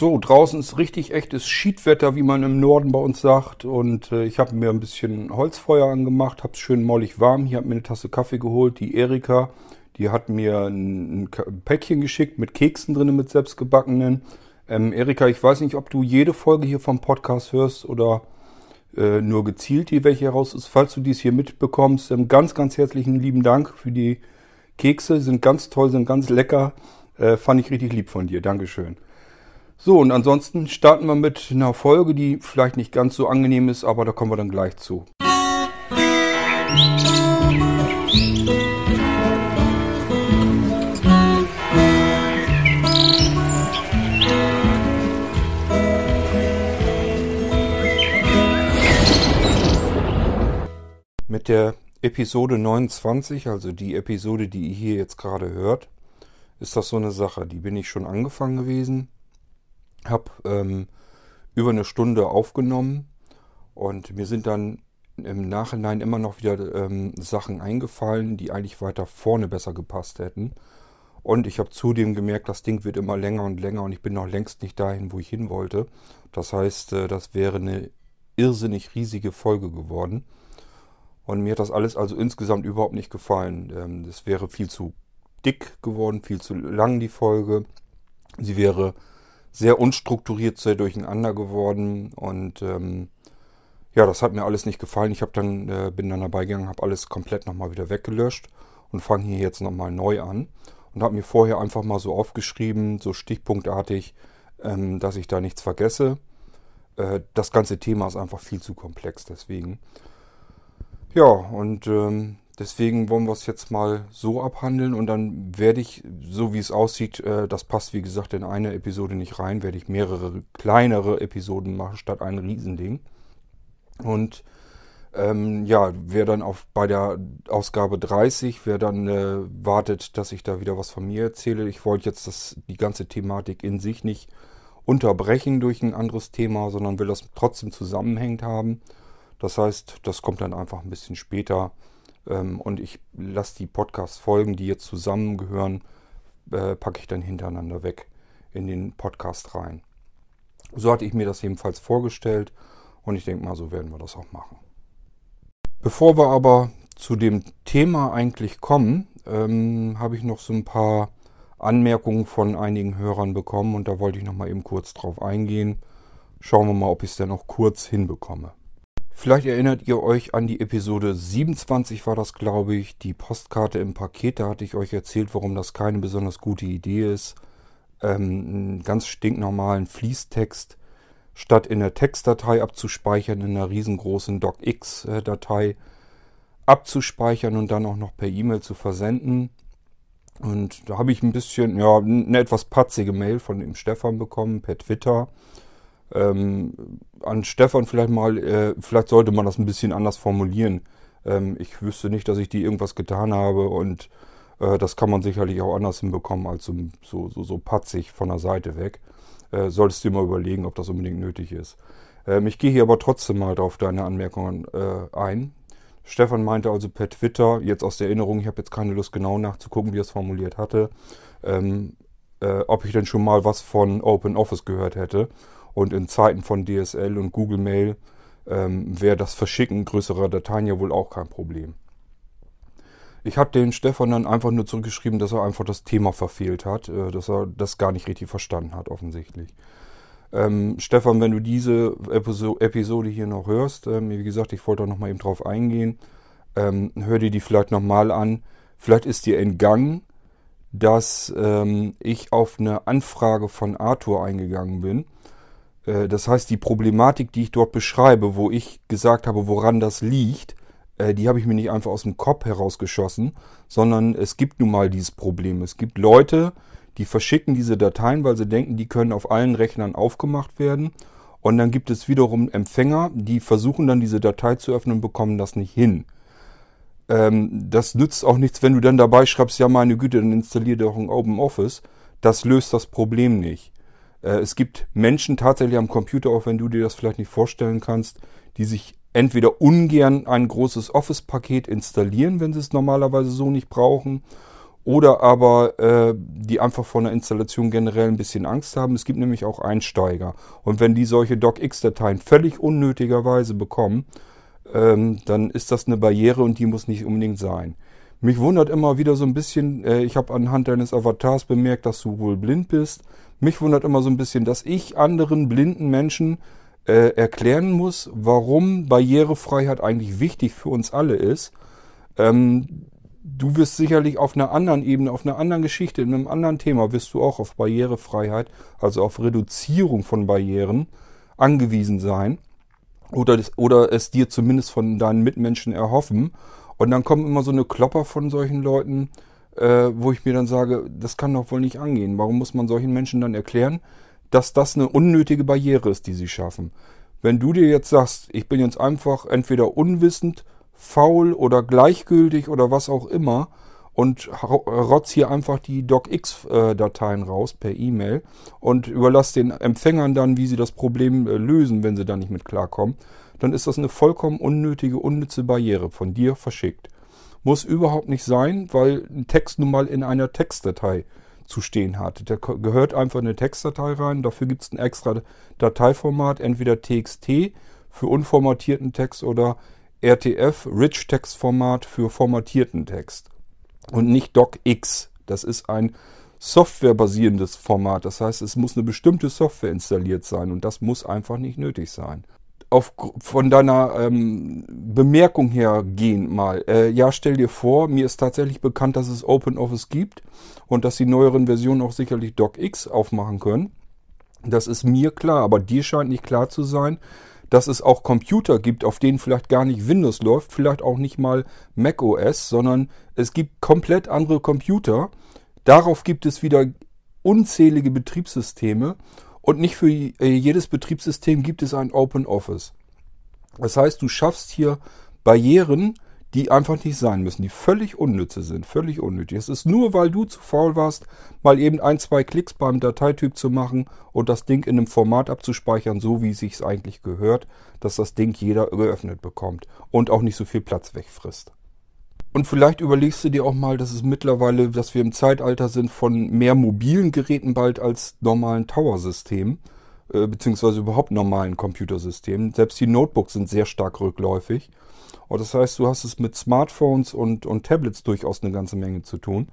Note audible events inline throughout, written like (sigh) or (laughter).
So, draußen ist richtig echtes Schiedwetter, wie man im Norden bei uns sagt. Und äh, ich habe mir ein bisschen Holzfeuer angemacht, habe es schön mollig warm. Hier habe mir eine Tasse Kaffee geholt. Die Erika, die hat mir ein, ein Päckchen geschickt mit Keksen drin, mit selbstgebackenen. Ähm, Erika, ich weiß nicht, ob du jede Folge hier vom Podcast hörst oder äh, nur gezielt die welche heraus ist. Falls du dies hier mitbekommst, ähm, ganz, ganz herzlichen lieben Dank für die Kekse. Sind ganz toll, sind ganz lecker. Äh, fand ich richtig lieb von dir. Dankeschön. So, und ansonsten starten wir mit einer Folge, die vielleicht nicht ganz so angenehm ist, aber da kommen wir dann gleich zu. Mit der Episode 29, also die Episode, die ihr hier jetzt gerade hört, ist das so eine Sache. Die bin ich schon angefangen gewesen habe ähm, über eine Stunde aufgenommen und mir sind dann im Nachhinein immer noch wieder ähm, Sachen eingefallen, die eigentlich weiter vorne besser gepasst hätten. Und ich habe zudem gemerkt, das Ding wird immer länger und länger und ich bin noch längst nicht dahin, wo ich hin wollte. Das heißt, äh, das wäre eine irrsinnig riesige Folge geworden. Und mir hat das alles also insgesamt überhaupt nicht gefallen. Ähm, das wäre viel zu dick geworden, viel zu lang die Folge. Sie wäre sehr unstrukturiert, sehr durcheinander geworden und ähm, ja, das hat mir alles nicht gefallen. Ich habe dann äh, bin dann dabei gegangen, habe alles komplett nochmal wieder weggelöscht und fange hier jetzt nochmal neu an und habe mir vorher einfach mal so aufgeschrieben, so stichpunktartig, ähm, dass ich da nichts vergesse. Äh, das ganze Thema ist einfach viel zu komplex, deswegen. Ja, und ähm, Deswegen wollen wir es jetzt mal so abhandeln und dann werde ich, so wie es aussieht, äh, das passt wie gesagt in eine Episode nicht rein, werde ich mehrere kleinere Episoden machen statt ein Riesending. Und ähm, ja, wer dann auf, bei der Ausgabe 30, wer dann äh, wartet, dass ich da wieder was von mir erzähle, ich wollte jetzt das, die ganze Thematik in sich nicht unterbrechen durch ein anderes Thema, sondern will das trotzdem zusammenhängend haben. Das heißt, das kommt dann einfach ein bisschen später ähm, und ich lasse die Podcast-Folgen, die jetzt zusammengehören, äh, packe ich dann hintereinander weg in den Podcast rein. So hatte ich mir das jedenfalls vorgestellt und ich denke mal, so werden wir das auch machen. Bevor wir aber zu dem Thema eigentlich kommen, ähm, habe ich noch so ein paar Anmerkungen von einigen Hörern bekommen und da wollte ich noch mal eben kurz drauf eingehen. Schauen wir mal, ob ich es dann auch kurz hinbekomme. Vielleicht erinnert ihr euch an die Episode 27 war das, glaube ich, die Postkarte im Paket. Da hatte ich euch erzählt, warum das keine besonders gute Idee ist. Ähm, einen ganz stinknormalen Fließtext statt in der Textdatei abzuspeichern, in einer riesengroßen DocX-Datei abzuspeichern und dann auch noch per E-Mail zu versenden. Und da habe ich ein bisschen, ja, eine etwas patzige Mail von dem Stefan bekommen per Twitter. Ähm, an Stefan vielleicht mal, äh, vielleicht sollte man das ein bisschen anders formulieren. Ähm, ich wüsste nicht, dass ich die irgendwas getan habe und äh, das kann man sicherlich auch anders hinbekommen als so, so, so, so patzig von der Seite weg. Äh, solltest du dir mal überlegen, ob das unbedingt nötig ist. Ähm, ich gehe hier aber trotzdem mal auf deine Anmerkungen äh, ein. Stefan meinte also per Twitter, jetzt aus der Erinnerung, ich habe jetzt keine Lust genau nachzugucken, wie er es formuliert hatte, ähm, äh, ob ich denn schon mal was von Open Office gehört hätte. Und in Zeiten von DSL und Google Mail ähm, wäre das Verschicken größerer Dateien ja wohl auch kein Problem. Ich habe den Stefan dann einfach nur zurückgeschrieben, dass er einfach das Thema verfehlt hat, äh, dass er das gar nicht richtig verstanden hat, offensichtlich. Ähm, Stefan, wenn du diese Episode hier noch hörst, ähm, wie gesagt, ich wollte da nochmal eben drauf eingehen, ähm, hör dir die vielleicht nochmal an. Vielleicht ist dir entgangen, dass ähm, ich auf eine Anfrage von Arthur eingegangen bin das heißt, die Problematik, die ich dort beschreibe, wo ich gesagt habe, woran das liegt, äh, die habe ich mir nicht einfach aus dem Kopf herausgeschossen, sondern es gibt nun mal dieses Problem. Es gibt Leute, die verschicken diese Dateien, weil sie denken, die können auf allen Rechnern aufgemacht werden. Und dann gibt es wiederum Empfänger, die versuchen dann diese Datei zu öffnen und bekommen das nicht hin. Ähm, das nützt auch nichts, wenn du dann dabei schreibst, ja meine Güte, dann installier doch ein Open Office. Das löst das Problem nicht. Äh, es gibt Menschen tatsächlich am Computer, auch wenn du dir das vielleicht nicht vorstellen kannst, die sich entweder ungern ein großes Office-Paket installieren, wenn sie es normalerweise so nicht brauchen, oder aber äh, die einfach von der Installation generell ein bisschen Angst haben. Es gibt nämlich auch Einsteiger. Und wenn die solche DocX-Dateien völlig unnötigerweise bekommen, ähm, dann ist das eine Barriere und die muss nicht unbedingt sein. Mich wundert immer wieder so ein bisschen, äh, ich habe anhand deines Avatars bemerkt, dass du wohl blind bist. Mich wundert immer so ein bisschen, dass ich anderen blinden Menschen äh, erklären muss, warum Barrierefreiheit eigentlich wichtig für uns alle ist. Ähm, du wirst sicherlich auf einer anderen Ebene, auf einer anderen Geschichte, in einem anderen Thema, wirst du auch auf Barrierefreiheit, also auf Reduzierung von Barrieren angewiesen sein. Oder, oder es dir zumindest von deinen Mitmenschen erhoffen. Und dann kommen immer so eine Klopper von solchen Leuten, äh, wo ich mir dann sage, das kann doch wohl nicht angehen. Warum muss man solchen Menschen dann erklären, dass das eine unnötige Barriere ist, die sie schaffen? Wenn du dir jetzt sagst, ich bin jetzt einfach entweder unwissend, faul oder gleichgültig oder was auch immer und rotz hier einfach die DocX-Dateien raus per E-Mail und überlass den Empfängern dann, wie sie das Problem äh, lösen, wenn sie da nicht mit klarkommen, dann ist das eine vollkommen unnötige, unnütze Barriere von dir verschickt. Muss überhaupt nicht sein, weil ein Text nun mal in einer Textdatei zu stehen hat. Da gehört einfach eine Textdatei rein. Dafür gibt es ein extra Dateiformat, entweder TXT für unformatierten Text oder RTF, Rich Text Format für formatierten Text. Und nicht DocX. Das ist ein softwarebasierendes Format. Das heißt, es muss eine bestimmte Software installiert sein und das muss einfach nicht nötig sein auf, von deiner ähm, Bemerkung her gehen mal. Äh, ja, stell dir vor, mir ist tatsächlich bekannt, dass es OpenOffice gibt und dass die neueren Versionen auch sicherlich DocX aufmachen können. Das ist mir klar, aber dir scheint nicht klar zu sein, dass es auch Computer gibt, auf denen vielleicht gar nicht Windows läuft, vielleicht auch nicht mal macOS, sondern es gibt komplett andere Computer. Darauf gibt es wieder unzählige Betriebssysteme und nicht für äh, jedes Betriebssystem gibt es ein Open Office. Das heißt, du schaffst hier Barrieren, die einfach nicht sein müssen, die völlig unnütze sind, völlig unnötig. Es ist nur, weil du zu faul warst, mal eben ein, zwei Klicks beim Dateityp zu machen und das Ding in einem Format abzuspeichern, so wie es sich eigentlich gehört, dass das Ding jeder geöffnet bekommt und auch nicht so viel Platz wegfrisst. Und vielleicht überlegst du dir auch mal, dass es mittlerweile, dass wir im Zeitalter sind von mehr mobilen Geräten bald als normalen Tower-Systemen, äh, beziehungsweise überhaupt normalen Computersystemen. Selbst die Notebooks sind sehr stark rückläufig. Und das heißt, du hast es mit Smartphones und, und Tablets durchaus eine ganze Menge zu tun.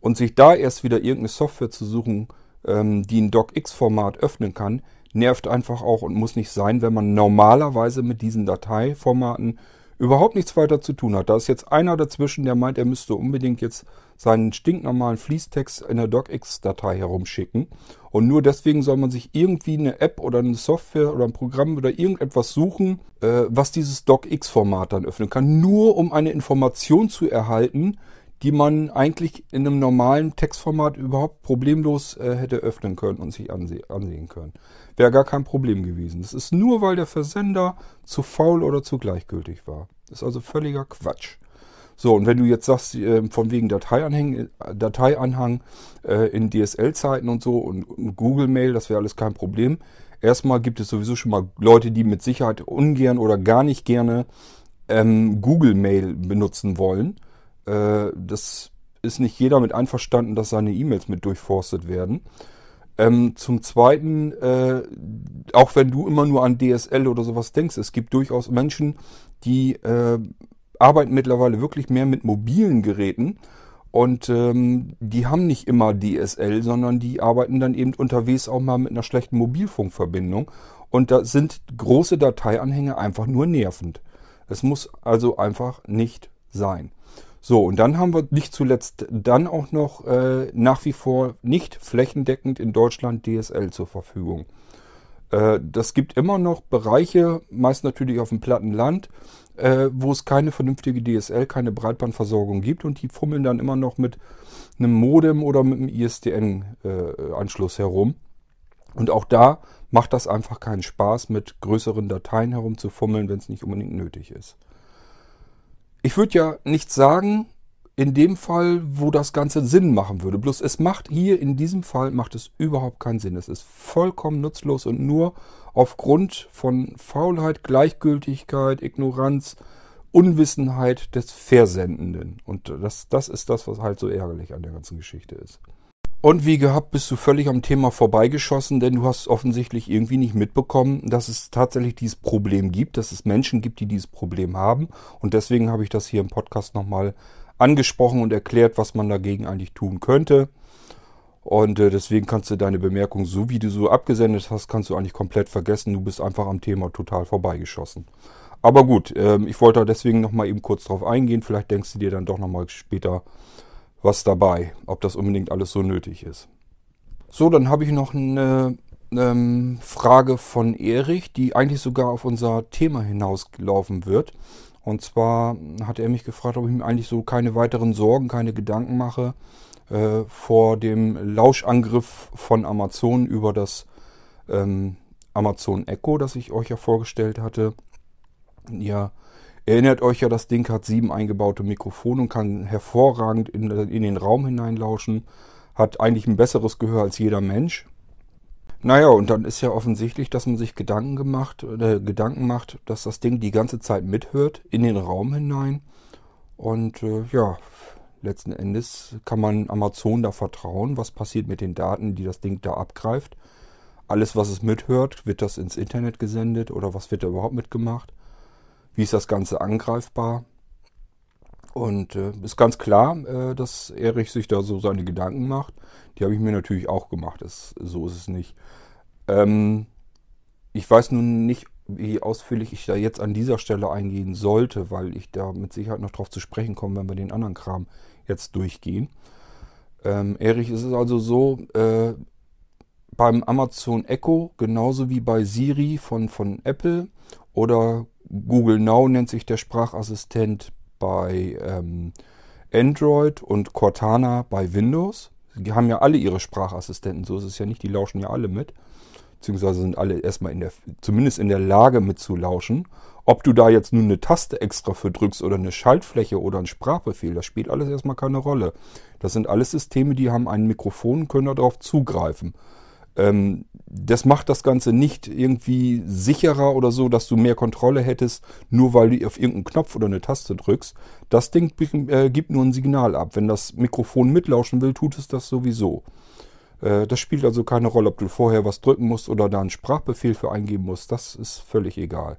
Und sich da erst wieder irgendeine Software zu suchen, ähm, die ein DocX-Format öffnen kann, nervt einfach auch und muss nicht sein, wenn man normalerweise mit diesen Dateiformaten überhaupt nichts weiter zu tun hat. Da ist jetzt einer dazwischen, der meint, er müsste unbedingt jetzt seinen stinknormalen Fließtext in der DocX-Datei herumschicken. Und nur deswegen soll man sich irgendwie eine App oder eine Software oder ein Programm oder irgendetwas suchen, äh, was dieses DocX-Format dann öffnen kann. Nur um eine Information zu erhalten, die man eigentlich in einem normalen Textformat überhaupt problemlos äh, hätte öffnen können und sich anseh ansehen können. Wäre gar kein Problem gewesen. Das ist nur, weil der Versender zu faul oder zu gleichgültig war. Das ist also völliger Quatsch. So, und wenn du jetzt sagst, äh, von wegen Dateianhang, Dateianhang äh, in DSL-Zeiten und so und, und Google Mail, das wäre alles kein Problem. Erstmal gibt es sowieso schon mal Leute, die mit Sicherheit ungern oder gar nicht gerne ähm, Google Mail benutzen wollen. Äh, das ist nicht jeder mit einverstanden, dass seine E-Mails mit durchforstet werden. Ähm, zum Zweiten, äh, auch wenn du immer nur an DSL oder sowas denkst, es gibt durchaus Menschen, die äh, arbeiten mittlerweile wirklich mehr mit mobilen Geräten und ähm, die haben nicht immer DSL, sondern die arbeiten dann eben unterwegs auch mal mit einer schlechten Mobilfunkverbindung. Und da sind große Dateianhänge einfach nur nervend. Es muss also einfach nicht sein. So, und dann haben wir nicht zuletzt dann auch noch äh, nach wie vor nicht flächendeckend in Deutschland DSL zur Verfügung. Äh, das gibt immer noch Bereiche, meist natürlich auf dem platten Land, äh, wo es keine vernünftige DSL, keine Breitbandversorgung gibt und die fummeln dann immer noch mit einem Modem oder mit einem ISDN-Anschluss äh, herum. Und auch da macht das einfach keinen Spaß, mit größeren Dateien herumzufummeln, wenn es nicht unbedingt nötig ist. Ich würde ja nicht sagen, in dem Fall, wo das Ganze Sinn machen würde. Bloß es macht hier in diesem Fall macht es überhaupt keinen Sinn. Es ist vollkommen nutzlos und nur aufgrund von Faulheit, Gleichgültigkeit, Ignoranz Unwissenheit des Versendenden. Und das, das ist das, was halt so ärgerlich an der ganzen Geschichte ist. Und wie gehabt bist du völlig am Thema vorbeigeschossen, denn du hast offensichtlich irgendwie nicht mitbekommen, dass es tatsächlich dieses Problem gibt, dass es Menschen gibt, die dieses Problem haben. Und deswegen habe ich das hier im Podcast nochmal angesprochen und erklärt, was man dagegen eigentlich tun könnte. Und äh, deswegen kannst du deine Bemerkung, so wie du so abgesendet hast, kannst du eigentlich komplett vergessen. Du bist einfach am Thema total vorbeigeschossen. Aber gut, äh, ich wollte deswegen nochmal eben kurz drauf eingehen. Vielleicht denkst du dir dann doch nochmal später was dabei, ob das unbedingt alles so nötig ist. So, dann habe ich noch eine ähm, Frage von Erich, die eigentlich sogar auf unser Thema hinausgelaufen wird. Und zwar hat er mich gefragt, ob ich mir eigentlich so keine weiteren Sorgen, keine Gedanken mache, äh, vor dem Lauschangriff von Amazon über das ähm, Amazon Echo, das ich euch ja vorgestellt hatte. Ihr erinnert euch ja, das Ding hat sieben eingebaute Mikrofone und kann hervorragend in, in den Raum hineinlauschen. Hat eigentlich ein besseres Gehör als jeder Mensch. Naja, und dann ist ja offensichtlich, dass man sich Gedanken gemacht, äh, Gedanken macht, dass das Ding die ganze Zeit mithört in den Raum hinein. Und äh, ja, letzten Endes kann man Amazon da vertrauen, was passiert mit den Daten, die das Ding da abgreift. Alles, was es mithört, wird das ins Internet gesendet oder was wird da überhaupt mitgemacht? Wie ist das Ganze angreifbar? Und äh, ist ganz klar, äh, dass Erich sich da so seine Gedanken macht. Die habe ich mir natürlich auch gemacht. Das, so ist es nicht. Ähm, ich weiß nun nicht, wie ausführlich ich da jetzt an dieser Stelle eingehen sollte, weil ich da mit Sicherheit noch drauf zu sprechen komme, wenn wir den anderen Kram jetzt durchgehen. Ähm, Erich, ist also so, äh, beim Amazon Echo, genauso wie bei Siri von, von Apple oder Google Now nennt sich der Sprachassistent bei ähm, Android und Cortana bei Windows. Die haben ja alle ihre Sprachassistenten, so ist es ja nicht, die lauschen ja alle mit. Beziehungsweise sind alle erstmal in der, zumindest in der Lage mitzulauschen. Ob du da jetzt nun eine Taste extra für drückst oder eine Schaltfläche oder einen Sprachbefehl, das spielt alles erstmal keine Rolle. Das sind alles Systeme, die haben ein Mikrofon und können darauf zugreifen. Ähm, das macht das Ganze nicht irgendwie sicherer oder so, dass du mehr Kontrolle hättest, nur weil du auf irgendeinen Knopf oder eine Taste drückst. Das Ding äh, gibt nur ein Signal ab. Wenn das Mikrofon mitlauschen will, tut es das sowieso. Äh, das spielt also keine Rolle, ob du vorher was drücken musst oder da einen Sprachbefehl für eingeben musst. Das ist völlig egal.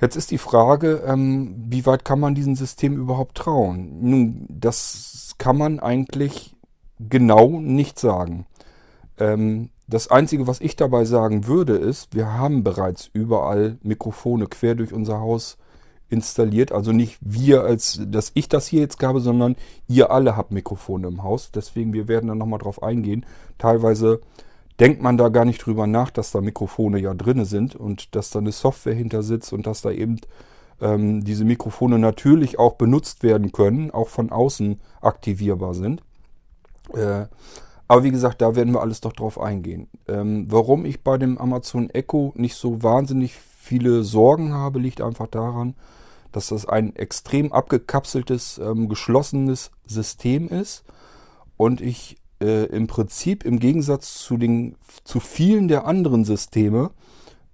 Jetzt ist die Frage, ähm, wie weit kann man diesem System überhaupt trauen? Nun, das kann man eigentlich genau nicht sagen. Ähm, das Einzige, was ich dabei sagen würde, ist, wir haben bereits überall Mikrofone quer durch unser Haus installiert. Also nicht wir, als dass ich das hier jetzt habe, sondern ihr alle habt Mikrofone im Haus. Deswegen, wir werden da nochmal drauf eingehen. Teilweise denkt man da gar nicht drüber nach, dass da Mikrofone ja drin sind und dass da eine Software hinter sitzt und dass da eben ähm, diese Mikrofone natürlich auch benutzt werden können, auch von außen aktivierbar sind. Äh, aber wie gesagt, da werden wir alles doch drauf eingehen. Ähm, warum ich bei dem Amazon Echo nicht so wahnsinnig viele Sorgen habe, liegt einfach daran, dass das ein extrem abgekapseltes, ähm, geschlossenes System ist und ich äh, im Prinzip im Gegensatz zu, den, zu vielen der anderen Systeme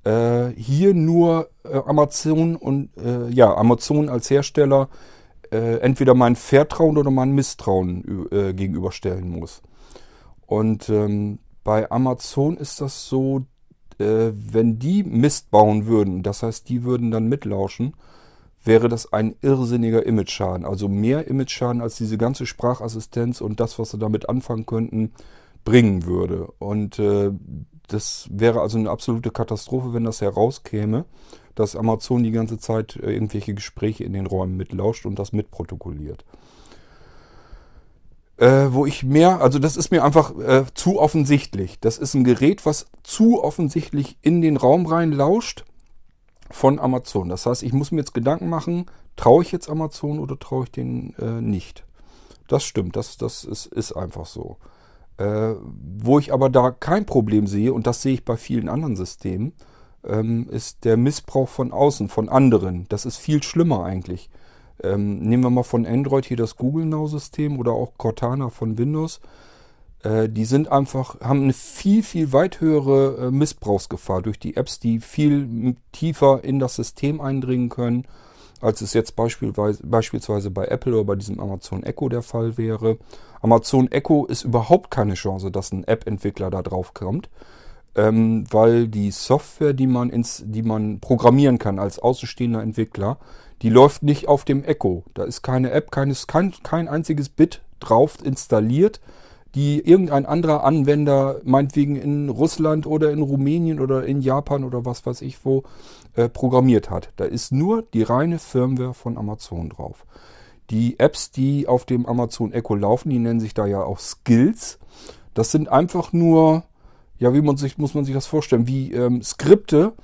äh, hier nur äh, Amazon und äh, ja, Amazon als Hersteller äh, entweder mein Vertrauen oder mein Misstrauen äh, gegenüberstellen muss. Und ähm, bei Amazon ist das so, wenn die Mist bauen würden, das heißt, die würden dann mitlauschen, wäre das ein irrsinniger Image-Schaden. Also mehr Image-Schaden als diese ganze Sprachassistenz und das, was sie damit anfangen könnten, bringen würde. Und äh, das wäre also eine absolute Katastrophe, wenn das herauskäme, dass Amazon die ganze Zeit äh, irgendwelche Gespräche in den Räumen mitlauscht und das mitprotokolliert. Äh, wo ich mehr, also das ist mir einfach äh, zu offensichtlich. Das ist ein Gerät, was zu offensichtlich in den Raum rein lauscht von Amazon. Das heißt, ich muss mir jetzt Gedanken machen, traue ich jetzt Amazon oder traue ich den äh, nicht? Das stimmt, das, das ist, ist einfach so. Äh, wo ich aber da kein Problem sehe, und das sehe ich bei vielen anderen Systemen, ähm, ist der Missbrauch von außen, von anderen. Das ist viel schlimmer eigentlich. Ähm, nehmen wir mal von Android hier das Google Now-System oder auch Cortana von Windows. Äh, die sind einfach, haben eine viel, viel weit höhere äh, Missbrauchsgefahr durch die Apps, die viel tiefer in das System eindringen können als es jetzt beispielsweise, beispielsweise bei Apple oder bei diesem Amazon Echo der Fall wäre. Amazon Echo ist überhaupt keine Chance, dass ein App-Entwickler da drauf kommt, ähm, weil die Software, die man, ins, die man programmieren kann als außenstehender Entwickler, die läuft nicht auf dem Echo. Da ist keine App, keines, kein, kein einziges Bit drauf installiert, die irgendein anderer Anwender, meinetwegen in Russland oder in Rumänien oder in Japan oder was weiß ich wo, äh, programmiert hat. Da ist nur die reine Firmware von Amazon drauf. Die Apps, die auf dem Amazon Echo laufen, die nennen sich da ja auch Skills. Das sind einfach nur, ja, wie man sich, muss man sich das vorstellen, wie ähm, Skripte,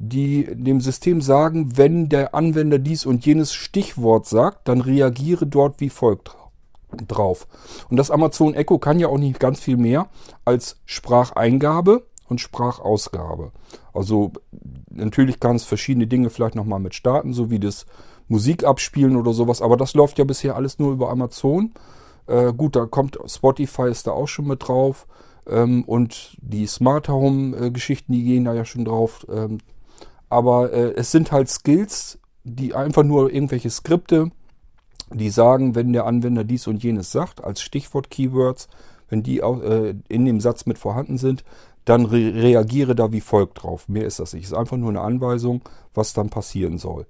die dem System sagen, wenn der Anwender dies und jenes Stichwort sagt, dann reagiere dort wie folgt drauf. Und das Amazon Echo kann ja auch nicht ganz viel mehr als Spracheingabe und Sprachausgabe. Also natürlich kann es verschiedene Dinge vielleicht nochmal mit starten, so wie das Musik abspielen oder sowas, aber das läuft ja bisher alles nur über Amazon. Äh, gut, da kommt Spotify ist da auch schon mit drauf ähm, und die Smart Home äh, die gehen da ja schon drauf. Ähm, aber äh, es sind halt Skills, die einfach nur irgendwelche Skripte, die sagen, wenn der Anwender dies und jenes sagt, als Stichwort-Keywords, wenn die auch, äh, in dem Satz mit vorhanden sind, dann re reagiere da wie folgt drauf. Mehr ist das nicht. Es ist einfach nur eine Anweisung, was dann passieren soll.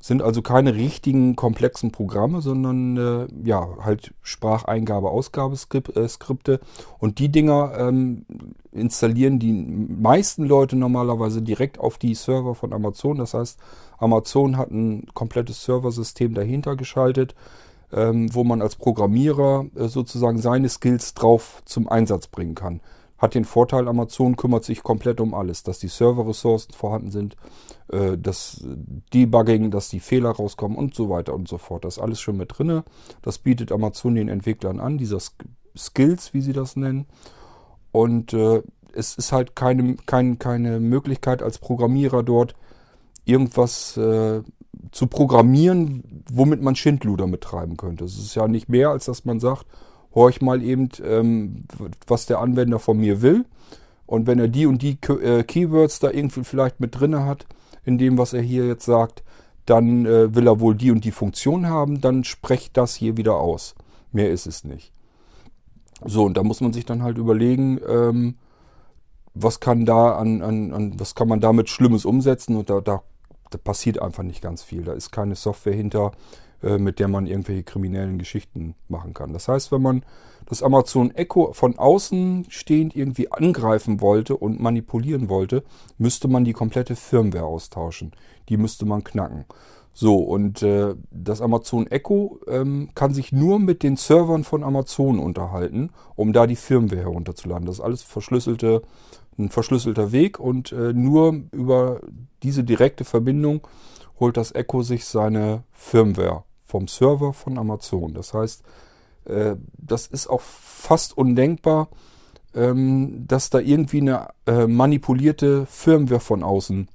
Sind also keine richtigen komplexen Programme, sondern äh, ja, halt Spracheingabe, Ausgabeskripte. Äh, und die Dinger ähm, installieren die meisten Leute normalerweise direkt auf die Server von Amazon. Das heißt, Amazon hat ein komplettes Serversystem dahinter geschaltet, ähm, wo man als Programmierer äh, sozusagen seine Skills drauf zum Einsatz bringen kann. Hat den Vorteil, Amazon kümmert sich komplett um alles, dass die Serverressourcen vorhanden sind, äh, das Debugging, dass die Fehler rauskommen und so weiter und so fort. Das ist alles schon mit drinne. Das bietet Amazon den Entwicklern an, dieser Skills, wie sie das nennen. Und äh, es ist halt keine, kein, keine Möglichkeit als Programmierer dort irgendwas äh, zu programmieren, womit man Schindluder betreiben könnte. Es ist ja nicht mehr, als dass man sagt, horch mal eben, ähm, was der Anwender von mir will. Und wenn er die und die äh, Keywords da irgendwie vielleicht mit drin hat, in dem, was er hier jetzt sagt, dann äh, will er wohl die und die Funktion haben, dann sprecht das hier wieder aus. Mehr ist es nicht. So, und da muss man sich dann halt überlegen, ähm, was kann da an, an, an, was kann man damit Schlimmes umsetzen und da, da, da passiert einfach nicht ganz viel. Da ist keine Software hinter, mit der man irgendwelche kriminellen Geschichten machen kann. Das heißt, wenn man das Amazon Echo von außen stehend irgendwie angreifen wollte und manipulieren wollte, müsste man die komplette Firmware austauschen. Die müsste man knacken. So, und äh, das Amazon Echo ähm, kann sich nur mit den Servern von Amazon unterhalten, um da die Firmware herunterzuladen. Das ist alles verschlüsselte, ein verschlüsselter Weg und äh, nur über diese direkte Verbindung holt das Echo sich seine Firmware vom Server von Amazon. Das heißt, äh, das ist auch fast undenkbar, ähm, dass da irgendwie eine äh, manipulierte Firmware von außen,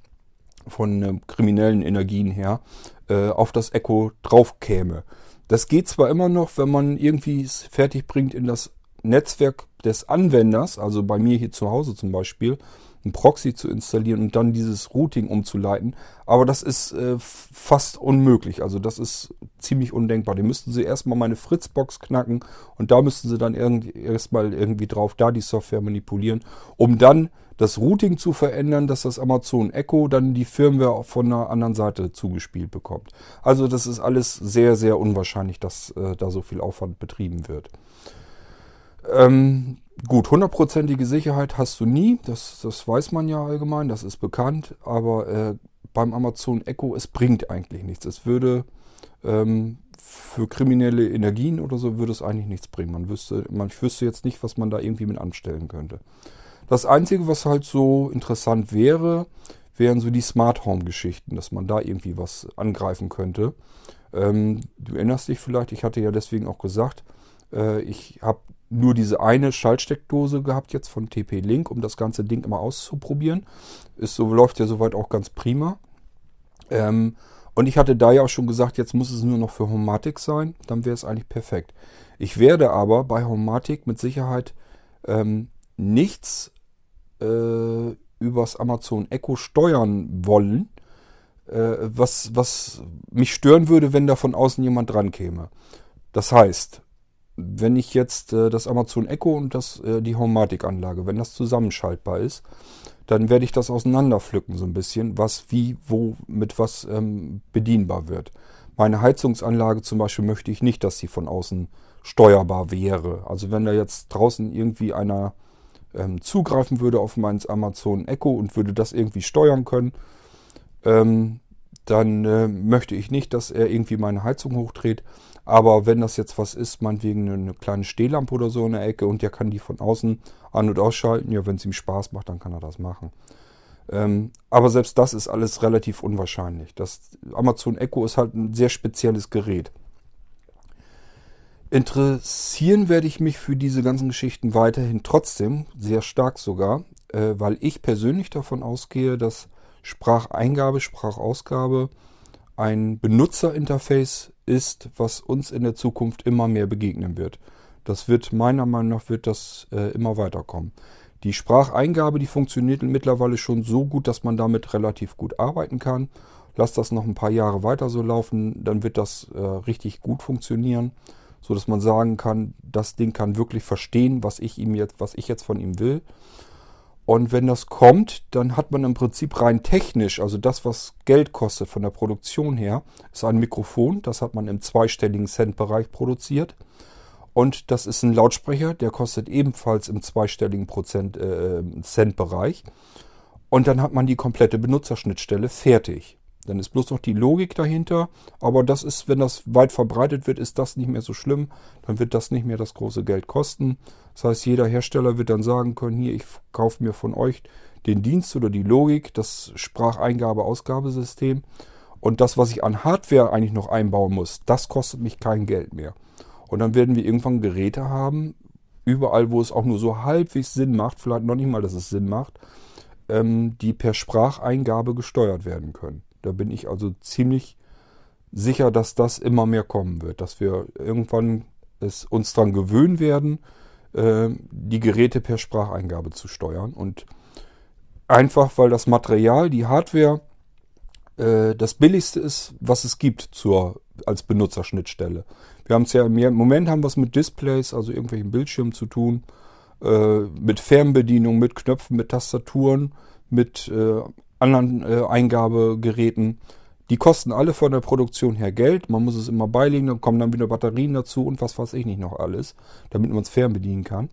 von äh, kriminellen Energien her, äh, auf das Echo drauf käme. Das geht zwar immer noch, wenn man irgendwie es fertig bringt, in das Netzwerk des Anwenders, also bei mir hier zu Hause zum Beispiel, ein Proxy zu installieren und dann dieses Routing umzuleiten. Aber das ist äh, fast unmöglich. Also das ist ziemlich undenkbar. Die müssten sie erstmal meine Fritzbox knacken und da müssten sie dann erstmal irgendwie drauf da die Software manipulieren, um dann das Routing zu verändern, dass das Amazon Echo dann die Firmware von einer anderen Seite zugespielt bekommt. Also das ist alles sehr, sehr unwahrscheinlich, dass äh, da so viel Aufwand betrieben wird. Ähm, gut, hundertprozentige Sicherheit hast du nie, das, das weiß man ja allgemein, das ist bekannt, aber äh, beim Amazon Echo, es bringt eigentlich nichts. Es würde ähm, für kriminelle Energien oder so würde es eigentlich nichts bringen. Man wüsste, man wüsste jetzt nicht, was man da irgendwie mit anstellen könnte. Das Einzige, was halt so interessant wäre, wären so die Smart Home Geschichten, dass man da irgendwie was angreifen könnte. Ähm, du erinnerst dich vielleicht, ich hatte ja deswegen auch gesagt, äh, ich habe nur diese eine Schaltsteckdose gehabt jetzt von TP-Link, um das ganze Ding immer auszuprobieren. Ist so, läuft ja soweit auch ganz prima. Ähm, und ich hatte da ja auch schon gesagt, jetzt muss es nur noch für Homatic sein, dann wäre es eigentlich perfekt. Ich werde aber bei Homatic mit Sicherheit ähm, nichts äh, übers Amazon Echo steuern wollen, äh, was, was mich stören würde, wenn da von außen jemand dran käme. Das heißt, wenn ich jetzt äh, das Amazon Echo und das, äh, die Homematic-Anlage, wenn das zusammenschaltbar ist, dann werde ich das auseinanderpflücken so ein bisschen, was wie, wo, mit was ähm, bedienbar wird. Meine Heizungsanlage zum Beispiel möchte ich nicht, dass sie von außen steuerbar wäre. Also wenn da jetzt draußen irgendwie einer ähm, zugreifen würde auf mein Amazon Echo und würde das irgendwie steuern können, ähm, dann äh, möchte ich nicht, dass er irgendwie meine Heizung hochdreht. Aber wenn das jetzt was ist, meinetwegen eine kleine Stehlampe oder so in der Ecke und der kann die von außen an- und ausschalten, ja, wenn es ihm Spaß macht, dann kann er das machen. Ähm, aber selbst das ist alles relativ unwahrscheinlich. Das Amazon Echo ist halt ein sehr spezielles Gerät. Interessieren werde ich mich für diese ganzen Geschichten weiterhin trotzdem, sehr stark sogar, äh, weil ich persönlich davon ausgehe, dass Spracheingabe, Sprachausgabe ein Benutzerinterface ist, was uns in der Zukunft immer mehr begegnen wird. Das wird meiner Meinung nach wird das äh, immer weiterkommen. Die Spracheingabe, die funktioniert mittlerweile schon so gut, dass man damit relativ gut arbeiten kann. Lass das noch ein paar Jahre weiter so laufen, dann wird das äh, richtig gut funktionieren, so dass man sagen kann, das Ding kann wirklich verstehen, was ich ihm jetzt, was ich jetzt von ihm will. Und wenn das kommt, dann hat man im Prinzip rein technisch, also das, was Geld kostet von der Produktion her, ist ein Mikrofon. Das hat man im zweistelligen Cent-Bereich produziert. Und das ist ein Lautsprecher, der kostet ebenfalls im zweistelligen Prozent, äh, Cent-Bereich. Und dann hat man die komplette Benutzerschnittstelle fertig. Dann ist bloß noch die Logik dahinter. Aber das ist, wenn das weit verbreitet wird, ist das nicht mehr so schlimm. Dann wird das nicht mehr das große Geld kosten. Das heißt, jeder Hersteller wird dann sagen können, hier, ich kaufe mir von euch den Dienst oder die Logik, das Spracheingabe-Ausgabesystem. Und das, was ich an Hardware eigentlich noch einbauen muss, das kostet mich kein Geld mehr. Und dann werden wir irgendwann Geräte haben, überall, wo es auch nur so halbwegs Sinn macht, vielleicht noch nicht mal, dass es Sinn macht, ähm, die per Spracheingabe gesteuert werden können. Da bin ich also ziemlich sicher, dass das immer mehr kommen wird, dass wir irgendwann es uns daran gewöhnen werden, äh, die Geräte per Spracheingabe zu steuern. Und einfach, weil das Material, die Hardware, äh, das billigste ist, was es gibt zur, als Benutzerschnittstelle. Wir haben es ja im Moment haben wir es mit Displays, also irgendwelchen Bildschirmen zu tun, äh, mit Fernbedienung, mit Knöpfen, mit Tastaturen, mit anderen äh, Eingabegeräten. Die kosten alle von der Produktion her Geld. Man muss es immer beilegen, dann kommen dann wieder Batterien dazu und was weiß ich nicht noch alles, damit man es fernbedienen kann.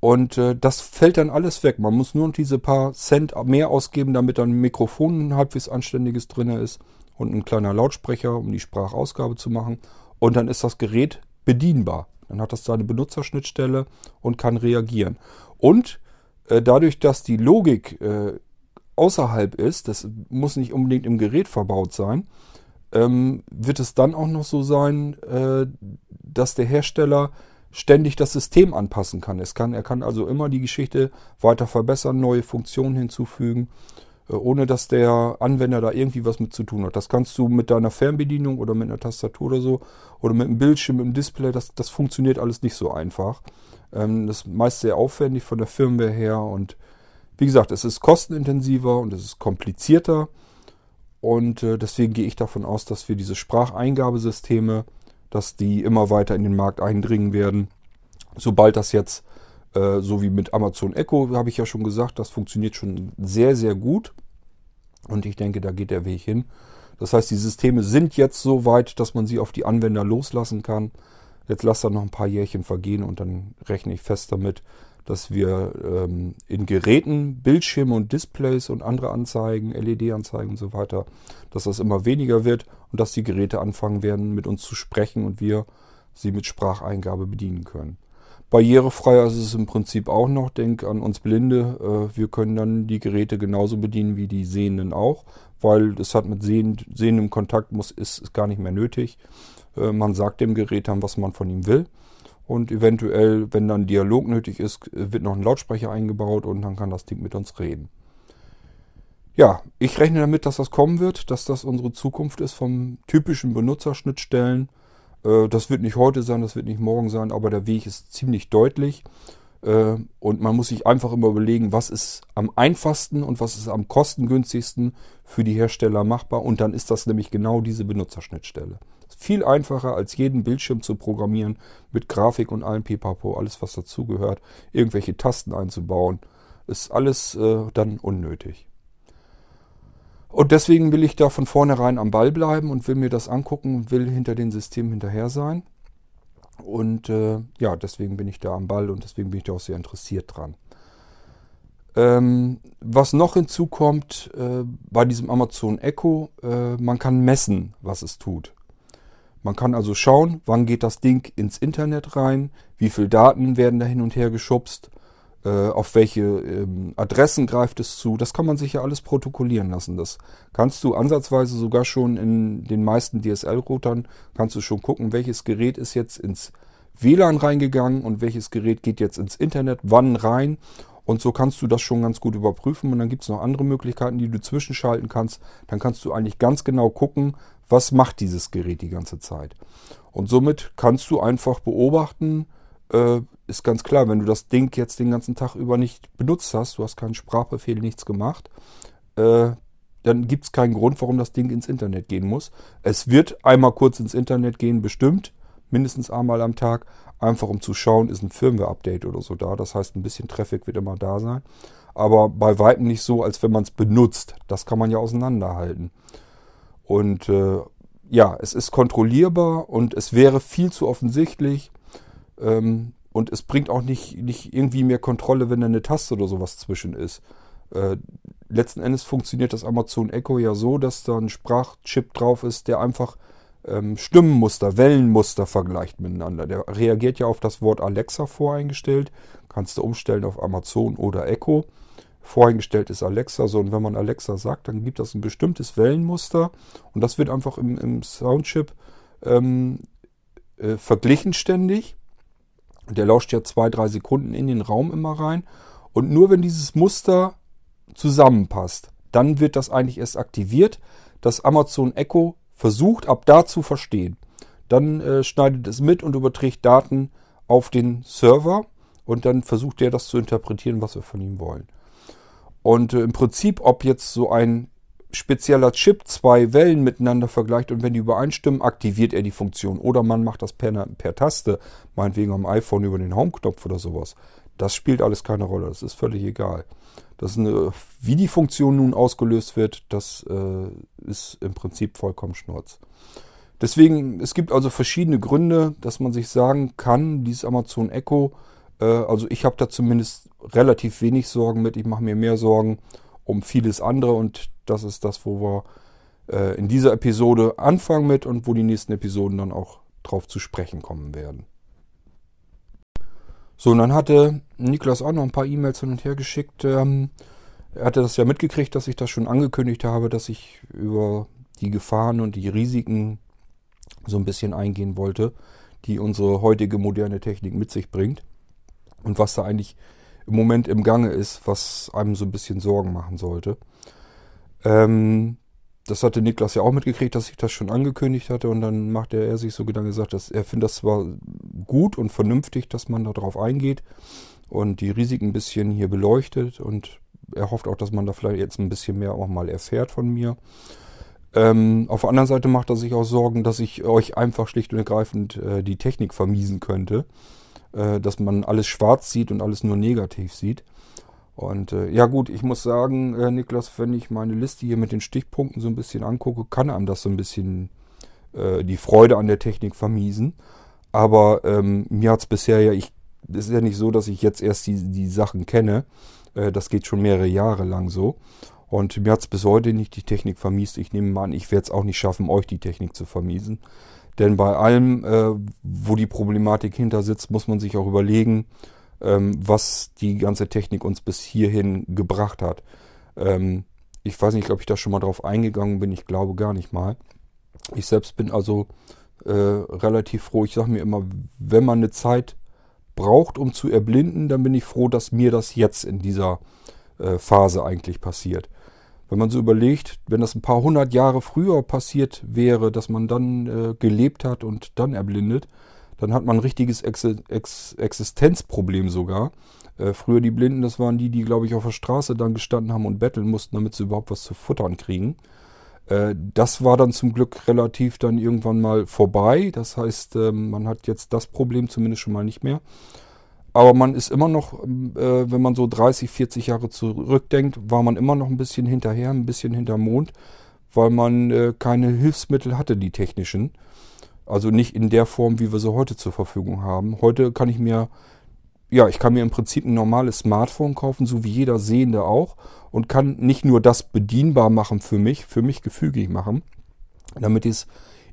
Und äh, das fällt dann alles weg. Man muss nur diese paar Cent mehr ausgeben, damit dann ein Mikrofon ein halbwegs anständiges drin ist und ein kleiner Lautsprecher, um die Sprachausgabe zu machen. Und dann ist das Gerät bedienbar. Dann hat das seine Benutzerschnittstelle und kann reagieren. Und äh, dadurch, dass die Logik äh, außerhalb ist, das muss nicht unbedingt im Gerät verbaut sein, ähm, wird es dann auch noch so sein, äh, dass der Hersteller ständig das System anpassen kann. Es kann. Er kann also immer die Geschichte weiter verbessern, neue Funktionen hinzufügen, äh, ohne dass der Anwender da irgendwie was mit zu tun hat. Das kannst du mit deiner Fernbedienung oder mit einer Tastatur oder so oder mit einem Bildschirm, mit einem Display, das, das funktioniert alles nicht so einfach. Ähm, das ist meist sehr aufwendig von der Firmware her und wie gesagt, es ist kostenintensiver und es ist komplizierter. Und äh, deswegen gehe ich davon aus, dass wir diese Spracheingabesysteme, dass die immer weiter in den Markt eindringen werden. Sobald das jetzt, äh, so wie mit Amazon Echo, habe ich ja schon gesagt, das funktioniert schon sehr, sehr gut. Und ich denke, da geht der Weg hin. Das heißt, die Systeme sind jetzt so weit, dass man sie auf die Anwender loslassen kann. Jetzt lasst da noch ein paar Jährchen vergehen und dann rechne ich fest damit, dass wir ähm, in Geräten Bildschirme und Displays und andere Anzeigen, LED-Anzeigen und so weiter, dass das immer weniger wird und dass die Geräte anfangen werden, mit uns zu sprechen und wir sie mit Spracheingabe bedienen können. Barrierefreier ist es im Prinzip auch noch. Denk an uns Blinde. Äh, wir können dann die Geräte genauso bedienen wie die Sehenden auch, weil es hat mit Sehend, sehendem Kontakt muss, ist, ist gar nicht mehr nötig. Äh, man sagt dem Gerät dann, was man von ihm will. Und eventuell, wenn dann Dialog nötig ist, wird noch ein Lautsprecher eingebaut und dann kann das Ding mit uns reden. Ja, ich rechne damit, dass das kommen wird, dass das unsere Zukunft ist vom typischen Benutzerschnittstellen. Äh, das wird nicht heute sein, das wird nicht morgen sein, aber der Weg ist ziemlich deutlich. Äh, und man muss sich einfach immer überlegen, was ist am einfachsten und was ist am kostengünstigsten für die Hersteller machbar. Und dann ist das nämlich genau diese Benutzerschnittstelle. Viel einfacher als jeden Bildschirm zu programmieren mit Grafik und allem Pipapo, alles was dazugehört, irgendwelche Tasten einzubauen, ist alles äh, dann unnötig. Und deswegen will ich da von vornherein am Ball bleiben und will mir das angucken und will hinter den Systemen hinterher sein. Und äh, ja, deswegen bin ich da am Ball und deswegen bin ich da auch sehr interessiert dran. Ähm, was noch hinzukommt äh, bei diesem Amazon Echo, äh, man kann messen, was es tut. Man kann also schauen, wann geht das Ding ins Internet rein, wie viele Daten werden da hin und her geschubst, äh, auf welche ähm, Adressen greift es zu. Das kann man sich ja alles protokollieren lassen. Das kannst du ansatzweise sogar schon in den meisten DSL-Routern, kannst du schon gucken, welches Gerät ist jetzt ins WLAN reingegangen und welches Gerät geht jetzt ins Internet, wann rein. Und so kannst du das schon ganz gut überprüfen. Und dann gibt es noch andere Möglichkeiten, die du zwischenschalten kannst. Dann kannst du eigentlich ganz genau gucken, was macht dieses Gerät die ganze Zeit. Und somit kannst du einfach beobachten, äh, ist ganz klar, wenn du das Ding jetzt den ganzen Tag über nicht benutzt hast, du hast keinen Sprachbefehl, nichts gemacht, äh, dann gibt es keinen Grund, warum das Ding ins Internet gehen muss. Es wird einmal kurz ins Internet gehen, bestimmt, mindestens einmal am Tag, einfach um zu schauen, ist ein Firmware-Update oder so da. Das heißt, ein bisschen Traffic wird immer da sein. Aber bei weitem nicht so, als wenn man es benutzt. Das kann man ja auseinanderhalten. Und äh, ja, es ist kontrollierbar und es wäre viel zu offensichtlich. Ähm, und es bringt auch nicht, nicht irgendwie mehr Kontrolle, wenn da eine Taste oder sowas zwischen ist. Äh, letzten Endes funktioniert das Amazon Echo ja so, dass da ein Sprachchip drauf ist, der einfach ähm, Stimmenmuster, Wellenmuster vergleicht miteinander. Der reagiert ja auf das Wort Alexa voreingestellt. Kannst du umstellen auf Amazon oder Echo. Voreingestellt ist Alexa so und wenn man Alexa sagt, dann gibt das ein bestimmtes Wellenmuster und das wird einfach im, im Soundchip ähm, äh, verglichen ständig der lauscht ja zwei, drei Sekunden in den Raum immer rein. Und nur wenn dieses Muster zusammenpasst, dann wird das eigentlich erst aktiviert. Das Amazon Echo versucht ab da zu verstehen. Dann äh, schneidet es mit und überträgt Daten auf den Server und dann versucht er das zu interpretieren, was wir von ihm wollen. Und äh, im Prinzip, ob jetzt so ein spezieller Chip zwei Wellen miteinander vergleicht und wenn die übereinstimmen, aktiviert er die Funktion. Oder man macht das per, per Taste, meinetwegen am iPhone über den Home-Knopf oder sowas. Das spielt alles keine Rolle, das ist völlig egal. Das eine, wie die Funktion nun ausgelöst wird, das äh, ist im Prinzip vollkommen Schnurz. Deswegen, es gibt also verschiedene Gründe, dass man sich sagen kann, dieses Amazon Echo, äh, also ich habe da zumindest relativ wenig Sorgen mit, ich mache mir mehr Sorgen um vieles andere und das ist das, wo wir äh, in dieser Episode anfangen mit und wo die nächsten Episoden dann auch drauf zu sprechen kommen werden. So, und dann hatte Niklas auch noch ein paar E-Mails hin und her geschickt. Ähm, er hatte das ja mitgekriegt, dass ich das schon angekündigt habe, dass ich über die Gefahren und die Risiken so ein bisschen eingehen wollte, die unsere heutige moderne Technik mit sich bringt. Und was da eigentlich im Moment im Gange ist, was einem so ein bisschen Sorgen machen sollte. Ähm, das hatte Niklas ja auch mitgekriegt, dass ich das schon angekündigt hatte und dann machte er sich so Gedanken gesagt, dass er findet das zwar gut und vernünftig, dass man darauf eingeht und die Risiken ein bisschen hier beleuchtet und er hofft auch, dass man da vielleicht jetzt ein bisschen mehr auch mal erfährt von mir. Ähm, auf der anderen Seite macht er sich auch Sorgen, dass ich euch einfach schlicht und ergreifend äh, die Technik vermiesen könnte, äh, dass man alles schwarz sieht und alles nur negativ sieht. Und äh, ja gut, ich muss sagen, äh, Niklas, wenn ich meine Liste hier mit den Stichpunkten so ein bisschen angucke, kann einem das so ein bisschen äh, die Freude an der Technik vermiesen. Aber ähm, mir hat es bisher ja, ich, es ist ja nicht so, dass ich jetzt erst die, die Sachen kenne. Äh, das geht schon mehrere Jahre lang so. Und mir hat es bis heute nicht die Technik vermiest. Ich nehme mal an, ich werde es auch nicht schaffen, euch die Technik zu vermiesen. Denn bei allem, äh, wo die Problematik hinter sitzt, muss man sich auch überlegen, was die ganze Technik uns bis hierhin gebracht hat. Ähm, ich weiß nicht, ob ich da schon mal drauf eingegangen bin. Ich glaube gar nicht mal. Ich selbst bin also äh, relativ froh. Ich sage mir immer, wenn man eine Zeit braucht, um zu erblinden, dann bin ich froh, dass mir das jetzt in dieser äh, Phase eigentlich passiert. Wenn man so überlegt, wenn das ein paar hundert Jahre früher passiert wäre, dass man dann äh, gelebt hat und dann erblindet, dann hat man ein richtiges Ex Ex Existenzproblem sogar. Äh, früher die Blinden, das waren die, die, glaube ich, auf der Straße dann gestanden haben und betteln mussten, damit sie überhaupt was zu futtern kriegen. Äh, das war dann zum Glück relativ dann irgendwann mal vorbei. Das heißt, äh, man hat jetzt das Problem zumindest schon mal nicht mehr. Aber man ist immer noch, äh, wenn man so 30, 40 Jahre zurückdenkt, war man immer noch ein bisschen hinterher, ein bisschen hinterm Mond, weil man äh, keine Hilfsmittel hatte, die technischen. Also nicht in der Form, wie wir sie heute zur Verfügung haben. Heute kann ich mir ja, ich kann mir im Prinzip ein normales Smartphone kaufen, so wie jeder Sehende auch, und kann nicht nur das bedienbar machen für mich, für mich gefügig machen, damit ich es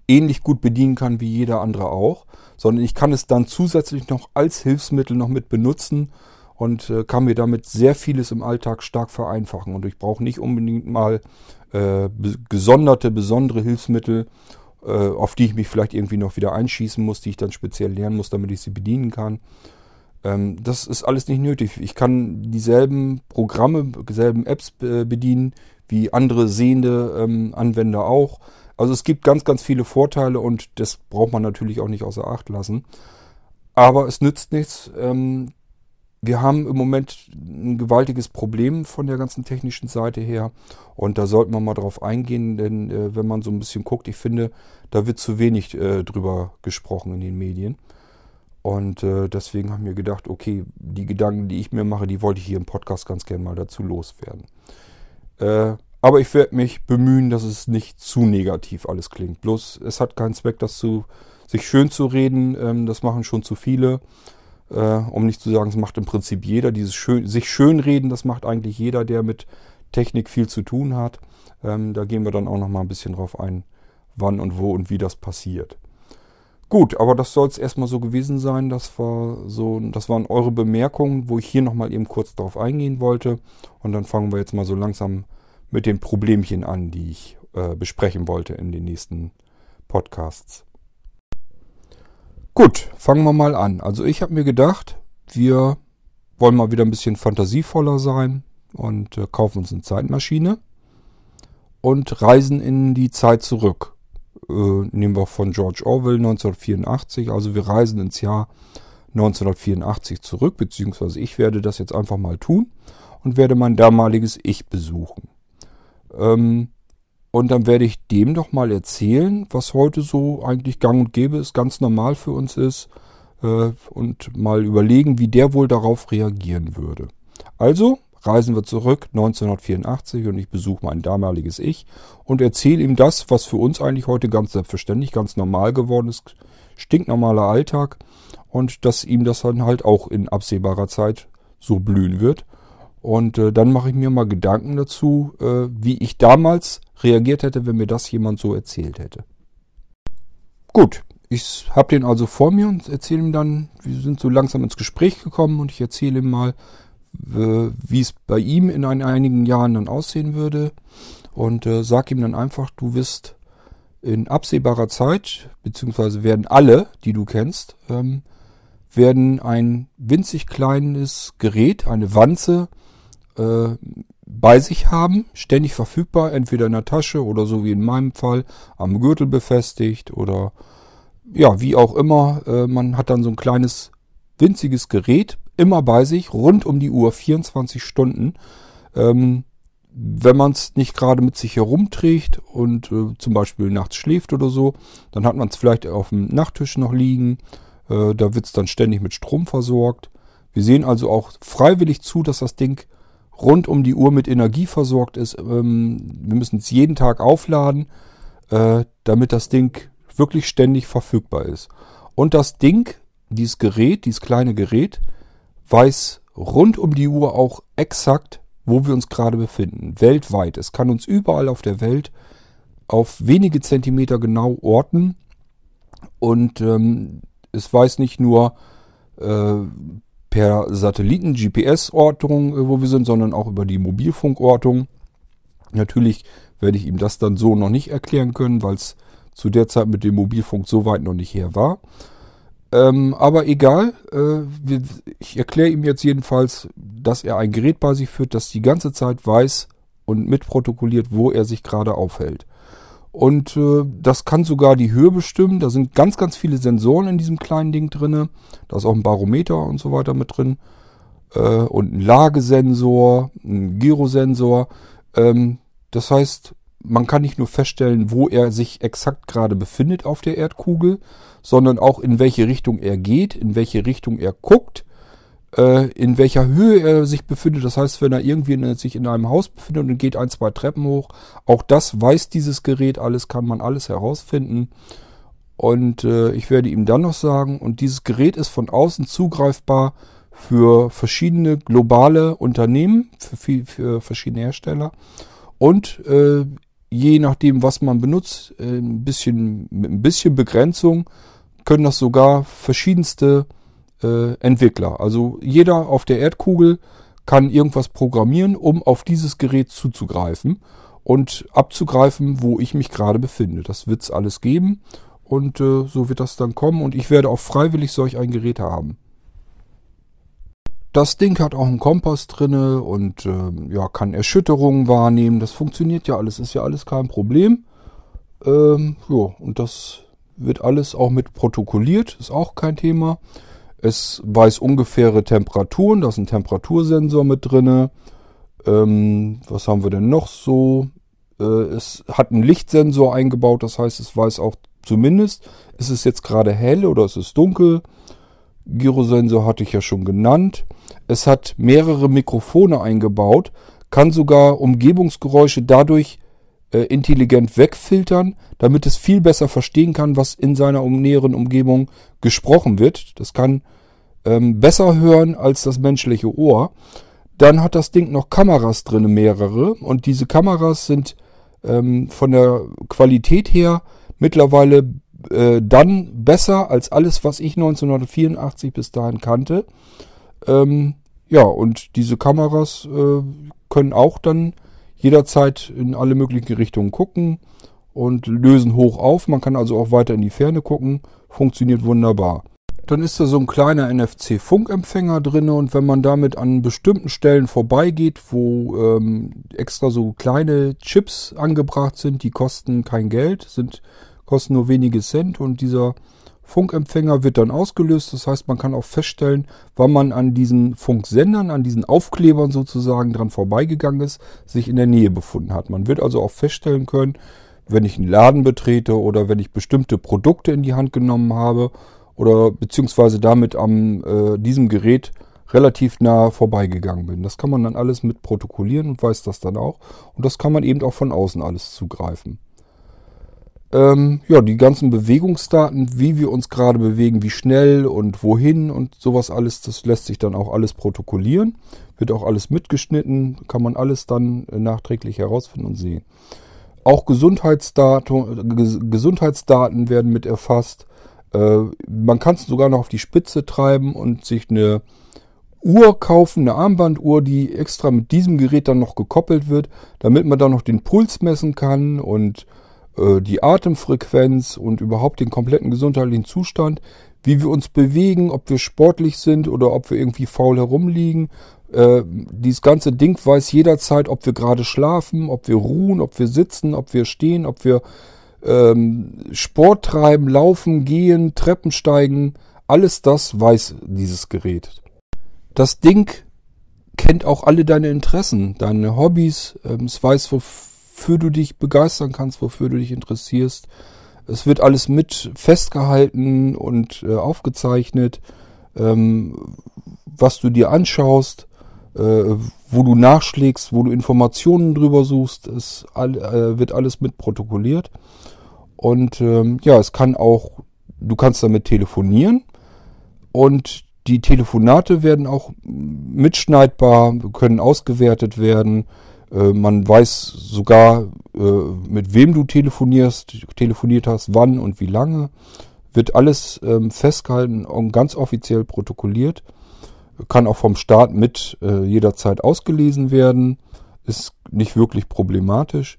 ähnlich gut bedienen kann wie jeder andere auch, sondern ich kann es dann zusätzlich noch als Hilfsmittel noch mit benutzen und äh, kann mir damit sehr vieles im Alltag stark vereinfachen. Und ich brauche nicht unbedingt mal äh, gesonderte, besondere Hilfsmittel, auf die ich mich vielleicht irgendwie noch wieder einschießen muss, die ich dann speziell lernen muss, damit ich sie bedienen kann. Ähm, das ist alles nicht nötig. Ich kann dieselben Programme, dieselben Apps bedienen wie andere sehende ähm, Anwender auch. Also es gibt ganz, ganz viele Vorteile und das braucht man natürlich auch nicht außer Acht lassen. Aber es nützt nichts. Wir haben im Moment ein gewaltiges Problem von der ganzen technischen Seite her. Und da sollten wir mal drauf eingehen, denn äh, wenn man so ein bisschen guckt, ich finde, da wird zu wenig äh, drüber gesprochen in den Medien. Und äh, deswegen haben wir gedacht, okay, die Gedanken, die ich mir mache, die wollte ich hier im Podcast ganz gerne mal dazu loswerden. Äh, aber ich werde mich bemühen, dass es nicht zu negativ alles klingt. Bloß es hat keinen Zweck, das zu, sich schön zu reden. Ähm, das machen schon zu viele. Äh, um nicht zu sagen, es macht im Prinzip jeder. Dieses schön, sich schön reden, das macht eigentlich jeder, der mit Technik viel zu tun hat. Ähm, da gehen wir dann auch noch mal ein bisschen drauf ein, wann und wo und wie das passiert. Gut, aber das soll es erstmal so gewesen sein. Das, war so, das waren eure Bemerkungen, wo ich hier nochmal eben kurz darauf eingehen wollte. Und dann fangen wir jetzt mal so langsam mit den Problemchen an, die ich äh, besprechen wollte in den nächsten Podcasts. Gut, fangen wir mal an. Also ich habe mir gedacht, wir wollen mal wieder ein bisschen fantasievoller sein und äh, kaufen uns eine Zeitmaschine und reisen in die Zeit zurück äh, nehmen wir von George Orwell 1984. Also wir reisen ins Jahr 1984 zurück, beziehungsweise ich werde das jetzt einfach mal tun und werde mein damaliges Ich besuchen. Ähm, und dann werde ich dem doch mal erzählen, was heute so eigentlich gang und gäbe ist, ganz normal für uns ist äh, und mal überlegen, wie der wohl darauf reagieren würde. Also reisen wir zurück 1984 und ich besuche mein damaliges Ich und erzähle ihm das, was für uns eigentlich heute ganz selbstverständlich, ganz normal geworden ist, stinknormaler Alltag und dass ihm das dann halt auch in absehbarer Zeit so blühen wird. Und äh, dann mache ich mir mal Gedanken dazu, äh, wie ich damals reagiert hätte, wenn mir das jemand so erzählt hätte. Gut, ich habe den also vor mir und erzähle ihm dann, wir sind so langsam ins Gespräch gekommen und ich erzähle ihm mal, wie es bei ihm in einigen Jahren dann aussehen würde und äh, sag ihm dann einfach, du wirst in absehbarer Zeit, beziehungsweise werden alle, die du kennst, ähm, werden ein winzig kleines Gerät, eine Wanze, äh, bei sich haben, ständig verfügbar, entweder in der Tasche oder so wie in meinem Fall am Gürtel befestigt oder ja, wie auch immer. Äh, man hat dann so ein kleines winziges Gerät immer bei sich, rund um die Uhr, 24 Stunden. Ähm, wenn man es nicht gerade mit sich herumträgt und äh, zum Beispiel nachts schläft oder so, dann hat man es vielleicht auf dem Nachttisch noch liegen. Äh, da wird es dann ständig mit Strom versorgt. Wir sehen also auch freiwillig zu, dass das Ding rund um die Uhr mit Energie versorgt ist. Ähm, wir müssen es jeden Tag aufladen, äh, damit das Ding wirklich ständig verfügbar ist. Und das Ding, dieses Gerät, dieses kleine Gerät, weiß rund um die Uhr auch exakt, wo wir uns gerade befinden. Weltweit. Es kann uns überall auf der Welt auf wenige Zentimeter genau orten. Und ähm, es weiß nicht nur äh, per Satelliten-GPS-Ortung, äh, wo wir sind, sondern auch über die Mobilfunkortung. Natürlich werde ich ihm das dann so noch nicht erklären können, weil es zu der Zeit mit dem Mobilfunk so weit noch nicht her war. Ähm, aber egal, äh, ich erkläre ihm jetzt jedenfalls, dass er ein Gerät bei sich führt, das die ganze Zeit weiß und mitprotokolliert, wo er sich gerade aufhält. Und äh, das kann sogar die Höhe bestimmen. Da sind ganz, ganz viele Sensoren in diesem kleinen Ding drin. Da ist auch ein Barometer und so weiter mit drin. Äh, und ein Lagesensor, ein Gyrosensor. Ähm, das heißt, man kann nicht nur feststellen, wo er sich exakt gerade befindet auf der Erdkugel, sondern auch in welche Richtung er geht, in welche Richtung er guckt, in welcher Höhe er sich befindet. Das heißt, wenn er irgendwie in, sich in einem Haus befindet und geht ein, zwei Treppen hoch, auch das weiß dieses Gerät alles, kann man alles herausfinden. Und äh, ich werde ihm dann noch sagen, und dieses Gerät ist von außen zugreifbar für verschiedene globale Unternehmen, für, für verschiedene Hersteller. Und äh, je nachdem, was man benutzt, äh, ein bisschen, mit ein bisschen Begrenzung, können das sogar verschiedenste äh, Entwickler. Also jeder auf der Erdkugel kann irgendwas programmieren, um auf dieses Gerät zuzugreifen und abzugreifen, wo ich mich gerade befinde. Das wird es alles geben und äh, so wird das dann kommen und ich werde auch freiwillig solch ein Gerät haben. Das Ding hat auch einen Kompass drinne und äh, ja, kann Erschütterungen wahrnehmen. Das funktioniert ja alles, ist ja alles kein Problem. Ähm, ja, und das wird alles auch mit protokolliert, ist auch kein Thema. Es weiß ungefähre Temperaturen, da ist ein Temperatursensor mit drinne. Ähm, was haben wir denn noch so? Äh, es hat einen Lichtsensor eingebaut, das heißt, es weiß auch zumindest, ist es jetzt gerade hell oder ist es dunkel. Gyrosensor hatte ich ja schon genannt. Es hat mehrere Mikrofone eingebaut, kann sogar Umgebungsgeräusche dadurch äh, intelligent wegfiltern, damit es viel besser verstehen kann, was in seiner um näheren Umgebung gesprochen wird. Das kann ähm, besser hören als das menschliche Ohr. Dann hat das Ding noch Kameras drin, mehrere. Und diese Kameras sind ähm, von der Qualität her mittlerweile äh, dann besser als alles, was ich 1984 bis dahin kannte. Ähm, ja, und diese Kameras äh, können auch dann jederzeit in alle möglichen Richtungen gucken und lösen hoch auf. Man kann also auch weiter in die Ferne gucken. Funktioniert wunderbar. Dann ist da so ein kleiner NFC-Funkempfänger drin und wenn man damit an bestimmten Stellen vorbeigeht, wo ähm, extra so kleine Chips angebracht sind, die kosten kein Geld, sind, kosten nur wenige Cent und dieser Funkempfänger wird dann ausgelöst. Das heißt, man kann auch feststellen, wann man an diesen Funksendern, an diesen Aufklebern sozusagen dran vorbeigegangen ist, sich in der Nähe befunden hat. Man wird also auch feststellen können, wenn ich einen Laden betrete oder wenn ich bestimmte Produkte in die Hand genommen habe oder beziehungsweise damit am äh, diesem Gerät relativ nah vorbeigegangen bin. Das kann man dann alles mit protokollieren und weiß das dann auch. Und das kann man eben auch von außen alles zugreifen. Ähm, ja, die ganzen Bewegungsdaten, wie wir uns gerade bewegen, wie schnell und wohin und sowas alles, das lässt sich dann auch alles protokollieren. Wird auch alles mitgeschnitten, kann man alles dann nachträglich herausfinden und sehen. Auch Gesundheitsdaten, Gesundheitsdaten werden mit erfasst. Äh, man kann es sogar noch auf die Spitze treiben und sich eine Uhr kaufen, eine Armbanduhr, die extra mit diesem Gerät dann noch gekoppelt wird, damit man dann noch den Puls messen kann und die Atemfrequenz und überhaupt den kompletten gesundheitlichen Zustand, wie wir uns bewegen, ob wir sportlich sind oder ob wir irgendwie faul herumliegen. Äh, dieses ganze Ding weiß jederzeit, ob wir gerade schlafen, ob wir ruhen, ob wir sitzen, ob wir stehen, ob wir ähm, Sport treiben, laufen, gehen, Treppen steigen. Alles das weiß dieses Gerät. Das Ding kennt auch alle deine Interessen, deine Hobbys. Ähm, es weiß, wofür wofür du dich begeistern kannst, wofür du dich interessierst. Es wird alles mit festgehalten und äh, aufgezeichnet, ähm, was du dir anschaust, äh, wo du nachschlägst, wo du Informationen drüber suchst. Es all, äh, wird alles mit protokolliert. Und ähm, ja, es kann auch, du kannst damit telefonieren und die Telefonate werden auch mitschneidbar, können ausgewertet werden. Äh, man weiß sogar, äh, mit wem du telefonierst, telefoniert hast, wann und wie lange. Wird alles ähm, festgehalten und ganz offiziell protokolliert. Kann auch vom Staat mit äh, jederzeit ausgelesen werden. Ist nicht wirklich problematisch.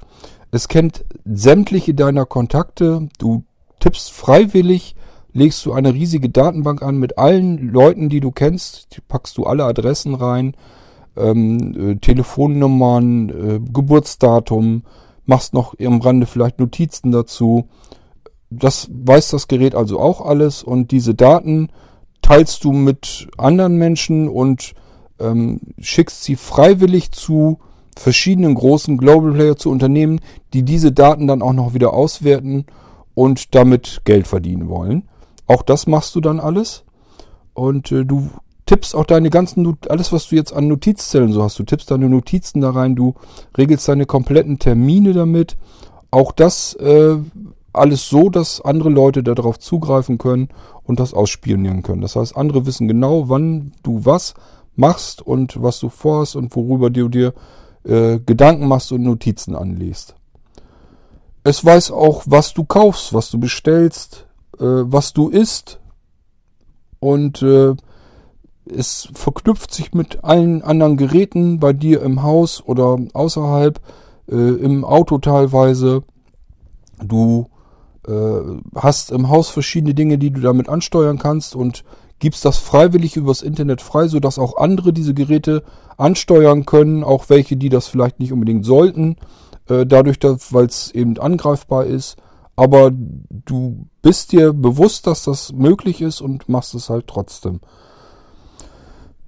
Es kennt sämtliche deiner Kontakte. Du tippst freiwillig, legst du eine riesige Datenbank an mit allen Leuten, die du kennst. Packst du alle Adressen rein ähm, äh, Telefonnummern, äh, Geburtsdatum, machst noch am Rande vielleicht Notizen dazu. Das weiß das Gerät also auch alles und diese Daten teilst du mit anderen Menschen und ähm, schickst sie freiwillig zu verschiedenen großen Global Player zu Unternehmen, die diese Daten dann auch noch wieder auswerten und damit Geld verdienen wollen. Auch das machst du dann alles. Und äh, du tippst auch deine ganzen, alles was du jetzt an Notizzellen so hast, du tippst deine Notizen da rein, du regelst deine kompletten Termine damit. Auch das äh, alles so, dass andere Leute darauf zugreifen können und das ausspionieren können. Das heißt, andere wissen genau, wann du was machst und was du vorhast und worüber du dir äh, Gedanken machst und Notizen anliest. Es weiß auch, was du kaufst, was du bestellst, äh, was du isst. Und äh, es verknüpft sich mit allen anderen Geräten bei dir im Haus oder außerhalb, äh, im Auto teilweise. Du äh, hast im Haus verschiedene Dinge, die du damit ansteuern kannst und gibst das freiwillig übers Internet frei, sodass auch andere diese Geräte ansteuern können, auch welche, die das vielleicht nicht unbedingt sollten, äh, dadurch, weil es eben angreifbar ist. Aber du bist dir bewusst, dass das möglich ist und machst es halt trotzdem.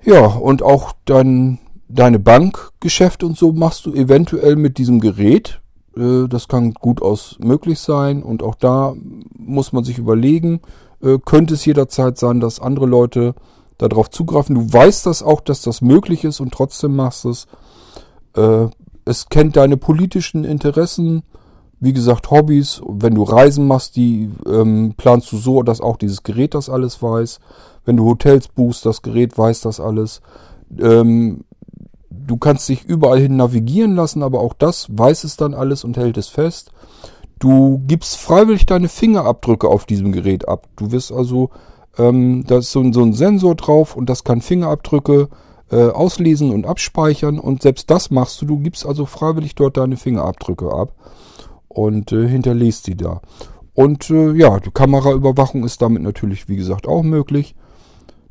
Ja, und auch dein, deine Bankgeschäfte und so machst du eventuell mit diesem Gerät. Äh, das kann gut aus möglich sein und auch da muss man sich überlegen, äh, könnte es jederzeit sein, dass andere Leute darauf zugreifen. Du weißt das auch, dass das möglich ist und trotzdem machst es. Äh, es kennt deine politischen Interessen, wie gesagt, Hobbys. Wenn du Reisen machst, die ähm, planst du so, dass auch dieses Gerät das alles weiß. Wenn du Hotels buchst, das Gerät weiß das alles. Ähm, du kannst dich überall hin navigieren lassen, aber auch das weiß es dann alles und hält es fest. Du gibst freiwillig deine Fingerabdrücke auf diesem Gerät ab. Du wirst also, ähm, da ist so, so, ein Sensor drauf und das kann Fingerabdrücke äh, auslesen und abspeichern und selbst das machst du. Du gibst also freiwillig dort deine Fingerabdrücke ab und äh, hinterlegst die da. Und äh, ja, die Kameraüberwachung ist damit natürlich, wie gesagt, auch möglich.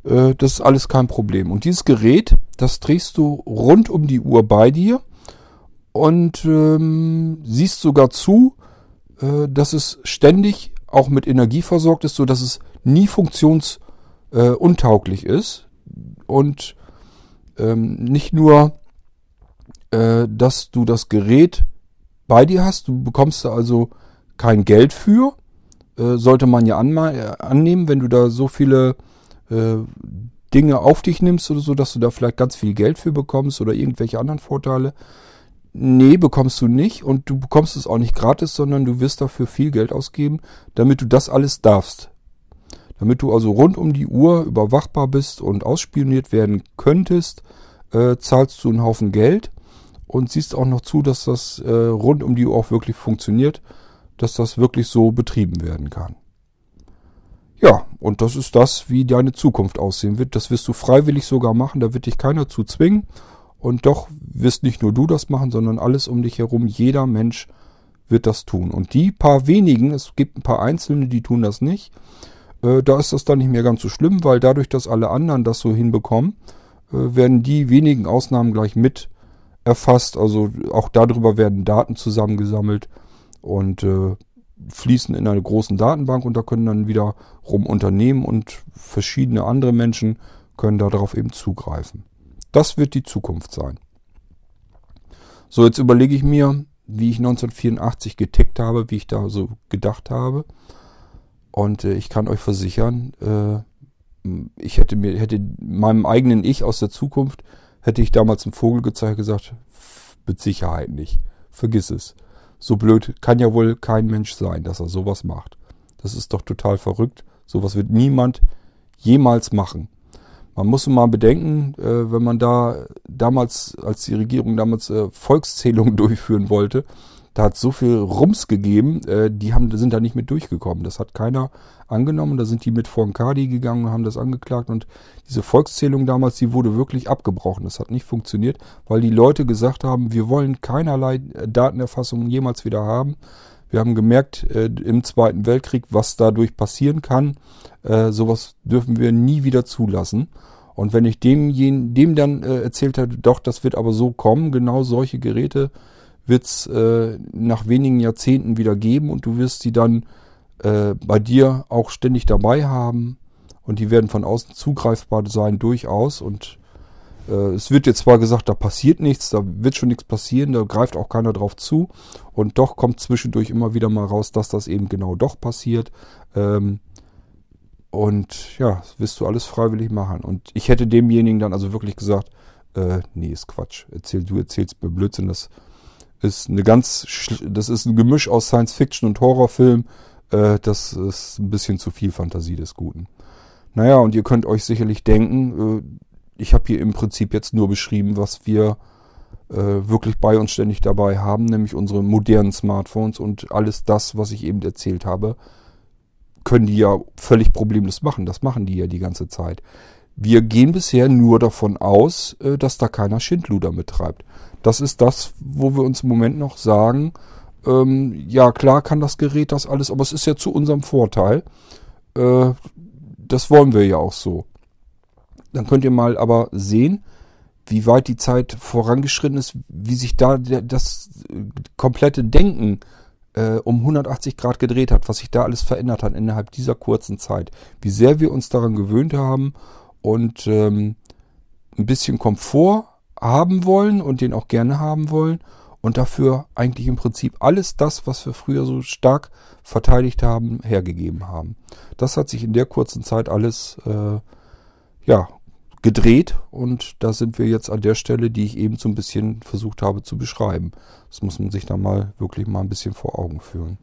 Äh, das ist alles kein Problem. Und dieses Gerät, das drehst du rund um die Uhr bei dir und ähm, siehst sogar zu, äh, dass es ständig auch mit Energie versorgt ist, so dass es nie funktionsuntauglich äh, ist. Und ähm, nicht nur, äh, dass du das Gerät bei dir hast, du bekommst da also kein Geld für, äh, sollte man ja äh, annehmen, wenn du da so viele äh, Dinge auf dich nimmst oder so, dass du da vielleicht ganz viel Geld für bekommst oder irgendwelche anderen Vorteile. Nee, bekommst du nicht und du bekommst es auch nicht gratis, sondern du wirst dafür viel Geld ausgeben, damit du das alles darfst. Damit du also rund um die Uhr überwachbar bist und ausspioniert werden könntest, äh, zahlst du einen Haufen Geld und siehst auch noch zu, dass das äh, rund um die Uhr auch wirklich funktioniert, dass das wirklich so betrieben werden kann. Ja, und das ist das, wie deine Zukunft aussehen wird. Das wirst du freiwillig sogar machen, da wird dich keiner zu zwingen. Und doch wirst nicht nur du das machen, sondern alles um dich herum. Jeder Mensch wird das tun. Und die paar wenigen, es gibt ein paar Einzelne, die tun das nicht. Äh, da ist das dann nicht mehr ganz so schlimm, weil dadurch, dass alle anderen das so hinbekommen, äh, werden die wenigen Ausnahmen gleich mit erfasst. Also auch darüber werden Daten zusammengesammelt und äh, fließen in eine großen Datenbank und da können dann wiederum Unternehmen und verschiedene andere Menschen können darauf eben zugreifen. Das wird die Zukunft sein. So, jetzt überlege ich mir, wie ich 1984 getickt habe, wie ich da so gedacht habe. Und äh, ich kann euch versichern, äh, ich hätte mir, hätte meinem eigenen Ich aus der Zukunft, hätte ich damals einen Vogel gezeigt, gesagt, mit Sicherheit nicht. Vergiss es. So blöd kann ja wohl kein Mensch sein, dass er sowas macht. Das ist doch total verrückt. Sowas wird niemand jemals machen. Man muss mal bedenken, äh, wenn man da damals, als die Regierung damals äh, Volkszählungen (laughs) durchführen wollte, da hat so viel Rums gegeben, äh, die haben, sind da nicht mit durchgekommen. Das hat keiner angenommen. Da sind die mit vor den Kadi gegangen und haben das angeklagt. Und diese Volkszählung damals, die wurde wirklich abgebrochen. Das hat nicht funktioniert, weil die Leute gesagt haben, wir wollen keinerlei Datenerfassung jemals wieder haben. Wir haben gemerkt äh, im Zweiten Weltkrieg, was dadurch passieren kann. Äh, sowas dürfen wir nie wieder zulassen. Und wenn ich dem, dem dann äh, erzählt hätte, doch, das wird aber so kommen, genau solche Geräte wird es äh, nach wenigen Jahrzehnten wieder geben und du wirst sie dann äh, bei dir auch ständig dabei haben und die werden von außen zugreifbar sein durchaus und äh, es wird jetzt zwar gesagt, da passiert nichts, da wird schon nichts passieren, da greift auch keiner drauf zu und doch kommt zwischendurch immer wieder mal raus, dass das eben genau doch passiert. Ähm, und ja, das wirst du alles freiwillig machen. Und ich hätte demjenigen dann also wirklich gesagt, äh, nee, ist Quatsch. Erzähl, du erzählst mir Blödsinn. Das ist eine ganz, das ist ein Gemisch aus Science Fiction und Horrorfilm. Äh, das ist ein bisschen zu viel Fantasie des Guten. Naja, und ihr könnt euch sicherlich denken, äh, ich habe hier im Prinzip jetzt nur beschrieben, was wir äh, wirklich bei uns ständig dabei haben, nämlich unsere modernen Smartphones und alles das, was ich eben erzählt habe, können die ja völlig problemlos machen. Das machen die ja die ganze Zeit. Wir gehen bisher nur davon aus, dass da keiner Schindluder mittreibt. Das ist das, wo wir uns im Moment noch sagen, ähm, ja klar kann das Gerät das alles, aber es ist ja zu unserem Vorteil. Äh, das wollen wir ja auch so. Dann könnt ihr mal aber sehen, wie weit die Zeit vorangeschritten ist, wie sich da das komplette Denken äh, um 180 Grad gedreht hat, was sich da alles verändert hat innerhalb dieser kurzen Zeit. Wie sehr wir uns daran gewöhnt haben und ähm, ein bisschen Komfort haben wollen und den auch gerne haben wollen und dafür eigentlich im Prinzip alles das, was wir früher so stark verteidigt haben, hergegeben haben. Das hat sich in der kurzen Zeit alles äh, ja gedreht und da sind wir jetzt an der Stelle, die ich eben so ein bisschen versucht habe zu beschreiben. Das muss man sich da mal wirklich mal ein bisschen vor Augen führen.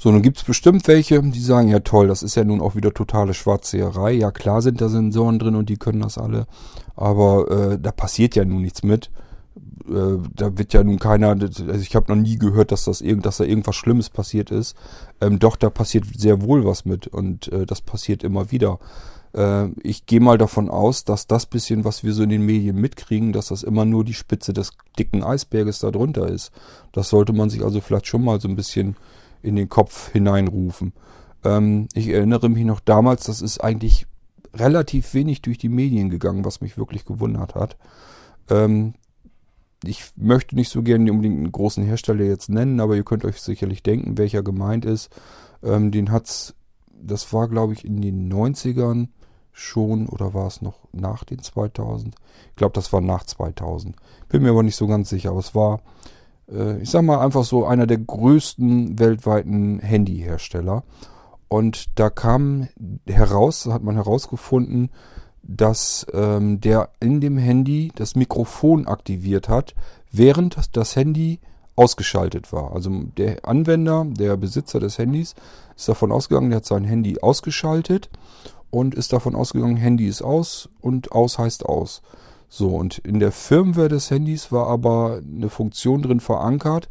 So, nun gibt es bestimmt welche, die sagen, ja toll, das ist ja nun auch wieder totale Schwarzseherei. Ja klar sind da Sensoren drin und die können das alle, aber äh, da passiert ja nun nichts mit. Äh, da wird ja nun keiner, also ich habe noch nie gehört, dass das irgend, dass da irgendwas Schlimmes passiert ist. Ähm, doch, da passiert sehr wohl was mit und äh, das passiert immer wieder. Äh, ich gehe mal davon aus, dass das bisschen, was wir so in den Medien mitkriegen, dass das immer nur die Spitze des dicken Eisberges da drunter ist. Das sollte man sich also vielleicht schon mal so ein bisschen in den Kopf hineinrufen. Ähm, ich erinnere mich noch damals, das ist eigentlich relativ wenig durch die Medien gegangen, was mich wirklich gewundert hat. Ähm, ich möchte nicht so gerne unbedingt einen großen Hersteller jetzt nennen, aber ihr könnt euch sicherlich denken, welcher gemeint ist. Ähm, den hat's, das war glaube ich in den 90ern schon oder war es noch nach den 2000? Ich glaube, das war nach 2000. Bin mir aber nicht so ganz sicher, aber es war, ich sag mal, einfach so einer der größten weltweiten Handyhersteller. Und da kam heraus, hat man herausgefunden, dass ähm, der in dem Handy das Mikrofon aktiviert hat, während das Handy ausgeschaltet war. Also der Anwender, der Besitzer des Handys, ist davon ausgegangen, der hat sein Handy ausgeschaltet und ist davon ausgegangen, Handy ist aus und aus heißt aus. So, und in der Firmware des Handys war aber eine Funktion drin verankert,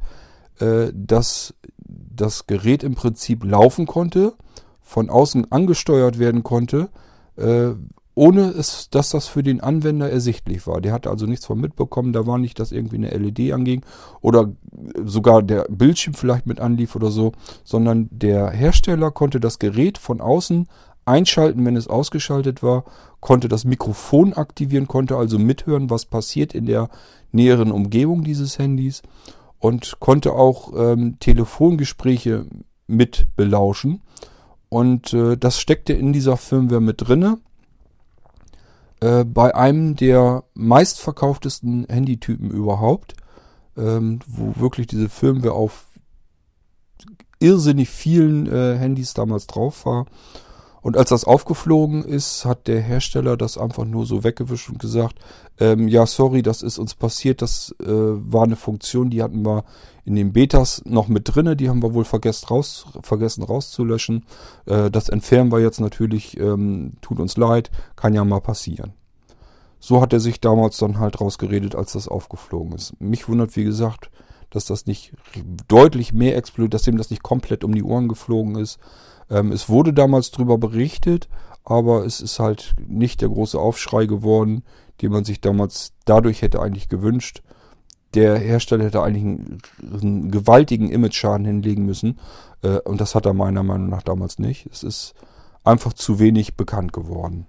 äh, dass das Gerät im Prinzip laufen konnte, von außen angesteuert werden konnte, äh, ohne es, dass das für den Anwender ersichtlich war. Der hatte also nichts von mitbekommen, da war nicht, dass irgendwie eine LED anging oder sogar der Bildschirm vielleicht mit anlief oder so, sondern der Hersteller konnte das Gerät von außen einschalten, wenn es ausgeschaltet war, konnte das Mikrofon aktivieren, konnte also mithören, was passiert in der näheren Umgebung dieses Handys und konnte auch ähm, Telefongespräche mit belauschen. Und äh, das steckte in dieser Firmware mit drinne. Äh, bei einem der meistverkauftesten Handytypen überhaupt, ähm, wo wirklich diese Firmware auf irrsinnig vielen äh, Handys damals drauf war. Und als das aufgeflogen ist, hat der Hersteller das einfach nur so weggewischt und gesagt, ähm, ja, sorry, das ist uns passiert, das äh, war eine Funktion, die hatten wir in den Betas noch mit drinne, die haben wir wohl vergessen, raus, vergessen rauszulöschen. Äh, das entfernen wir jetzt natürlich, ähm, tut uns leid, kann ja mal passieren. So hat er sich damals dann halt rausgeredet, als das aufgeflogen ist. Mich wundert, wie gesagt, dass das nicht deutlich mehr explodiert, dass ihm das nicht komplett um die Ohren geflogen ist. Ähm, es wurde damals darüber berichtet, aber es ist halt nicht der große Aufschrei geworden, den man sich damals dadurch hätte eigentlich gewünscht. Der Hersteller hätte eigentlich einen, einen gewaltigen Image-Schaden hinlegen müssen. Äh, und das hat er meiner Meinung nach damals nicht. Es ist einfach zu wenig bekannt geworden.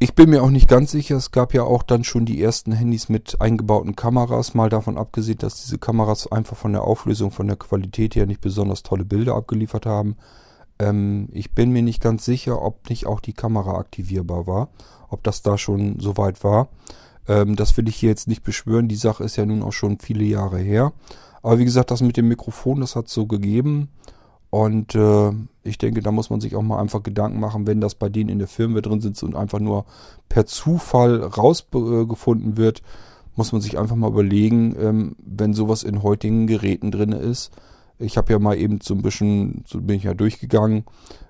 Ich bin mir auch nicht ganz sicher, es gab ja auch dann schon die ersten Handys mit eingebauten Kameras, mal davon abgesehen, dass diese Kameras einfach von der Auflösung, von der Qualität her nicht besonders tolle Bilder abgeliefert haben. Ähm, ich bin mir nicht ganz sicher, ob nicht auch die Kamera aktivierbar war, ob das da schon so weit war. Ähm, das will ich hier jetzt nicht beschwören, die Sache ist ja nun auch schon viele Jahre her. Aber wie gesagt, das mit dem Mikrofon, das hat so gegeben. Und äh, ich denke, da muss man sich auch mal einfach Gedanken machen, wenn das bei denen in der Firmware drin sitzt und einfach nur per Zufall rausgefunden wird, muss man sich einfach mal überlegen, ähm, wenn sowas in heutigen Geräten drin ist. Ich habe ja mal eben so ein bisschen, so bin ich ja durchgegangen,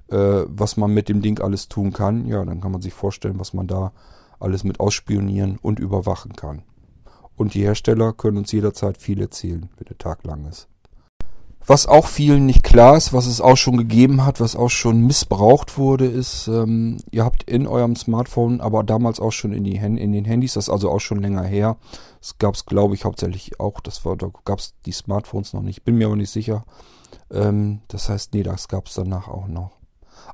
äh, was man mit dem Ding alles tun kann. Ja, dann kann man sich vorstellen, was man da alles mit ausspionieren und überwachen kann. Und die Hersteller können uns jederzeit viel erzählen, wenn der Tag lang ist. Was auch vielen nicht klar ist, was es auch schon gegeben hat, was auch schon missbraucht wurde, ist, ähm, ihr habt in eurem Smartphone, aber damals auch schon in, die, in den Handys, das ist also auch schon länger her. Es gab es, glaube ich, hauptsächlich auch, das war, da gab es die Smartphones noch nicht, bin mir aber nicht sicher. Ähm, das heißt, nee, das gab es danach auch noch.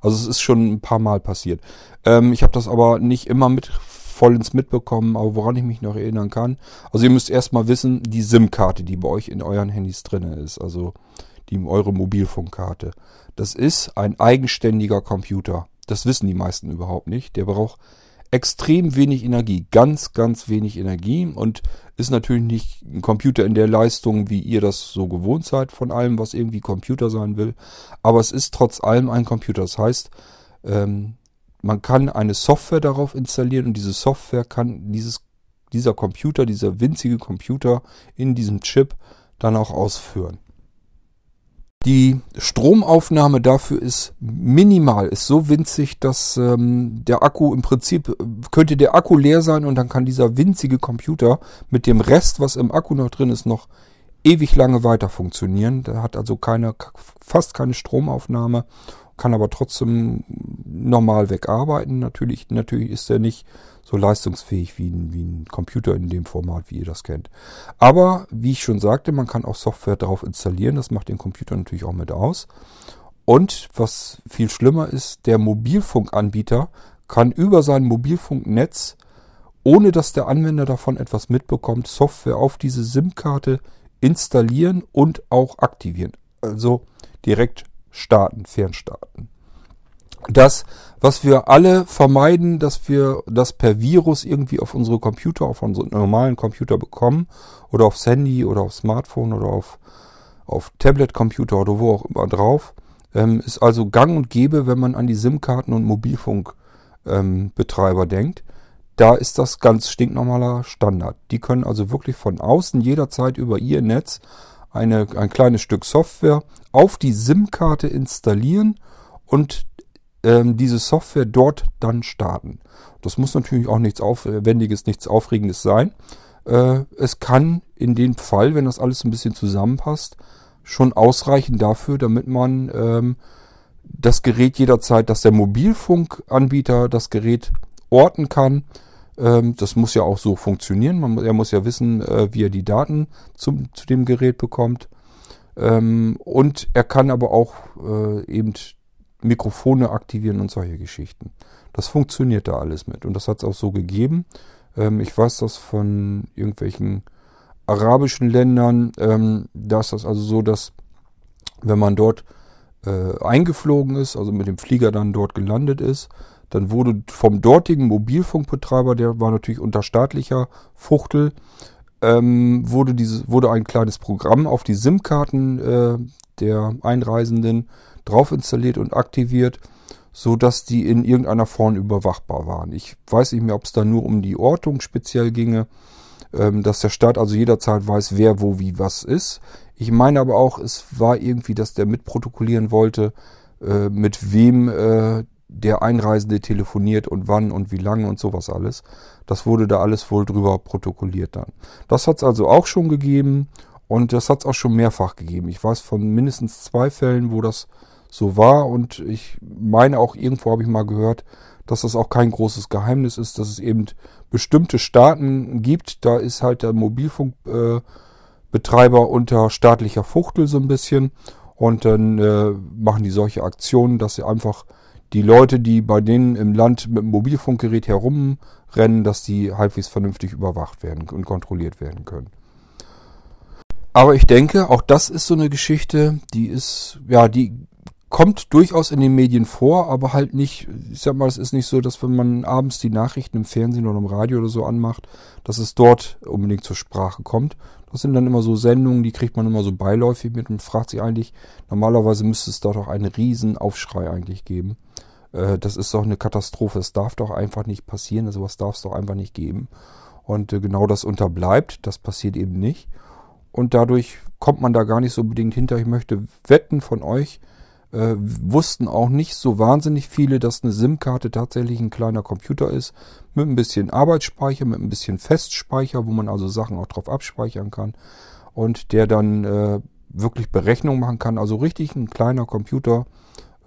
Also es ist schon ein paar Mal passiert. Ähm, ich habe das aber nicht immer mit vollends mitbekommen, aber woran ich mich noch erinnern kann. Also ihr müsst erstmal wissen, die SIM-Karte, die bei euch in euren Handys drin ist, also die eure Mobilfunkkarte. Das ist ein eigenständiger Computer. Das wissen die meisten überhaupt nicht. Der braucht extrem wenig Energie, ganz, ganz wenig Energie und ist natürlich nicht ein Computer in der Leistung, wie ihr das so gewohnt seid von allem, was irgendwie Computer sein will. Aber es ist trotz allem ein Computer. Das heißt, ähm, man kann eine Software darauf installieren und diese Software kann dieses, dieser Computer, dieser winzige Computer in diesem Chip dann auch ausführen. Die Stromaufnahme dafür ist minimal, ist so winzig, dass ähm, der Akku im Prinzip könnte der Akku leer sein und dann kann dieser winzige Computer mit dem Rest, was im Akku noch drin ist, noch ewig lange weiter funktionieren. Der hat also keine, fast keine Stromaufnahme kann aber trotzdem normal wegarbeiten. Natürlich, natürlich ist er nicht so leistungsfähig wie ein, wie ein Computer in dem Format, wie ihr das kennt. Aber wie ich schon sagte, man kann auch Software darauf installieren. Das macht den Computer natürlich auch mit aus. Und was viel schlimmer ist, der Mobilfunkanbieter kann über sein Mobilfunknetz, ohne dass der Anwender davon etwas mitbekommt, Software auf diese SIM-Karte installieren und auch aktivieren. Also direkt starten, fernstarten. Das, was wir alle vermeiden, dass wir das per Virus irgendwie auf unsere Computer, auf unsere normalen Computer bekommen oder aufs Handy oder aufs Smartphone oder auf, auf Tablet-Computer oder wo auch immer drauf, ähm, ist also gang und gäbe, wenn man an die SIM-Karten und Mobilfunkbetreiber ähm, denkt. Da ist das ganz stinknormaler Standard. Die können also wirklich von außen jederzeit über ihr Netz eine, ein kleines Stück Software auf die SIM-Karte installieren und ähm, diese Software dort dann starten. Das muss natürlich auch nichts Aufwendiges, nichts Aufregendes sein. Äh, es kann in dem Fall, wenn das alles ein bisschen zusammenpasst, schon ausreichen dafür, damit man ähm, das Gerät jederzeit, dass der Mobilfunkanbieter das Gerät orten kann. Ähm, das muss ja auch so funktionieren. Man, er muss ja wissen, äh, wie er die Daten zum, zu dem Gerät bekommt. Ähm, und er kann aber auch äh, eben Mikrofone aktivieren und solche Geschichten. Das funktioniert da alles mit. Und das hat es auch so gegeben. Ähm, ich weiß das von irgendwelchen arabischen Ländern. Ähm, da ist das also so, dass wenn man dort äh, eingeflogen ist, also mit dem Flieger dann dort gelandet ist, dann wurde vom dortigen Mobilfunkbetreiber, der war natürlich unter staatlicher Fuchtel, ähm, wurde, dieses, wurde ein kleines Programm auf die SIM-Karten äh, der Einreisenden drauf installiert und aktiviert, so dass die in irgendeiner Form überwachbar waren. Ich weiß nicht mehr, ob es da nur um die Ortung speziell ginge, ähm, dass der Staat also jederzeit weiß, wer wo wie was ist. Ich meine aber auch, es war irgendwie, dass der mitprotokollieren wollte, äh, mit wem äh, der Einreisende telefoniert und wann und wie lange und sowas alles. Das wurde da alles wohl drüber protokolliert dann. Das hat es also auch schon gegeben und das hat es auch schon mehrfach gegeben. Ich weiß von mindestens zwei Fällen, wo das so war und ich meine auch irgendwo habe ich mal gehört, dass das auch kein großes Geheimnis ist, dass es eben bestimmte Staaten gibt. Da ist halt der Mobilfunkbetreiber äh, unter staatlicher Fuchtel so ein bisschen und dann äh, machen die solche Aktionen, dass sie einfach die Leute, die bei denen im Land mit dem Mobilfunkgerät herumrennen, dass die halbwegs vernünftig überwacht werden und kontrolliert werden können. Aber ich denke, auch das ist so eine Geschichte, die ist, ja, die kommt durchaus in den Medien vor, aber halt nicht, ich sag mal, es ist nicht so, dass wenn man abends die Nachrichten im Fernsehen oder im Radio oder so anmacht, dass es dort unbedingt zur Sprache kommt. Das sind dann immer so Sendungen, die kriegt man immer so beiläufig mit und fragt sich eigentlich, normalerweise müsste es dort auch einen riesen Aufschrei eigentlich geben. Äh, das ist doch eine Katastrophe. Es darf doch einfach nicht passieren. Also was darf es doch einfach nicht geben. Und äh, genau das unterbleibt. Das passiert eben nicht. Und dadurch kommt man da gar nicht so unbedingt hinter. Ich möchte wetten von euch, äh, wussten auch nicht so wahnsinnig viele, dass eine SIM-Karte tatsächlich ein kleiner Computer ist, mit ein bisschen Arbeitsspeicher, mit ein bisschen Festspeicher, wo man also Sachen auch drauf abspeichern kann und der dann äh, wirklich Berechnungen machen kann. Also richtig ein kleiner Computer,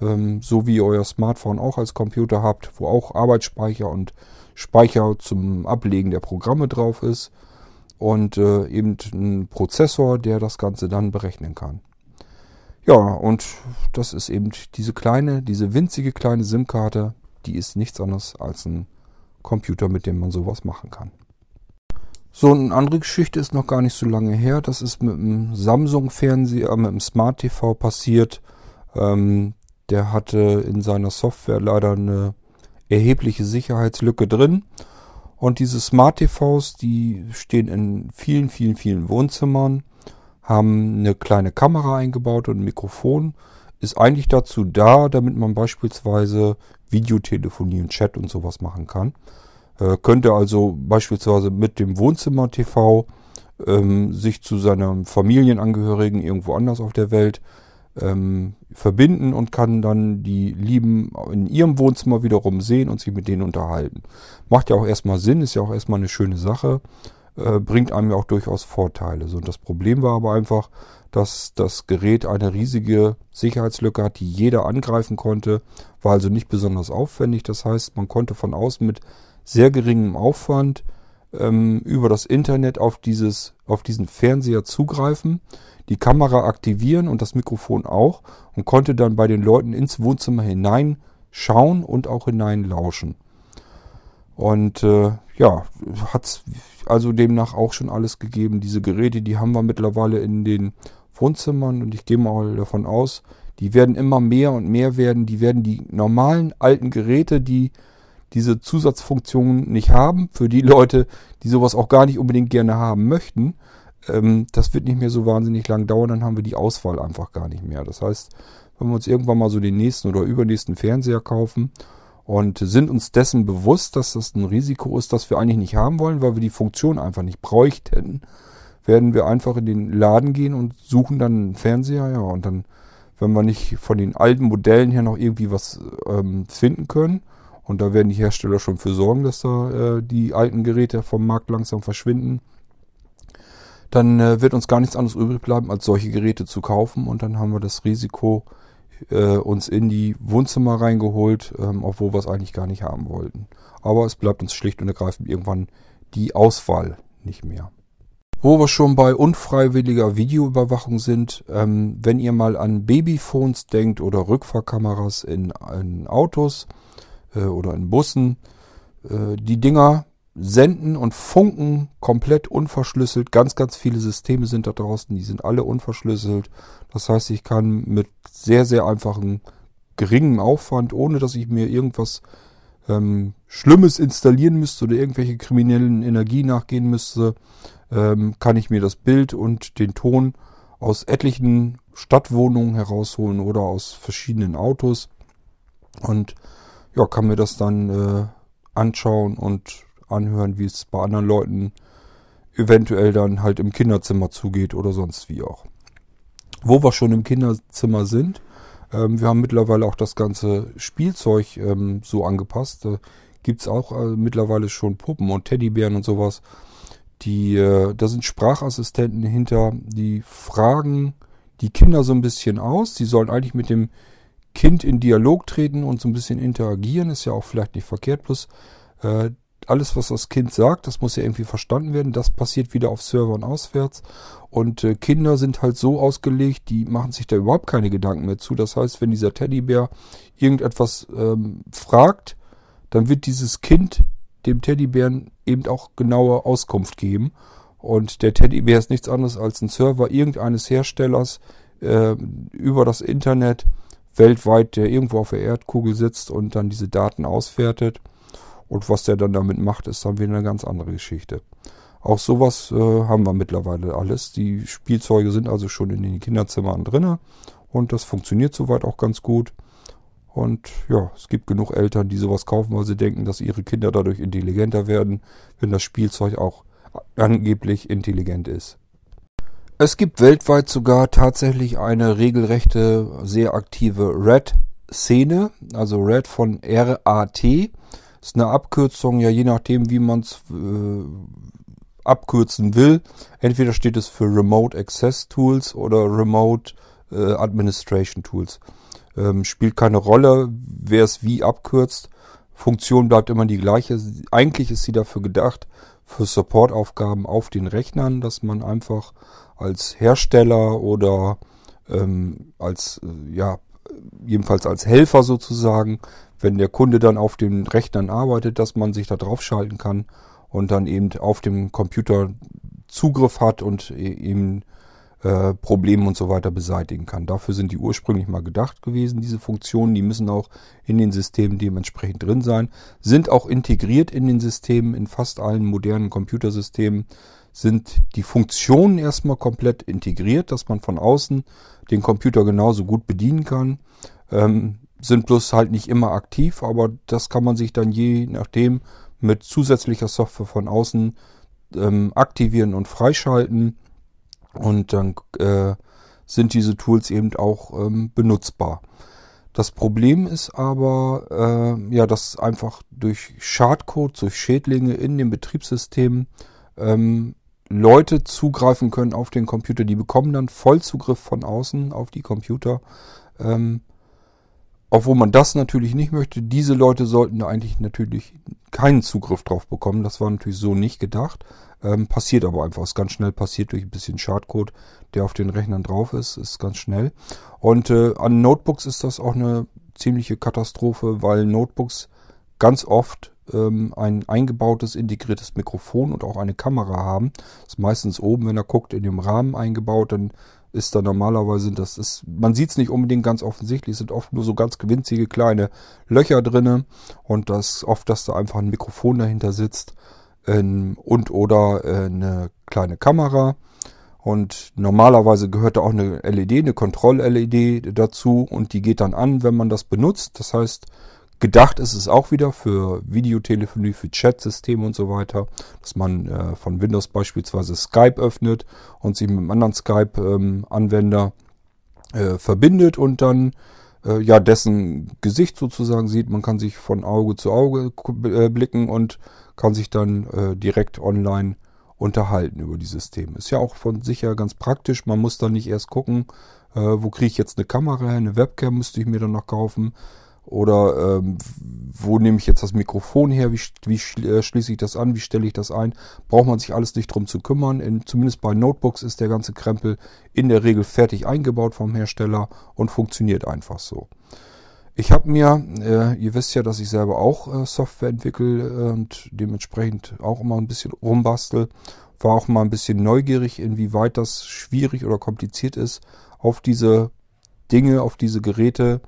ähm, so wie ihr euer Smartphone auch als Computer habt, wo auch Arbeitsspeicher und Speicher zum Ablegen der Programme drauf ist und äh, eben ein Prozessor, der das Ganze dann berechnen kann. Ja, und das ist eben diese kleine, diese winzige kleine SIM-Karte, die ist nichts anderes als ein Computer, mit dem man sowas machen kann. So, eine andere Geschichte ist noch gar nicht so lange her. Das ist mit einem Samsung-Fernseher, mit einem Smart TV passiert. Ähm, der hatte in seiner Software leider eine erhebliche Sicherheitslücke drin. Und diese Smart TVs, die stehen in vielen, vielen, vielen Wohnzimmern, haben eine kleine Kamera eingebaut und ein Mikrofon. Ist eigentlich dazu da, damit man beispielsweise Videotelefonie und Chat und sowas machen kann. Äh, könnte also beispielsweise mit dem Wohnzimmer-TV ähm, sich zu seinem Familienangehörigen irgendwo anders auf der Welt ähm, verbinden und kann dann die Lieben in ihrem Wohnzimmer wiederum sehen und sich mit denen unterhalten. Macht ja auch erstmal Sinn, ist ja auch erstmal eine schöne Sache, äh, bringt einem ja auch durchaus Vorteile. So, und das Problem war aber einfach, dass das Gerät eine riesige Sicherheitslücke hat, die jeder angreifen konnte, war also nicht besonders aufwendig. Das heißt, man konnte von außen mit sehr geringem Aufwand ähm, über das Internet auf, dieses, auf diesen Fernseher zugreifen die Kamera aktivieren und das Mikrofon auch und konnte dann bei den Leuten ins Wohnzimmer hineinschauen und auch hineinlauschen. Und äh, ja, hat also demnach auch schon alles gegeben. Diese Geräte, die haben wir mittlerweile in den Wohnzimmern und ich gehe mal davon aus, die werden immer mehr und mehr werden. Die werden die normalen alten Geräte, die diese Zusatzfunktionen nicht haben, für die Leute, die sowas auch gar nicht unbedingt gerne haben möchten, ähm, das wird nicht mehr so wahnsinnig lang dauern, dann haben wir die Auswahl einfach gar nicht mehr. Das heißt, wenn wir uns irgendwann mal so den nächsten oder übernächsten Fernseher kaufen und sind uns dessen bewusst, dass das ein Risiko ist, das wir eigentlich nicht haben wollen, weil wir die Funktion einfach nicht bräuchten, werden wir einfach in den Laden gehen und suchen dann einen Fernseher, ja, und dann, wenn wir nicht von den alten Modellen her noch irgendwie was ähm, finden können, und da werden die Hersteller schon für sorgen, dass da äh, die alten Geräte vom Markt langsam verschwinden, dann äh, wird uns gar nichts anderes übrig bleiben, als solche Geräte zu kaufen. Und dann haben wir das Risiko äh, uns in die Wohnzimmer reingeholt, ähm, obwohl wir es eigentlich gar nicht haben wollten. Aber es bleibt uns schlicht und ergreifend irgendwann die Auswahl nicht mehr. Wo wir schon bei unfreiwilliger Videoüberwachung sind, ähm, wenn ihr mal an Babyphones denkt oder Rückfahrkameras in, in Autos äh, oder in Bussen, äh, die Dinger senden und funken komplett unverschlüsselt. Ganz, ganz viele Systeme sind da draußen, die sind alle unverschlüsselt. Das heißt, ich kann mit sehr, sehr einfachen, geringem Aufwand, ohne dass ich mir irgendwas ähm, Schlimmes installieren müsste oder irgendwelche kriminellen Energie nachgehen müsste, ähm, kann ich mir das Bild und den Ton aus etlichen Stadtwohnungen herausholen oder aus verschiedenen Autos und ja, kann mir das dann äh, anschauen und anhören, wie es bei anderen Leuten eventuell dann halt im Kinderzimmer zugeht oder sonst wie auch. Wo wir schon im Kinderzimmer sind, ähm, wir haben mittlerweile auch das ganze Spielzeug ähm, so angepasst. Da gibt es auch äh, mittlerweile schon Puppen und Teddybären und sowas. Die, äh, da sind Sprachassistenten hinter, die fragen die Kinder so ein bisschen aus. Die sollen eigentlich mit dem Kind in Dialog treten und so ein bisschen interagieren. Ist ja auch vielleicht nicht verkehrt, bloß äh, alles, was das Kind sagt, das muss ja irgendwie verstanden werden. Das passiert wieder auf Servern auswärts. Und äh, Kinder sind halt so ausgelegt, die machen sich da überhaupt keine Gedanken mehr zu. Das heißt, wenn dieser Teddybär irgendetwas ähm, fragt, dann wird dieses Kind dem Teddybären eben auch genaue Auskunft geben. Und der Teddybär ist nichts anderes als ein Server irgendeines Herstellers äh, über das Internet weltweit, der irgendwo auf der Erdkugel sitzt und dann diese Daten auswertet. Und was der dann damit macht, ist dann wieder eine ganz andere Geschichte. Auch sowas äh, haben wir mittlerweile alles. Die Spielzeuge sind also schon in den Kinderzimmern drinne und das funktioniert soweit auch ganz gut. Und ja, es gibt genug Eltern, die sowas kaufen, weil sie denken, dass ihre Kinder dadurch intelligenter werden, wenn das Spielzeug auch angeblich intelligent ist. Es gibt weltweit sogar tatsächlich eine regelrechte, sehr aktive Red-Szene, also Red von RAT. Ist eine Abkürzung, ja je nachdem, wie man es äh, abkürzen will. Entweder steht es für Remote Access Tools oder Remote äh, Administration Tools. Ähm, spielt keine Rolle, wer es wie abkürzt. Funktion bleibt immer die gleiche. Eigentlich ist sie dafür gedacht, für Supportaufgaben auf den Rechnern, dass man einfach als Hersteller oder ähm, als, äh, ja, jedenfalls als Helfer sozusagen, wenn der Kunde dann auf den Rechnern arbeitet, dass man sich da draufschalten kann und dann eben auf dem Computer Zugriff hat und e-, eben äh, Probleme und so weiter beseitigen kann. Dafür sind die ursprünglich mal gedacht gewesen, diese Funktionen. Die müssen auch in den Systemen dementsprechend drin sein. Sind auch integriert in den Systemen, in fast allen modernen Computersystemen sind die Funktionen erstmal komplett integriert, dass man von außen den Computer genauso gut bedienen kann. Ähm, sind bloß halt nicht immer aktiv, aber das kann man sich dann je nachdem mit zusätzlicher Software von außen ähm, aktivieren und freischalten. Und dann äh, sind diese Tools eben auch ähm, benutzbar. Das Problem ist aber, äh, ja, dass einfach durch Schadcode, durch Schädlinge in dem Betriebssystem ähm, Leute zugreifen können auf den Computer. Die bekommen dann Vollzugriff von außen auf die Computer. Ähm, obwohl man das natürlich nicht möchte. Diese Leute sollten da eigentlich natürlich keinen Zugriff drauf bekommen. Das war natürlich so nicht gedacht. Ähm, passiert aber einfach. Ist ganz schnell passiert durch ein bisschen Schadcode, der auf den Rechnern drauf ist. Ist ganz schnell. Und äh, an Notebooks ist das auch eine ziemliche Katastrophe, weil Notebooks ganz oft ähm, ein eingebautes integriertes Mikrofon und auch eine Kamera haben. Das ist meistens oben, wenn er guckt, in dem Rahmen eingebaut. Dann ist da normalerweise, das ist, man sieht es nicht unbedingt ganz offensichtlich, es sind oft nur so ganz gewinzige kleine Löcher drinne und das oft, dass da einfach ein Mikrofon dahinter sitzt ähm, und oder äh, eine kleine Kamera. Und normalerweise gehört da auch eine LED, eine Kontroll-LED dazu und die geht dann an, wenn man das benutzt. Das heißt, Gedacht ist es auch wieder für Videotelefonie, für Chatsysteme und so weiter, dass man äh, von Windows beispielsweise Skype öffnet und sich mit einem anderen Skype-Anwender ähm, äh, verbindet und dann äh, ja dessen Gesicht sozusagen sieht. Man kann sich von Auge zu Auge äh, blicken und kann sich dann äh, direkt online unterhalten über die Systeme. Ist ja auch von sicher ganz praktisch. Man muss dann nicht erst gucken, äh, wo kriege ich jetzt eine Kamera her, eine Webcam müsste ich mir dann noch kaufen oder ähm, wo nehme ich jetzt das Mikrofon her? Wie, wie äh, schließe ich das an? Wie stelle ich das ein? Braucht man sich alles nicht drum zu kümmern. In, zumindest bei Notebooks ist der ganze Krempel in der Regel fertig eingebaut vom Hersteller und funktioniert einfach so. Ich habe mir, äh, ihr wisst ja, dass ich selber auch äh, Software entwickle äh, und dementsprechend auch immer ein bisschen rumbastel. War auch mal ein bisschen neugierig, inwieweit das schwierig oder kompliziert ist, auf diese Dinge, auf diese Geräte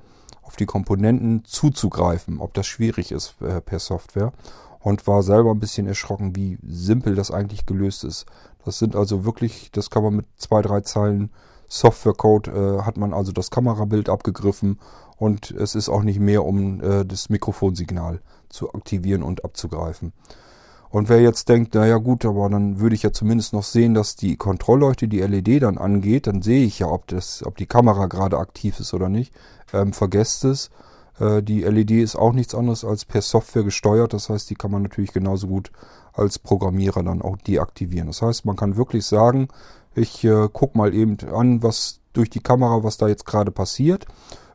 auf die Komponenten zuzugreifen, ob das schwierig ist äh, per Software. Und war selber ein bisschen erschrocken, wie simpel das eigentlich gelöst ist. Das sind also wirklich, das kann man mit zwei, drei Zeilen Softwarecode, äh, hat man also das Kamerabild abgegriffen und es ist auch nicht mehr, um äh, das Mikrofonsignal zu aktivieren und abzugreifen. Und wer jetzt denkt, naja gut, aber dann würde ich ja zumindest noch sehen, dass die Kontrollleuchte, die LED dann angeht, dann sehe ich ja, ob, das, ob die Kamera gerade aktiv ist oder nicht. Ähm, vergesst es. Äh, die LED ist auch nichts anderes als per Software gesteuert. Das heißt, die kann man natürlich genauso gut als Programmierer dann auch deaktivieren. Das heißt, man kann wirklich sagen, ich äh, gucke mal eben an, was durch die Kamera, was da jetzt gerade passiert.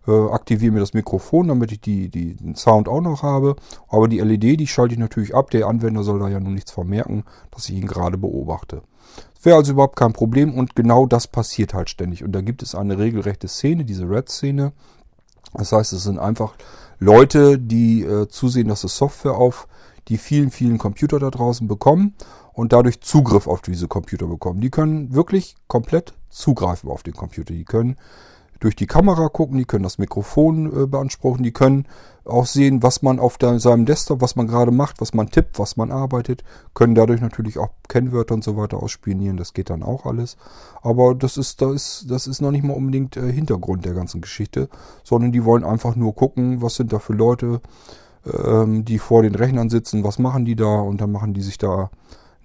äh, aktiviere mir das Mikrofon, damit ich die, die, den Sound auch noch habe. Aber die LED, die schalte ich natürlich ab. Der Anwender soll da ja nun nichts vermerken, dass ich ihn gerade beobachte. Wäre also überhaupt kein Problem und genau das passiert halt ständig. Und da gibt es eine regelrechte Szene, diese Red-Szene. Das heißt, es sind einfach Leute, die äh, zusehen, dass es Software auf die vielen, vielen Computer da draußen bekommen und dadurch Zugriff auf diese Computer bekommen. Die können wirklich komplett zugreifen auf den Computer. Die können durch die Kamera gucken, die können das Mikrofon äh, beanspruchen, die können auch sehen, was man auf der, seinem Desktop, was man gerade macht, was man tippt, was man arbeitet, können dadurch natürlich auch Kennwörter und so weiter ausspionieren, das geht dann auch alles. Aber das ist, das ist, das ist noch nicht mal unbedingt äh, Hintergrund der ganzen Geschichte, sondern die wollen einfach nur gucken, was sind da für Leute, ähm, die vor den Rechnern sitzen, was machen die da und dann machen die sich da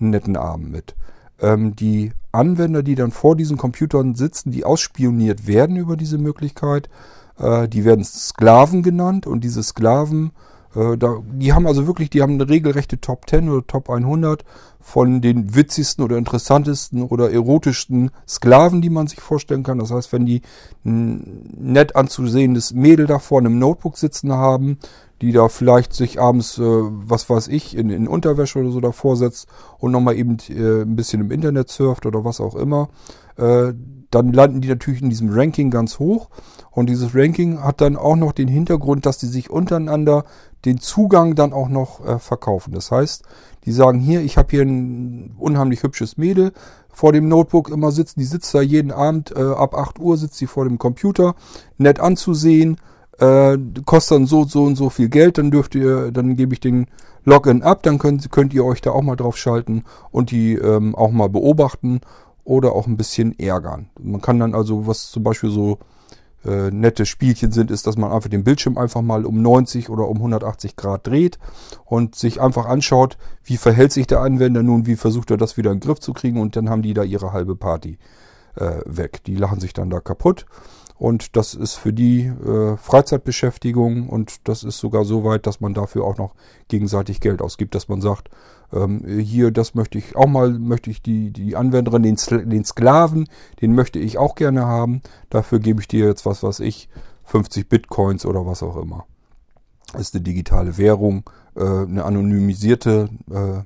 einen netten Abend mit. Ähm, die Anwender, die dann vor diesen Computern sitzen, die ausspioniert werden über diese Möglichkeit, äh, die werden Sklaven genannt und diese Sklaven, äh, da, die haben also wirklich, die haben eine regelrechte Top 10 oder Top 100 von den witzigsten oder interessantesten oder erotischsten Sklaven, die man sich vorstellen kann. Das heißt, wenn die ein nett anzusehendes Mädel da vorne im Notebook sitzen haben, die da vielleicht sich abends, äh, was weiß ich, in, in Unterwäsche oder so davor setzt und nochmal eben äh, ein bisschen im Internet surft oder was auch immer, äh, dann landen die natürlich in diesem Ranking ganz hoch. Und dieses Ranking hat dann auch noch den Hintergrund, dass die sich untereinander den Zugang dann auch noch äh, verkaufen. Das heißt, die sagen hier, ich habe hier ein unheimlich hübsches Mädel vor dem Notebook immer sitzen. Die sitzt da jeden Abend äh, ab 8 Uhr, sitzt sie vor dem Computer, nett anzusehen, äh, kostet dann so, so und so viel Geld, dann dürft ihr, dann gebe ich den Login ab, dann könnt, könnt ihr euch da auch mal drauf schalten und die ähm, auch mal beobachten oder auch ein bisschen ärgern. Man kann dann also, was zum Beispiel so äh, nette Spielchen sind, ist, dass man einfach den Bildschirm einfach mal um 90 oder um 180 Grad dreht und sich einfach anschaut, wie verhält sich der Anwender nun, wie versucht er das wieder in den Griff zu kriegen und dann haben die da ihre halbe Party äh, weg. Die lachen sich dann da kaputt und das ist für die äh, Freizeitbeschäftigung und das ist sogar so weit, dass man dafür auch noch gegenseitig Geld ausgibt, dass man sagt, ähm, hier, das möchte ich auch mal, möchte ich die, die Anwenderin, den, den Sklaven, den möchte ich auch gerne haben. Dafür gebe ich dir jetzt was, was ich, 50 Bitcoins oder was auch immer. Das ist eine digitale Währung, äh, eine anonymisierte äh,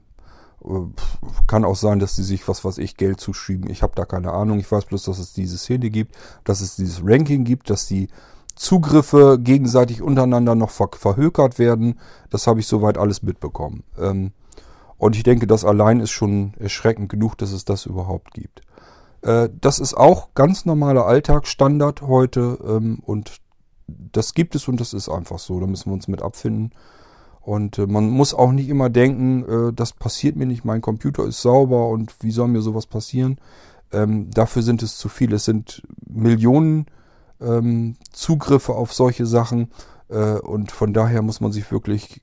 kann auch sein, dass die sich was weiß ich Geld zuschieben. Ich habe da keine Ahnung. Ich weiß bloß, dass es diese Szene gibt, dass es dieses Ranking gibt, dass die Zugriffe gegenseitig untereinander noch ver verhökert werden. Das habe ich soweit alles mitbekommen. Ähm, und ich denke, das allein ist schon erschreckend genug, dass es das überhaupt gibt. Äh, das ist auch ganz normaler Alltagsstandard heute ähm, und das gibt es und das ist einfach so. Da müssen wir uns mit abfinden. Und äh, man muss auch nicht immer denken, äh, das passiert mir nicht, mein Computer ist sauber und wie soll mir sowas passieren? Ähm, dafür sind es zu viele. Es sind Millionen ähm, Zugriffe auf solche Sachen und von daher muss man sich wirklich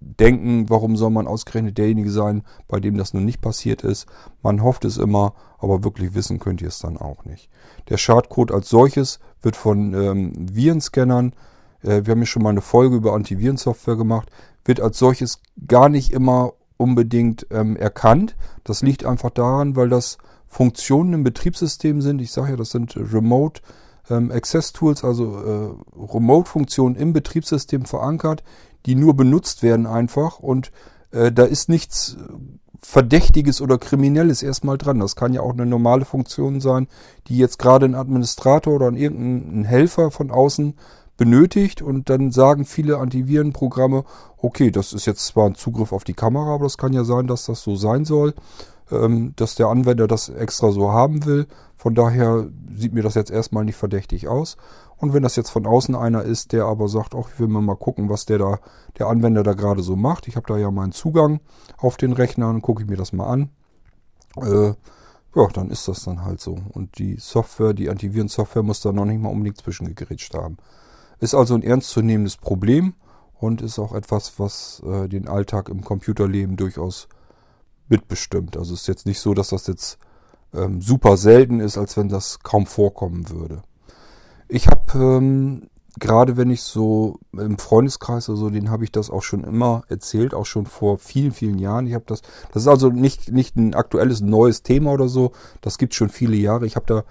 denken, warum soll man ausgerechnet derjenige sein, bei dem das nun nicht passiert ist. Man hofft es immer, aber wirklich wissen könnt ihr es dann auch nicht. Der Schadcode als solches wird von ähm, Virenscannern, äh, wir haben ja schon mal eine Folge über Antivirensoftware gemacht, wird als solches gar nicht immer unbedingt ähm, erkannt. Das liegt einfach daran, weil das Funktionen im Betriebssystem sind. Ich sage ja, das sind Remote ähm, Access Tools, also äh, Remote-Funktionen im Betriebssystem verankert, die nur benutzt werden einfach und äh, da ist nichts Verdächtiges oder Kriminelles erstmal dran. Das kann ja auch eine normale Funktion sein, die jetzt gerade ein Administrator oder irgendein Helfer von außen benötigt und dann sagen viele Antivirenprogramme, okay, das ist jetzt zwar ein Zugriff auf die Kamera, aber das kann ja sein, dass das so sein soll, ähm, dass der Anwender das extra so haben will. Von daher sieht mir das jetzt erstmal nicht verdächtig aus. Und wenn das jetzt von außen einer ist, der aber sagt, ach, ich will mal gucken, was der da, der Anwender da gerade so macht. Ich habe da ja meinen Zugang auf den Rechner und gucke ich mir das mal an. Äh, ja, dann ist das dann halt so. Und die Software, die Antivirensoftware muss da noch nicht mal unbedingt zwischengegrätscht haben. Ist also ein ernstzunehmendes Problem und ist auch etwas, was äh, den Alltag im Computerleben durchaus mitbestimmt. Also ist jetzt nicht so, dass das jetzt ähm, super selten ist, als wenn das kaum vorkommen würde. Ich habe ähm, gerade wenn ich so im Freundeskreis oder so, den habe ich das auch schon immer erzählt, auch schon vor vielen, vielen Jahren. Ich habe das, das ist also nicht, nicht ein aktuelles neues Thema oder so. Das gibt schon viele Jahre. Ich habe da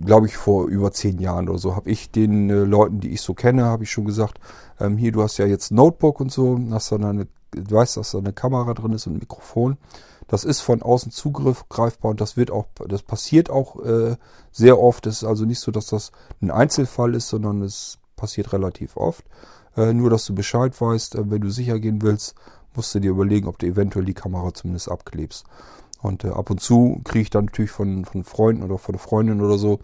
glaube ich, vor über zehn Jahren oder so, habe ich den äh, Leuten, die ich so kenne, habe ich schon gesagt, ähm, hier, du hast ja jetzt Notebook und so, hast dann eine, du weißt, dass da eine Kamera drin ist und ein Mikrofon. Das ist von außen zugreifbar und das wird auch, das passiert auch äh, sehr oft. Es ist also nicht so, dass das ein Einzelfall ist, sondern es passiert relativ oft. Äh, nur, dass du Bescheid weißt, äh, wenn du sicher gehen willst, musst du dir überlegen, ob du eventuell die Kamera zumindest abklebst. Und äh, ab und zu kriege ich dann natürlich von, von Freunden oder von der Freundin oder so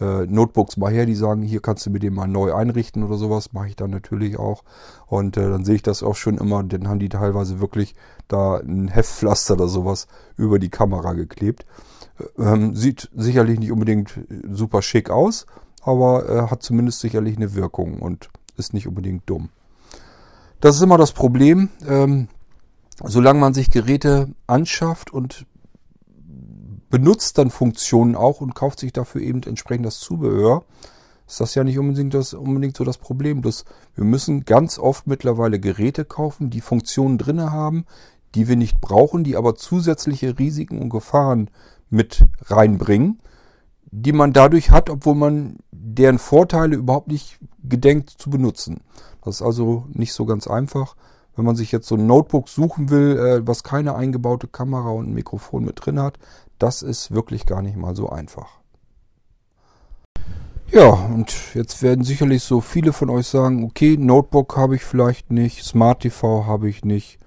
äh, Notebooks mal her, die sagen, hier kannst du mir den mal neu einrichten oder sowas, mache ich dann natürlich auch. Und äh, dann sehe ich das auch schon immer, dann haben die teilweise wirklich da ein Heftpflaster oder sowas über die Kamera geklebt. Ähm, sieht sicherlich nicht unbedingt super schick aus, aber äh, hat zumindest sicherlich eine Wirkung und ist nicht unbedingt dumm. Das ist immer das Problem. Ähm, solange man sich Geräte anschafft und benutzt dann Funktionen auch und kauft sich dafür eben entsprechend das Zubehör, ist das ja nicht unbedingt, das, unbedingt so das Problem. Bloß wir müssen ganz oft mittlerweile Geräte kaufen, die Funktionen drinne haben, die wir nicht brauchen, die aber zusätzliche Risiken und Gefahren mit reinbringen, die man dadurch hat, obwohl man deren Vorteile überhaupt nicht gedenkt zu benutzen. Das ist also nicht so ganz einfach. Wenn man sich jetzt so ein Notebook suchen will, äh, was keine eingebaute Kamera und ein Mikrofon mit drin hat, das ist wirklich gar nicht mal so einfach. Ja, und jetzt werden sicherlich so viele von euch sagen, okay, Notebook habe ich vielleicht nicht, Smart TV habe ich nicht,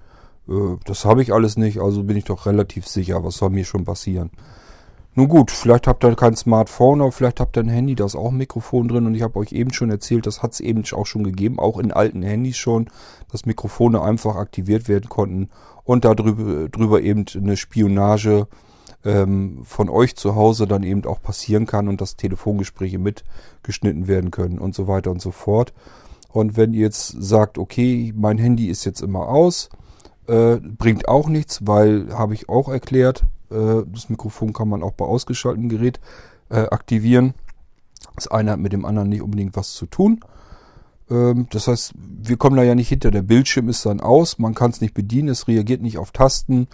äh, das habe ich alles nicht, also bin ich doch relativ sicher, was soll mir schon passieren. Nun gut, vielleicht habt ihr kein Smartphone, aber vielleicht habt ihr ein Handy, da ist auch ein Mikrofon drin und ich habe euch eben schon erzählt, das hat es eben auch schon gegeben, auch in alten Handys schon, dass Mikrofone einfach aktiviert werden konnten und darüber drüber eben eine Spionage ähm, von euch zu Hause dann eben auch passieren kann und dass Telefongespräche mitgeschnitten werden können und so weiter und so fort. Und wenn ihr jetzt sagt, okay, mein Handy ist jetzt immer aus, äh, bringt auch nichts, weil, habe ich auch erklärt, äh, das Mikrofon kann man auch bei ausgeschaltetem Gerät äh, aktivieren. Das eine hat mit dem anderen nicht unbedingt was zu tun. Ähm, das heißt, wir kommen da ja nicht hinter. Der Bildschirm ist dann aus, man kann es nicht bedienen, es reagiert nicht auf Tasten.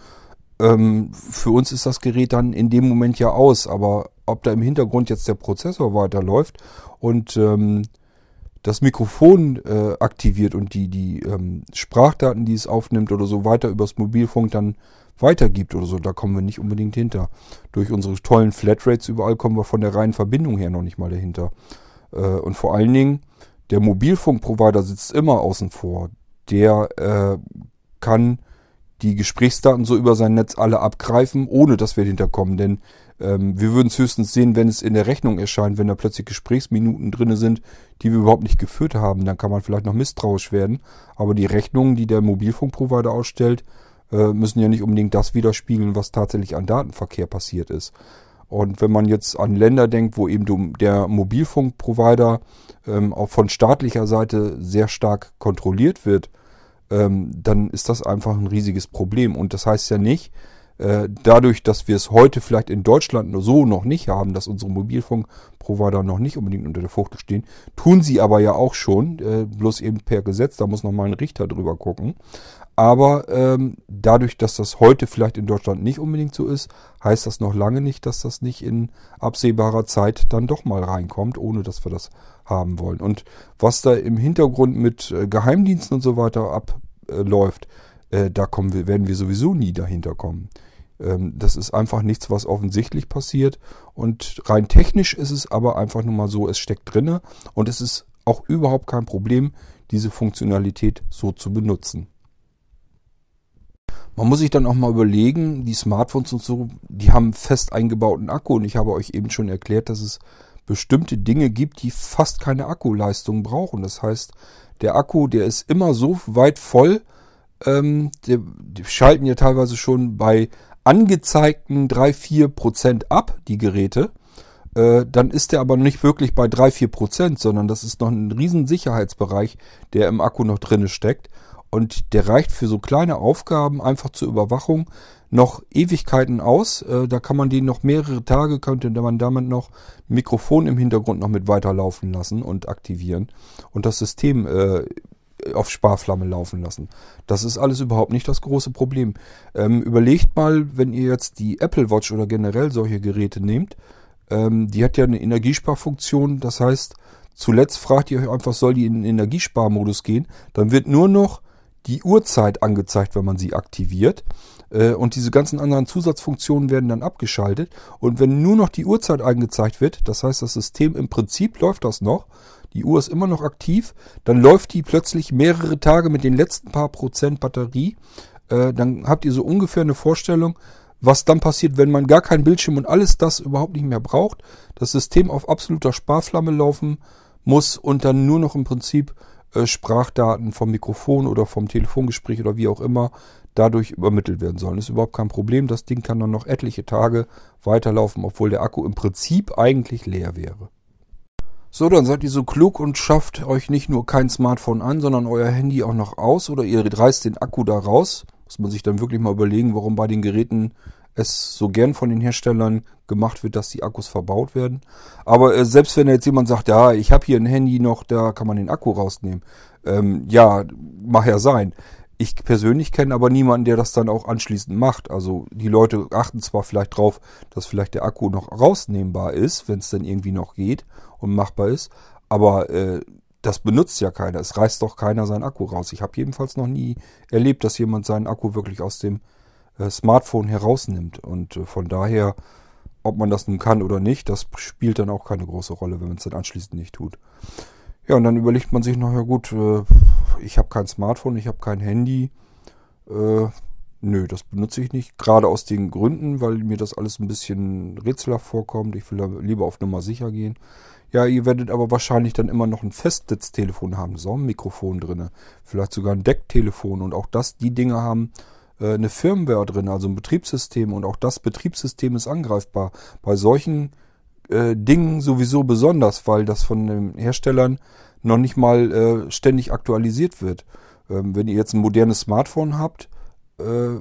Ähm, für uns ist das Gerät dann in dem Moment ja aus, aber ob da im Hintergrund jetzt der Prozessor weiterläuft und ähm, das Mikrofon äh, aktiviert und die, die ähm, Sprachdaten, die es aufnimmt oder so weiter übers Mobilfunk dann weitergibt oder so, da kommen wir nicht unbedingt hinter. Durch unsere tollen Flatrates überall kommen wir von der reinen Verbindung her noch nicht mal dahinter. Äh, und vor allen Dingen, der Mobilfunkprovider sitzt immer außen vor. Der äh, kann die Gesprächsdaten so über sein Netz alle abgreifen, ohne dass wir hinterkommen. Denn ähm, wir würden es höchstens sehen, wenn es in der Rechnung erscheint, wenn da plötzlich Gesprächsminuten drin sind, die wir überhaupt nicht geführt haben. Dann kann man vielleicht noch misstrauisch werden. Aber die Rechnungen, die der Mobilfunkprovider ausstellt, äh, müssen ja nicht unbedingt das widerspiegeln, was tatsächlich an Datenverkehr passiert ist. Und wenn man jetzt an Länder denkt, wo eben der Mobilfunkprovider ähm, auch von staatlicher Seite sehr stark kontrolliert wird, ähm, dann ist das einfach ein riesiges Problem. Und das heißt ja nicht, äh, dadurch, dass wir es heute vielleicht in Deutschland so noch nicht haben, dass unsere Mobilfunkprovider noch nicht unbedingt unter der Fuchtel stehen, tun sie aber ja auch schon, äh, bloß eben per Gesetz, da muss nochmal ein Richter drüber gucken. Aber ähm, dadurch, dass das heute vielleicht in Deutschland nicht unbedingt so ist, heißt das noch lange nicht, dass das nicht in absehbarer Zeit dann doch mal reinkommt, ohne dass wir das haben wollen. Und was da im Hintergrund mit äh, Geheimdiensten und so weiter abläuft, äh, da kommen wir, werden wir sowieso nie dahinter kommen. Ähm, das ist einfach nichts, was offensichtlich passiert. Und rein technisch ist es aber einfach nur mal so, es steckt drinne und es ist auch überhaupt kein Problem, diese Funktionalität so zu benutzen. Man muss sich dann auch mal überlegen, die Smartphones und so, die haben fest eingebauten Akku und ich habe euch eben schon erklärt, dass es bestimmte Dinge gibt, die fast keine Akkuleistung brauchen. Das heißt, der Akku, der ist immer so weit voll, ähm, die, die schalten ja teilweise schon bei angezeigten 3-4% ab, die Geräte. Äh, dann ist der aber nicht wirklich bei 3-4%, sondern das ist noch ein riesen Sicherheitsbereich, der im Akku noch drinne steckt. Und der reicht für so kleine Aufgaben einfach zur Überwachung noch Ewigkeiten aus. Äh, da kann man den noch mehrere Tage, könnte man damit noch Mikrofon im Hintergrund noch mit weiterlaufen lassen und aktivieren und das System äh, auf Sparflamme laufen lassen. Das ist alles überhaupt nicht das große Problem. Ähm, überlegt mal, wenn ihr jetzt die Apple Watch oder generell solche Geräte nehmt, Ähm, die hat ja eine Energiesparfunktion. Das heißt, zuletzt fragt ihr euch einfach, soll die in den Energiesparmodus gehen? Dann wird nur noch die Uhrzeit angezeigt, wenn man sie aktiviert. Äh, und diese ganzen anderen Zusatzfunktionen werden dann abgeschaltet. Und wenn nur noch die Uhrzeit angezeigt wird, das heißt, das System im Prinzip läuft das noch, die Uhr ist immer noch aktiv, dann läuft die plötzlich mehrere Tage mit den letzten paar Prozent Batterie. Äh, dann habt ihr so ungefähr eine Vorstellung, was dann passiert, wenn man gar keinen Bildschirm und alles das überhaupt nicht mehr braucht, das System auf absoluter Sparflamme laufen muss und dann nur noch im Prinzip Sprachdaten vom Mikrofon oder vom Telefongespräch oder wie auch immer dadurch übermittelt werden sollen. Das ist überhaupt kein Problem. Das Ding kann dann noch etliche Tage weiterlaufen, obwohl der Akku im Prinzip eigentlich leer wäre. So, dann seid ihr so klug und schafft euch nicht nur kein Smartphone an, sondern euer Handy auch noch aus oder ihr reißt den Akku da raus. Muss man sich dann wirklich mal überlegen, warum bei den Geräten es so gern von den Herstellern gemacht wird, dass die Akkus verbaut werden. Aber äh, selbst wenn jetzt jemand sagt, ja, ich habe hier ein Handy noch, da kann man den Akku rausnehmen. Ähm, ja, mag ja sein. Ich persönlich kenne aber niemanden, der das dann auch anschließend macht. Also die Leute achten zwar vielleicht drauf, dass vielleicht der Akku noch rausnehmbar ist, wenn es dann irgendwie noch geht und machbar ist, aber äh, das benutzt ja keiner. Es reißt doch keiner seinen Akku raus. Ich habe jedenfalls noch nie erlebt, dass jemand seinen Akku wirklich aus dem Smartphone herausnimmt. Und äh, von daher, ob man das nun kann oder nicht, das spielt dann auch keine große Rolle, wenn man es dann anschließend nicht tut. Ja, und dann überlegt man sich noch, ja gut, äh, ich habe kein Smartphone, ich habe kein Handy. Äh, nö, das benutze ich nicht. Gerade aus den Gründen, weil mir das alles ein bisschen rätselhaft vorkommt. Ich will lieber auf Nummer sicher gehen. Ja, ihr werdet aber wahrscheinlich dann immer noch ein Festnetztelefon haben. So ein Mikrofon drin. Vielleicht sogar ein Decktelefon. Und auch das, die Dinge haben äh, eine Firmware drin, also ein Betriebssystem. Und auch das Betriebssystem ist angreifbar. Bei solchen äh, Dingen sowieso besonders, weil das von den Herstellern noch nicht mal äh, ständig aktualisiert wird. Ähm, wenn ihr jetzt ein modernes Smartphone habt, äh,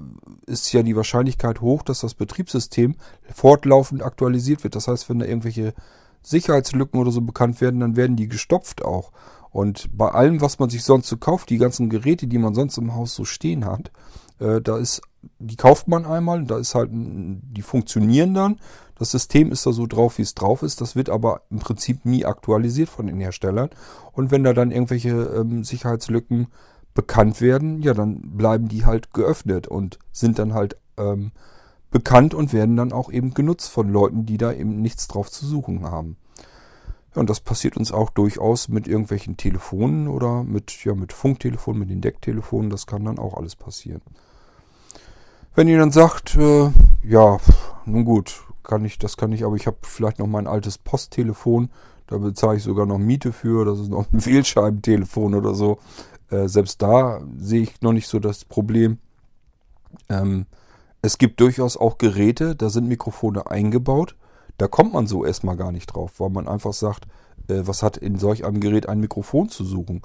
ist ja die Wahrscheinlichkeit hoch, dass das Betriebssystem fortlaufend aktualisiert wird. Das heißt, wenn da irgendwelche Sicherheitslücken oder so bekannt werden, dann werden die gestopft auch. Und bei allem, was man sich sonst so kauft, die ganzen Geräte, die man sonst im Haus so stehen hat, äh, da ist, die kauft man einmal, da ist halt, die funktionieren dann. Das System ist da so drauf, wie es drauf ist. Das wird aber im Prinzip nie aktualisiert von den Herstellern. Und wenn da dann irgendwelche ähm, Sicherheitslücken bekannt werden, ja, dann bleiben die halt geöffnet und sind dann halt ähm, bekannt und werden dann auch eben genutzt von Leuten, die da eben nichts drauf zu suchen haben. Und das passiert uns auch durchaus mit irgendwelchen Telefonen oder mit, ja, mit Funktelefonen, mit den Decktelefonen. Das kann dann auch alles passieren. Wenn ihr dann sagt, äh, ja, nun gut, kann ich, das kann ich, aber ich habe vielleicht noch mein altes Posttelefon, da bezahle ich sogar noch Miete für, das ist noch ein (laughs) Wählscheibentelefon oder so. Äh, selbst da sehe ich noch nicht so das Problem. Ähm, es gibt durchaus auch Geräte, da sind Mikrofone eingebaut. Da kommt man so erstmal gar nicht drauf, weil man einfach sagt, äh, was hat in solch einem Gerät ein Mikrofon zu suchen.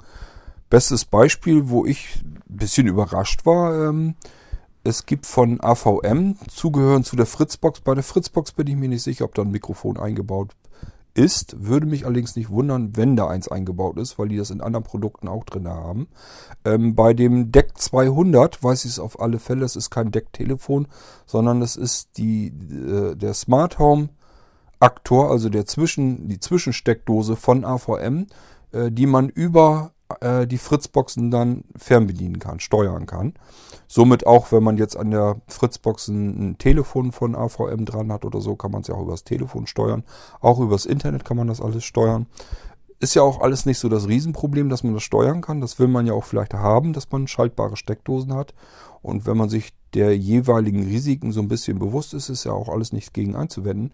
Bestes Beispiel, wo ich ein bisschen überrascht war, ähm, es gibt von AVM, zugehören zu der Fritzbox. Bei der Fritzbox bin ich mir nicht sicher, ob da ein Mikrofon eingebaut ist. Würde mich allerdings nicht wundern, wenn da eins eingebaut ist, weil die das in anderen Produkten auch drin haben. Ähm, bei dem Deck 200 weiß ich es auf alle Fälle, es ist kein Decktelefon, sondern es ist die, äh, der Smart Home Aktor, also der Zwischen, die Zwischensteckdose von AVM, äh, die man über äh, die Fritzboxen dann fernbedienen kann, steuern kann. Somit auch, wenn man jetzt an der Fritzbox ein, Telefon von AVM dran hat oder so, kann man es ja auch übers Telefon steuern. Auch übers Internet kann man das alles steuern. Ist ja auch alles nicht so das Riesenproblem, dass man das steuern kann. Das will man ja auch vielleicht haben, dass man schaltbare Steckdosen hat. Und wenn man sich der jeweiligen Risiken so ein bisschen bewusst ist, ist ja auch alles nicht gegen einzuwenden.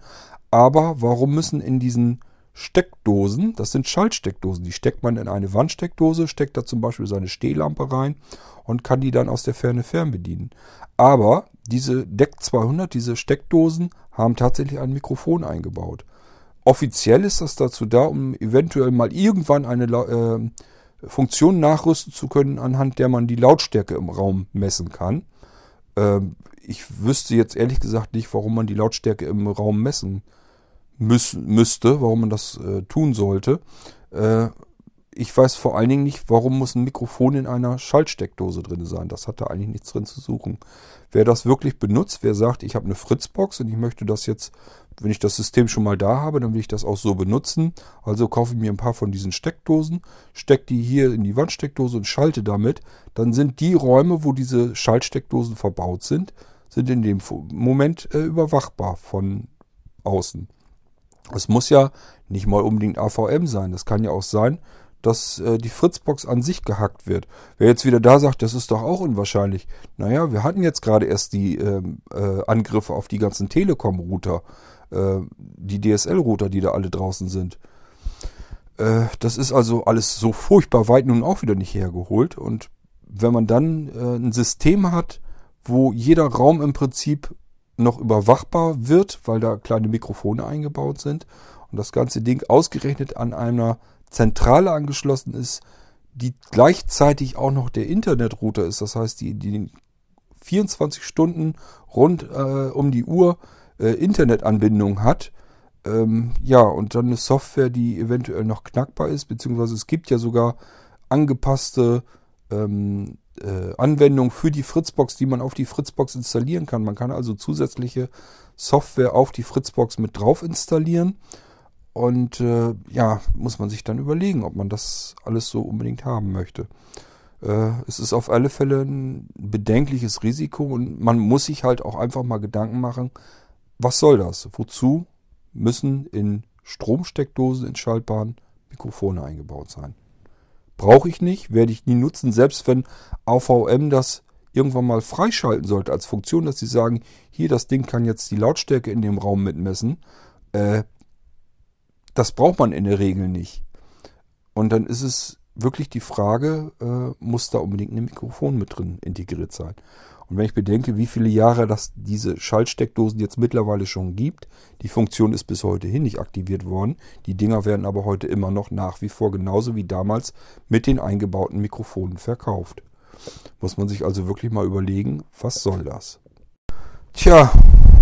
Aber warum müssen in diesen Steckdosen, das sind Schaltsteckdosen, die steckt man in eine Wandsteckdose, steckt da zum Beispiel seine Stehlampe rein und kann die dann aus der Ferne fernbedienen. Aber diese Deck 200, diese Steckdosen, haben tatsächlich ein Mikrofon eingebaut. Offiziell ist das dazu da, um eventuell mal irgendwann eine äh, Funktion nachrüsten zu können, anhand der man die Lautstärke im Raum messen kann. Äh, ich wüsste jetzt ehrlich gesagt nicht, warum man die Lautstärke im Raum messen müß, müsste, warum man das äh, tun sollte. Äh, ich weiß vor allen Dingen nicht, warum muss ein Mikrofon in einer Schaltsteckdose drin sein. Das hat da eigentlich nichts drin zu suchen. Wer das wirklich benutzt, wer sagt, ich habe eine Fritzbox und ich möchte das jetzt, wenn ich das System schon mal da habe, dann will ich das auch so benutzen. Also kaufe ich mir ein paar von diesen Steckdosen, stecke die hier in die Wandsteckdose und schalte damit. Dann sind die Räume, wo diese Schaltsteckdosen verbaut sind, sind in dem Moment äh, überwachbar von außen. Es muss ja nicht mal unbedingt AVM sein. Das kann ja auch sein, dass äh, die Fritzbox an sich gehackt wird. Wer jetzt wieder da sagt, das ist doch auch unwahrscheinlich. Naja, wir hatten jetzt gerade erst die ähm, äh, Angriffe auf die ganzen Telekom-Router, äh, die DSL-Router, die da alle draußen sind. Äh, das ist also alles so furchtbar weit nun auch wieder nicht hergeholt. Und wenn man dann äh, ein System hat, wo jeder Raum im Prinzip noch überwachbar wird, weil da kleine Mikrofone eingebaut sind und das ganze Ding ausgerechnet an einer Zentrale angeschlossen ist, die gleichzeitig auch noch der Internetrouter ist. Das heißt, die, die 24 Stunden rund äh, um die Uhr äh, Internetanbindung hat. Ähm, ja, und dann eine Software, die eventuell noch knackbar ist, beziehungsweise es gibt ja sogar angepasste ähm, äh, Anwendungen für die Fritzbox, die man auf die Fritzbox installieren kann. Man kann also zusätzliche Software auf die Fritzbox mit drauf installieren. Und äh, ja, muss man sich dann überlegen, ob man das alles so unbedingt haben möchte. Äh, es ist auf alle Fälle ein bedenkliches Risiko und man muss sich halt auch einfach mal Gedanken machen, was soll das? Wozu müssen in Stromsteckdosen in Schaltbahnen Mikrofone eingebaut sein? Brauche ich nicht, werde ich nie nutzen, selbst wenn AVM das irgendwann mal freischalten sollte als Funktion, dass sie sagen, hier das Ding kann jetzt die Lautstärke in dem Raum mitmessen. Äh, das braucht man in der Regel nicht. Und dann ist es wirklich die Frage, äh, muss da unbedingt ein Mikrofon mit drin integriert sein? Und wenn ich bedenke, wie viele Jahre das diese Schaltsteckdosen jetzt mittlerweile schon gibt, die Funktion ist bis heute hin nicht aktiviert worden. Die Dinger werden aber heute immer noch nach wie vor genauso wie damals mit den eingebauten Mikrofonen verkauft. Muss man sich also wirklich mal überlegen, was soll das? Tja,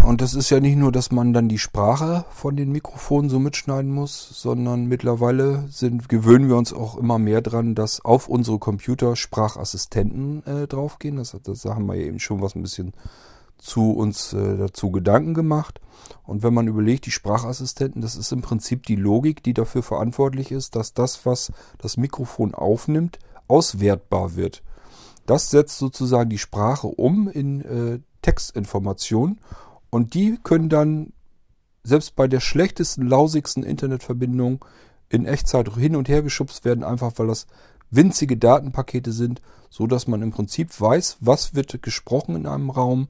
und das ist ja nicht nur, dass man dann die Sprache von den Mikrofonen so mitschneiden muss, sondern mittlerweile sind, gewöhnen wir uns auch immer mehr dran, dass auf unsere Computer Sprachassistenten äh, draufgehen. Das, das haben wir eben schon was ein bisschen zu uns äh, dazu Gedanken gemacht. Und wenn man überlegt, die Sprachassistenten, das ist im Prinzip die Logik, die dafür verantwortlich ist, dass das, was das Mikrofon aufnimmt, auswertbar wird. Das setzt sozusagen die Sprache um in äh, Textinformationen und die können dann selbst bei der schlechtesten, lausigsten Internetverbindung in Echtzeit hin und her geschubst werden, einfach weil das winzige Datenpakete sind, so dass man im Prinzip weiß, was wird gesprochen in einem Raum,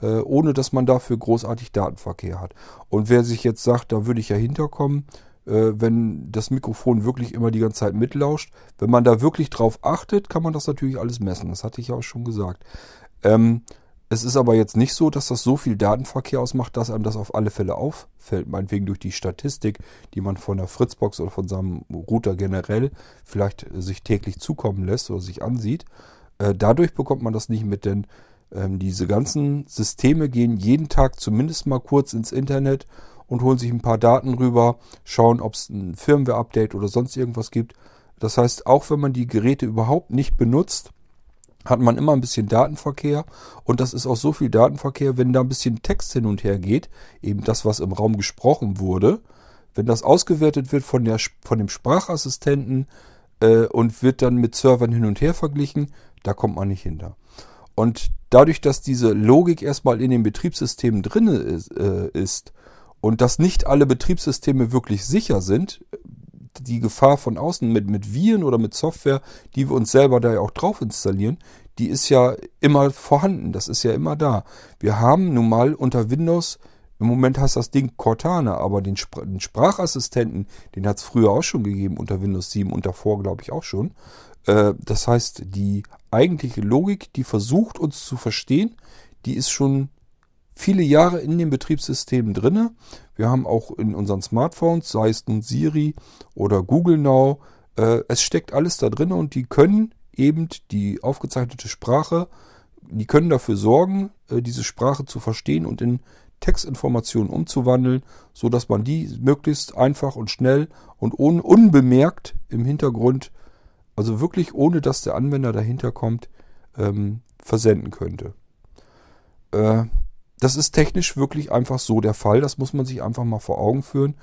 äh, ohne dass man dafür großartig Datenverkehr hat. Und wer sich jetzt sagt, da würde ich ja hinterkommen, äh, wenn das Mikrofon wirklich immer die ganze Zeit mitlauscht, wenn man da wirklich drauf achtet, kann man das natürlich alles messen. Das hatte ich ja auch schon gesagt. Ähm, es ist aber jetzt nicht so, dass das so viel Datenverkehr ausmacht, dass einem das auf alle Fälle auffällt. Meinetwegen durch die Statistik, die man von der Fritzbox oder von seinem Router generell vielleicht sich täglich zukommen lässt oder sich ansieht. Äh, dadurch bekommt man das nicht mit, denn ähm, diese ganzen Systeme gehen jeden Tag zumindest mal kurz ins Internet und holen sich ein paar Daten rüber, schauen, ob es ein Firmware-Update oder sonst irgendwas gibt. Das heißt, auch wenn man die Geräte überhaupt nicht benutzt, hat man immer ein bisschen Datenverkehr und das ist auch so viel Datenverkehr, wenn da ein bisschen Text hin und her geht, eben das, was im Raum gesprochen wurde, wenn das ausgewertet wird von, der, von dem Sprachassistenten äh, und wird dann mit Servern hin und her verglichen, da kommt man nicht hinter. Und dadurch, dass diese Logik erstmal in den Betriebssystemen drin ist, äh, ist und dass nicht alle Betriebssysteme wirklich sicher sind, die Gefahr von außen mit, mit Viren oder mit Software, die wir uns selber da ja auch drauf installieren, die ist ja immer vorhanden. Das ist ja immer da. Wir haben nun mal unter Windows, im Moment heißt das Ding Cortana, aber den, Spr den Sprachassistenten, den hat es früher auch schon gegeben unter Windows 7 und davor glaube ich auch schon. Äh, das heißt, die eigentliche Logik, die versucht uns zu verstehen, die ist schon viele Jahre in den Betriebssystemen drinne. Wir haben auch in unseren Smartphones, sei es nun Siri oder Google Now, äh, es steckt alles da drin und die können eben die aufgezeichnete Sprache, die können dafür sorgen, äh, diese Sprache zu verstehen und in Textinformationen umzuwandeln, so dass man die möglichst einfach und schnell und un unbemerkt im Hintergrund, also wirklich ohne dass der Anwender dahinter kommt, ähm, versenden könnte. Äh, das ist technisch wirklich einfach so der Fall. Das muss man sich einfach mal vor Augen führen.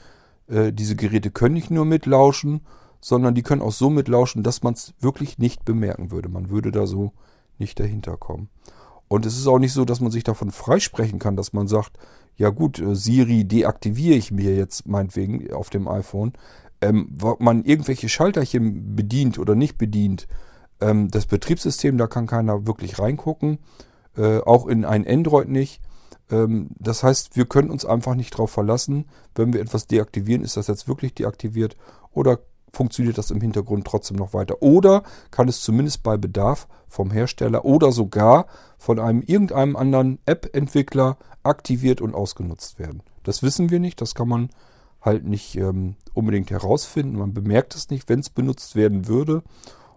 Äh, diese Geräte können nicht nur mitlauschen, sondern die können auch so mitlauschen, dass man es wirklich nicht bemerken würde. Man würde da so nicht dahinter kommen. Und es ist auch nicht so, dass man sich davon freisprechen kann, dass man sagt, ja gut, äh, Siri deaktiviere ich mir jetzt meinetwegen auf dem iPhone. Ähm, man irgendwelche Schalterchen bedient oder nicht bedient. Ähm, das Betriebssystem, da kann keiner wirklich reingucken. Äh, auch in ein Android nicht. Ähm, das heißt, wir können uns einfach nicht darauf verlassen, wenn wir etwas deaktivieren, ist das jetzt wirklich deaktiviert oder funktioniert das im Hintergrund trotzdem noch weiter. Oder kann es zumindest bei Bedarf vom Hersteller oder sogar von einem irgendeinem anderen App-Entwickler aktiviert und ausgenutzt werden. Das wissen wir nicht, das kann man halt nicht ähm, unbedingt herausfinden. Man bemerkt es nicht, wenn es benutzt werden würde.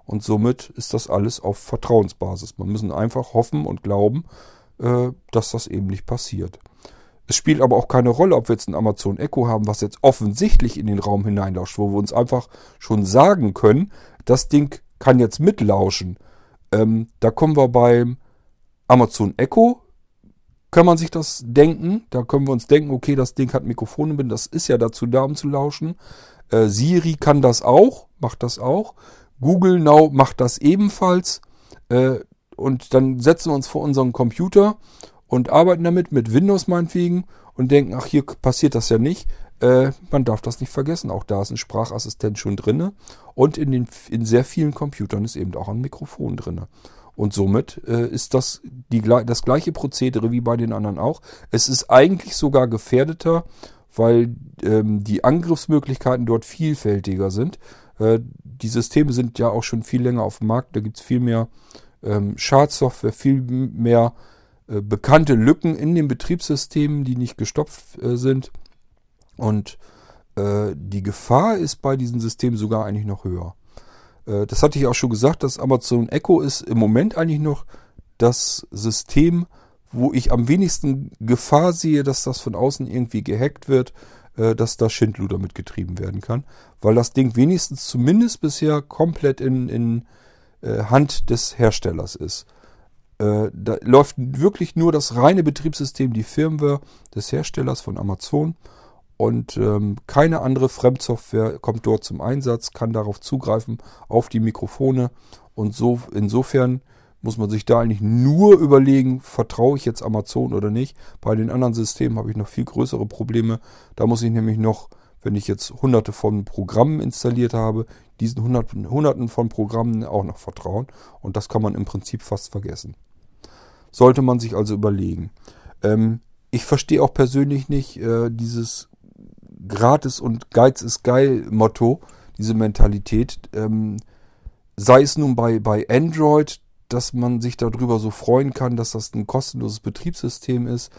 Und somit ist das alles auf Vertrauensbasis. Man müssen einfach hoffen und glauben, dass das eben nicht passiert. Es spielt aber auch keine Rolle, ob wir jetzt ein Amazon Echo haben, was jetzt offensichtlich in den Raum hineinlauscht, wo wir uns einfach schon sagen können, das Ding kann jetzt mitlauschen. Ähm, da kommen wir beim Amazon Echo, kann man sich das denken. Da können wir uns denken, okay, das Ding hat Mikrofone das ist ja dazu da, um zu lauschen. Äh, Siri kann das auch, macht das auch. Google Now macht das ebenfalls. Äh, und dann setzen wir uns vor unseren Computer und arbeiten damit, mit Windows meinetwegen, und denken, ach, hier passiert das ja nicht. Äh, man darf das nicht vergessen. Auch da ist ein Sprachassistent schon drin. Und in, den, in sehr vielen Computern ist eben auch ein Mikrofon drin. Und somit äh, ist das die, das gleiche Prozedere wie bei den anderen auch. Es ist eigentlich sogar gefährdeter, weil ähm, die Angriffsmöglichkeiten dort vielfältiger sind. Äh, die Systeme sind ja auch schon viel länger auf dem Markt. Da gibt es viel mehr ähm, Schadsoftware, viel mehr äh, bekannte Lücken in den Betriebssystemen, die nicht gestopft äh, sind. Und äh, die Gefahr ist bei diesen Systemen sogar eigentlich noch höher. Äh, das hatte ich auch schon gesagt, dass Amazon Echo ist im Moment eigentlich noch das System, wo ich am wenigsten Gefahr sehe, dass das von außen irgendwie gehackt wird, äh, dass da Schindluder mitgetrieben werden kann. Weil das Ding wenigstens zumindest bisher komplett in, in Hand des Herstellers ist. Äh, da läuft wirklich nur das reine Betriebssystem, die Firmware des Herstellers von Amazon. Und ähm, keine andere Fremdsoftware kommt dort zum Einsatz, kann darauf zugreifen, auf die Mikrofone. Und so insofern muss man sich da eigentlich nur überlegen, vertraue ich jetzt Amazon oder nicht. Bei den anderen Systemen habe ich noch viel größere Probleme. Da muss ich nämlich noch, wenn ich jetzt hunderte von Programmen installiert habe, diesen hunderten, hunderten von Programmen auch noch vertrauen. Und das kann man im Prinzip fast vergessen. Sollte man sich also überlegen. Ähm, ich verstehe auch persönlich nicht äh, dieses Gratis und Geiz ist geil Motto, diese Mentalität. Ähm, sei es nun bei, bei Android, dass man sich darüber so freuen kann, dass das ein kostenloses Betriebssystem ist.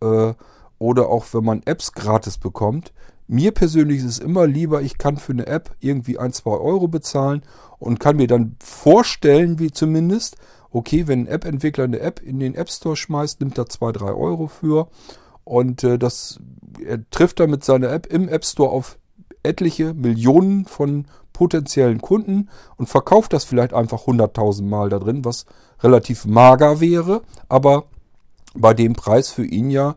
Äh, oder auch wenn man Apps gratis bekommt. Mir persönlich ist es immer lieber, ich kann für eine App irgendwie ein, zwei Euro bezahlen und kann mir dann vorstellen, wie zumindest, okay, wenn ein App-Entwickler eine App in den App Store schmeißt, nimmt er 2, 3 Euro für. Und äh, das, er trifft damit seine App im App Store auf etliche Millionen von potenziellen Kunden und verkauft das vielleicht einfach 100.000 Mal da drin, was relativ mager wäre, aber bei dem Preis für ihn ja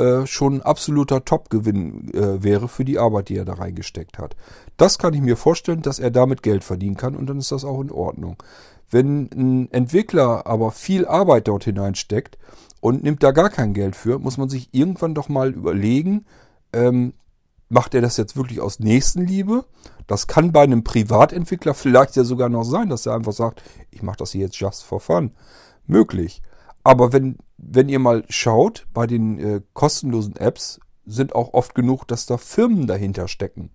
äh, schon ein absoluter Top-Gewinn äh, wäre für die Arbeit, die er da reingesteckt hat. Das kann ich mir vorstellen, dass er damit Geld verdienen kann und dann ist das auch in Ordnung. Wenn ein Entwickler aber viel Arbeit dort hineinsteckt und nimmt da gar kein Geld für, muss man sich irgendwann doch mal überlegen, ähm, macht er das jetzt wirklich aus Nächstenliebe? Das kann bei einem Privatentwickler (laughs) vielleicht ja sogar noch sein, dass er einfach sagt, ich mache das hier jetzt just for fun. Möglich. Aber wenn, wenn ihr mal schaut, bei den äh, kostenlosen Apps sind auch oft genug, dass da Firmen dahinter stecken.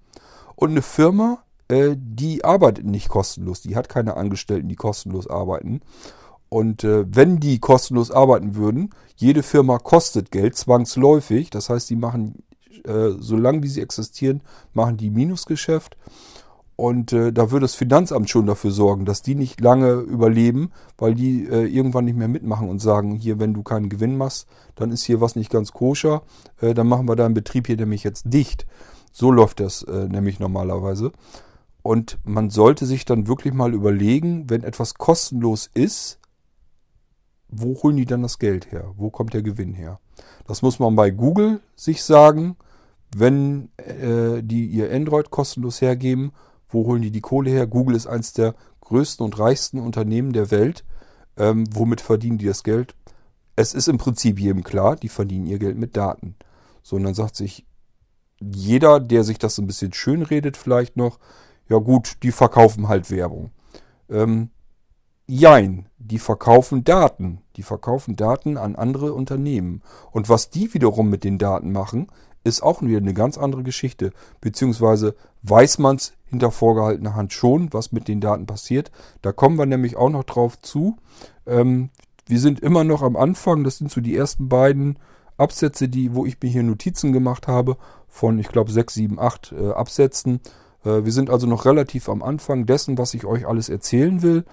Und eine Firma äh, die arbeitet nicht kostenlos. Die hat keine Angestellten, die kostenlos arbeiten. Und äh, wenn die kostenlos arbeiten würden, jede Firma kostet Geld zwangsläufig. Das heißt, die machen, äh, solange wie sie existieren, machen die Minusgeschäft. Und äh, da würde das Finanzamt schon dafür sorgen, dass die nicht lange überleben, weil die äh, irgendwann nicht mehr mitmachen und sagen, hier, wenn du keinen Gewinn machst, dann ist hier was nicht ganz koscher, äh, dann machen wir deinen Betrieb hier nämlich jetzt dicht. So läuft das äh, nämlich normalerweise. Und man sollte sich dann wirklich mal überlegen, wenn etwas kostenlos ist, wo holen die dann das Geld her? Wo kommt der Gewinn her? Das muss man bei Google sich sagen, wenn äh, die ihr Android kostenlos hergeben wo holen die die Kohle her? Google ist eines der größten und reichsten Unternehmen der Welt. Ähm, womit verdienen die das Geld? Es ist im Prinzip jedem klar, die verdienen ihr Geld mit Daten. So, und dann sagt sich jeder, der sich das so ein bisschen schön redet, vielleicht noch, ja gut, die verkaufen halt Werbung. Ähm, jein, die verkaufen Daten. Die verkaufen Daten an andere Unternehmen. Und was die wiederum mit den Daten machen, ist auch wieder eine ganz andere Geschichte. Beziehungsweise weiß man es hinter vorgehaltener Hand schon, was mit den Daten passiert. Da kommen wir nämlich auch noch drauf zu. Ähm, wir sind immer noch am Anfang. Das sind so die ersten beiden Absätze, die, wo ich mir hier Notizen gemacht habe, von, ich glaube, 6, 7, 8 äh, Absätzen. Äh, wir sind also noch relativ am Anfang dessen, was ich euch alles erzählen will,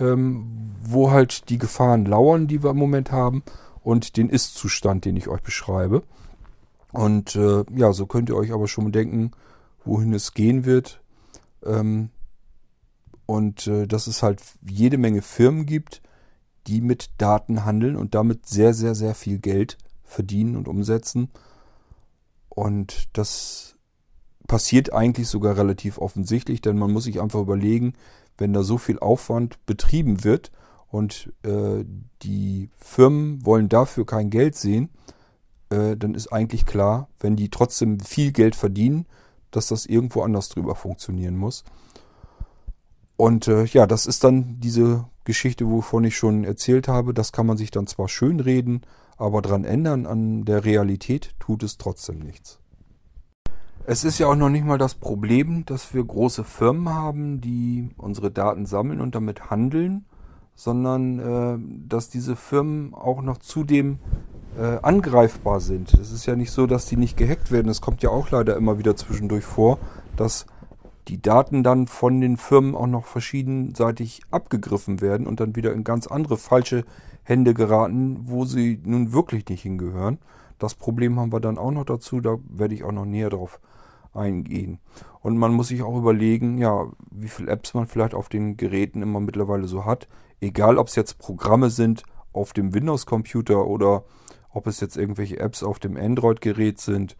ähm, wo halt die Gefahren lauern, die wir im Moment haben und den Ist-Zustand, den ich euch beschreibe. Und äh, ja, so könnt ihr euch aber schon denken, wohin es gehen wird. Ähm, und äh, dass es halt jede Menge Firmen gibt, die mit Daten handeln und damit sehr, sehr, sehr viel Geld verdienen und umsetzen. Und das passiert eigentlich sogar relativ offensichtlich, denn man muss sich einfach überlegen, wenn da so viel Aufwand betrieben wird und äh, die Firmen wollen dafür kein Geld sehen, äh, dann ist eigentlich klar, wenn die trotzdem viel Geld verdienen, dass das irgendwo anders drüber funktionieren muss. Und äh, ja, das ist dann diese Geschichte, wovon ich schon erzählt habe. Das kann man sich dann zwar schön reden, aber dran ändern an der Realität tut es trotzdem nichts. Es ist ja auch noch nicht mal das Problem, dass wir große Firmen haben, die unsere Daten sammeln und damit handeln, sondern äh, dass diese Firmen auch noch zudem äh, angreifbar sind. Es ist ja nicht so, dass die nicht gehackt werden. Es kommt ja auch leider immer wieder zwischendurch vor, dass die Daten dann von den Firmen auch noch verschiedenseitig abgegriffen werden und dann wieder in ganz andere falsche Hände geraten, wo sie nun wirklich nicht hingehören. Das Problem haben wir dann auch noch dazu, da werde ich auch noch näher drauf eingehen. Und man muss sich auch überlegen, ja, wie viele Apps man vielleicht auf den Geräten immer mittlerweile so hat. Egal, ob es jetzt Programme sind auf dem Windows-Computer oder ob es jetzt irgendwelche Apps auf dem Android-Gerät sind.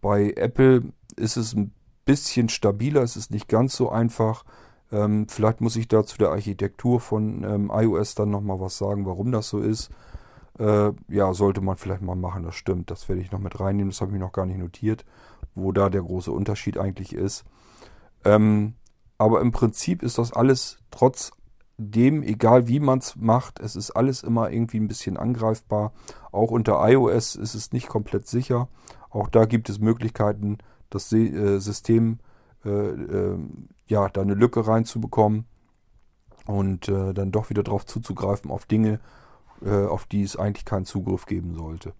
Bei Apple ist es ein bisschen stabiler, es ist nicht ganz so einfach. Ähm, vielleicht muss ich da zu der Architektur von ähm, iOS dann nochmal was sagen, warum das so ist. Äh, ja, sollte man vielleicht mal machen, das stimmt. Das werde ich noch mit reinnehmen, das habe ich noch gar nicht notiert, wo da der große Unterschied eigentlich ist. Ähm, aber im Prinzip ist das alles trotz dem, egal wie man es macht, es ist alles immer irgendwie ein bisschen angreifbar. Auch unter iOS ist es nicht komplett sicher. Auch da gibt es Möglichkeiten, das äh, System äh, äh, ja, da eine Lücke reinzubekommen und äh, dann doch wieder darauf zuzugreifen auf Dinge, äh, auf die es eigentlich keinen Zugriff geben sollte.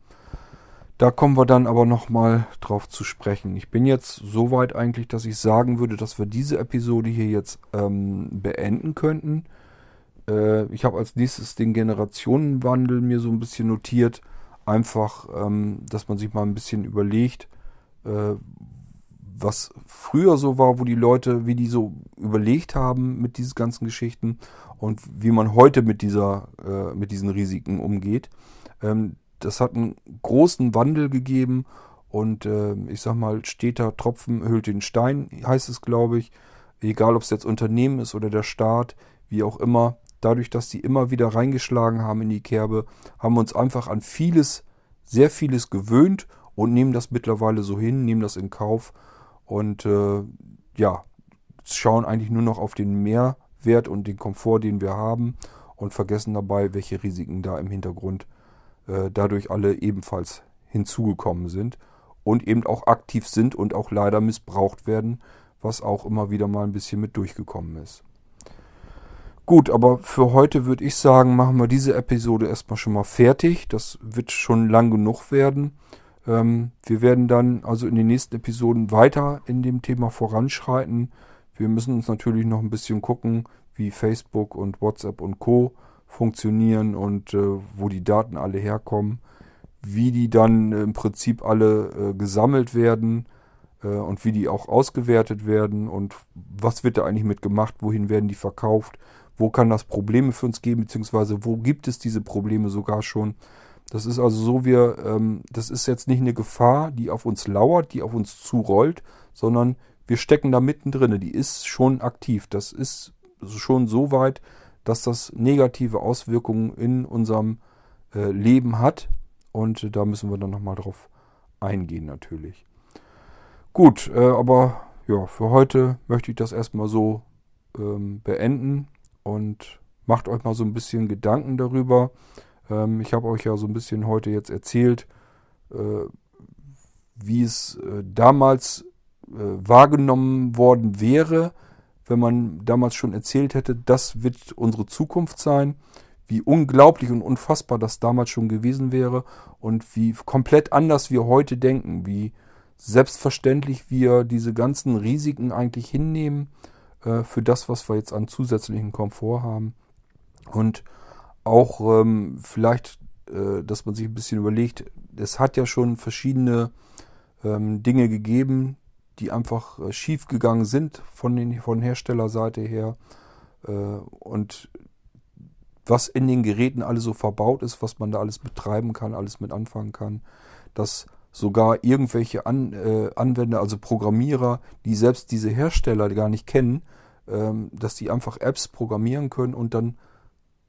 Da kommen wir dann aber nochmal drauf zu sprechen. Ich bin jetzt so weit eigentlich, dass ich sagen würde, dass wir diese Episode hier jetzt ähm, beenden könnten. Äh, ich habe als nächstes den Generationenwandel mir so ein bisschen notiert. Einfach, ähm, dass man sich mal ein bisschen überlegt, äh, was früher so war, wo die Leute, wie die so überlegt haben mit diesen ganzen Geschichten und wie man heute mit dieser, äh, mit diesen Risiken umgeht. Ähm, das hat einen großen Wandel gegeben und äh, ich sag mal, steter Tropfen hüllt den Stein, heißt es, glaube ich. Egal, ob es jetzt Unternehmen ist oder der Staat, wie auch immer dadurch, dass die immer wieder reingeschlagen haben in die Kerbe, haben wir uns einfach an vieles, sehr vieles gewöhnt und nehmen das mittlerweile so hin, nehmen das in Kauf und äh, ja, schauen eigentlich nur noch auf den Mehrwert und den Komfort, den wir haben und vergessen dabei, welche Risiken da im Hintergrund äh, dadurch alle ebenfalls hinzugekommen sind und eben auch aktiv sind und auch leider missbraucht werden, was auch immer wieder mal ein bisschen mit durchgekommen ist. Gut, aber für heute würde ich sagen, machen wir diese Episode erstmal schon mal fertig. Das wird schon lang genug werden. Ähm, wir werden dann also in den nächsten Episoden weiter in dem Thema voranschreiten. Wir müssen uns natürlich noch ein bisschen gucken, wie Facebook und WhatsApp und Co funktionieren und äh, wo die Daten alle herkommen, wie die dann im Prinzip alle äh, gesammelt werden äh, und wie die auch ausgewertet werden und was wird da eigentlich mit gemacht, wohin werden die verkauft, wo kann das Probleme für uns geben, beziehungsweise wo gibt es diese Probleme sogar schon. Das ist also so, wir, ähm, das ist jetzt nicht eine Gefahr, die auf uns lauert, die auf uns zurollt, sondern wir stecken da mittendrin. Die ist schon aktiv. Das ist schon so weit, dass das negative Auswirkungen in unserem äh, Leben hat. Und äh, da müssen wir dann nochmal drauf eingehen natürlich. Gut, äh, aber ja, für heute möchte ich das erstmal so ähm, beenden und macht euch mal so ein bisschen Gedanken darüber. Ähm, ich habe euch ja so ein bisschen heute jetzt erzählt, äh, wie es äh, damals äh, wahrgenommen worden wäre, wenn man damals schon erzählt hätte, das wird unsere Zukunft sein, wie unglaublich und unfassbar das damals schon gewesen wäre und wie komplett anders wir heute denken, wie selbstverständlich wir diese ganzen Risiken eigentlich hinnehmen äh, für das, was wir jetzt an zusätzlichen Komfort haben. Und auch ähm, vielleicht, äh, dass man sich ein bisschen überlegt, es hat ja schon verschiedene ähm, Dinge gegeben, die einfach äh, schief gegangen sind von, den, von Herstellerseite her. Äh, und was in den Geräten alles so verbaut ist, was man da alles betreiben kann, alles mit anfangen kann, dass sogar irgendwelche An, äh, Anwender, also Programmierer, die selbst diese Hersteller gar nicht kennen, ähm, dass die einfach Apps programmieren können und dann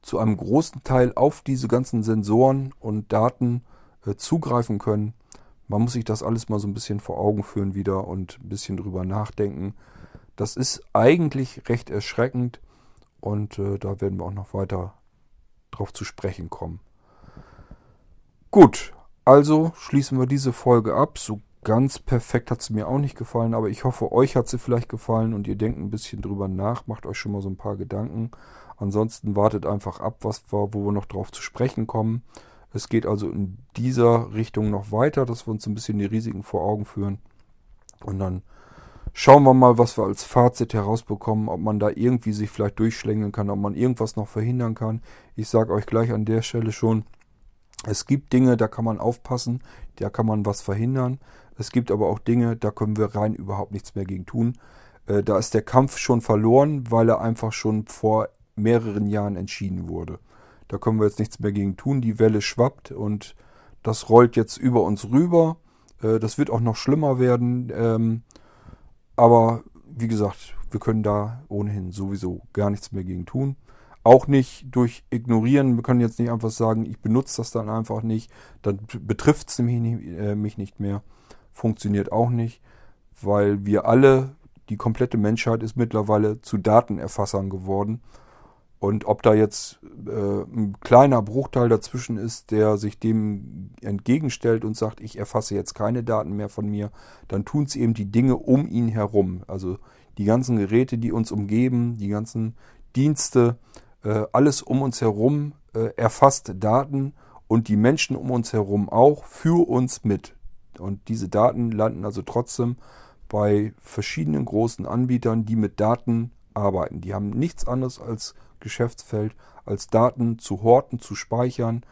zu einem großen Teil auf diese ganzen Sensoren und Daten äh, zugreifen können. Man muss sich das alles mal so ein bisschen vor Augen führen wieder und ein bisschen drüber nachdenken. Das ist eigentlich recht erschreckend und äh, da werden wir auch noch weiter drauf zu sprechen kommen. Gut, also schließen wir diese Folge ab. So ganz perfekt hat sie mir auch nicht gefallen, aber ich hoffe, euch hat sie vielleicht gefallen und ihr denkt ein bisschen drüber nach, macht euch schon mal so ein paar Gedanken. Ansonsten wartet einfach ab, was wir, wo wir noch drauf zu sprechen kommen. Es geht also in dieser Richtung noch weiter, dass wir uns ein bisschen die Risiken vor Augen führen. Und dann schauen wir mal, was wir als Fazit herausbekommen, ob man da irgendwie sich vielleicht durchschlängeln kann, ob man irgendwas noch verhindern kann. Ich sage euch gleich an der Stelle schon, es gibt Dinge, da kann man aufpassen, da kann man was verhindern. Es gibt aber auch Dinge, da können wir rein überhaupt nichts mehr gegen tun. Äh, da ist der Kampf schon verloren, weil er einfach schon vor mehreren Jahren entschieden wurde. Da können wir jetzt nichts mehr gegen tun. Die Welle schwappt und das rollt jetzt über uns rüber. Äh, das wird auch noch schlimmer werden. Ähm, aber wie gesagt, wir können da ohnehin sowieso gar nichts mehr gegen tun. Auch nicht durch Ignorieren. Wir können jetzt nicht einfach sagen, ich benutze das dann einfach nicht. Dann betrifft es mich, äh, mich nicht mehr. Funktioniert auch nicht, weil wir alle, die komplette Menschheit ist mittlerweile zu Datenerfassern geworden. Und ob da jetzt äh, ein kleiner Bruchteil dazwischen ist, der sich dem entgegenstellt und sagt, ich erfasse jetzt keine Daten mehr von mir, dann tun es eben die Dinge um ihn herum. Also die ganzen Geräte, die uns umgeben, die ganzen Dienste, alles um uns herum äh, erfasst Daten und die Menschen um uns herum auch für uns mit. Und diese Daten landen also trotzdem bei verschiedenen großen Anbietern, die mit Daten arbeiten. Die haben nichts anderes als Geschäftsfeld, als Daten zu horten, zu speichern,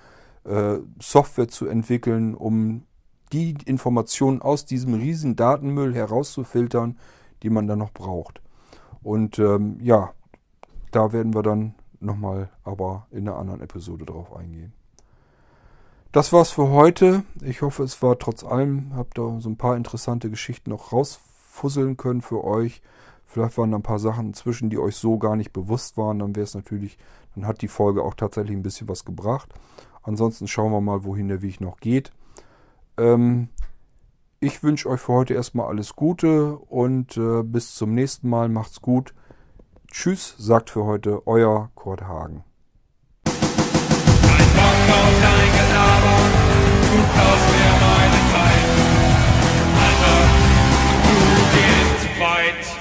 äh, Software zu entwickeln, um die Informationen aus diesem riesen Datenmüll herauszufiltern, die man dann noch braucht. Und ähm, ja, da werden wir dann nochmal aber in einer anderen Episode drauf eingehen. Das war's für heute. Ich hoffe, es war trotz allem, habt ihr so ein paar interessante Geschichten noch rausfusseln können für euch. Vielleicht waren da ein paar Sachen zwischen, die euch so gar nicht bewusst waren. Dann wäre es natürlich, dann hat die Folge auch tatsächlich ein bisschen was gebracht. Ansonsten schauen wir mal, wohin der Weg noch geht. Ähm, ich wünsche euch für heute erstmal alles Gute und äh, bis zum nächsten Mal. Macht's gut. Tschüss, sagt für heute euer Kurt Hagen. Ein Bock auf dein Gelaber, du kaufst mir meine Zeit. Alter, du gehst weit.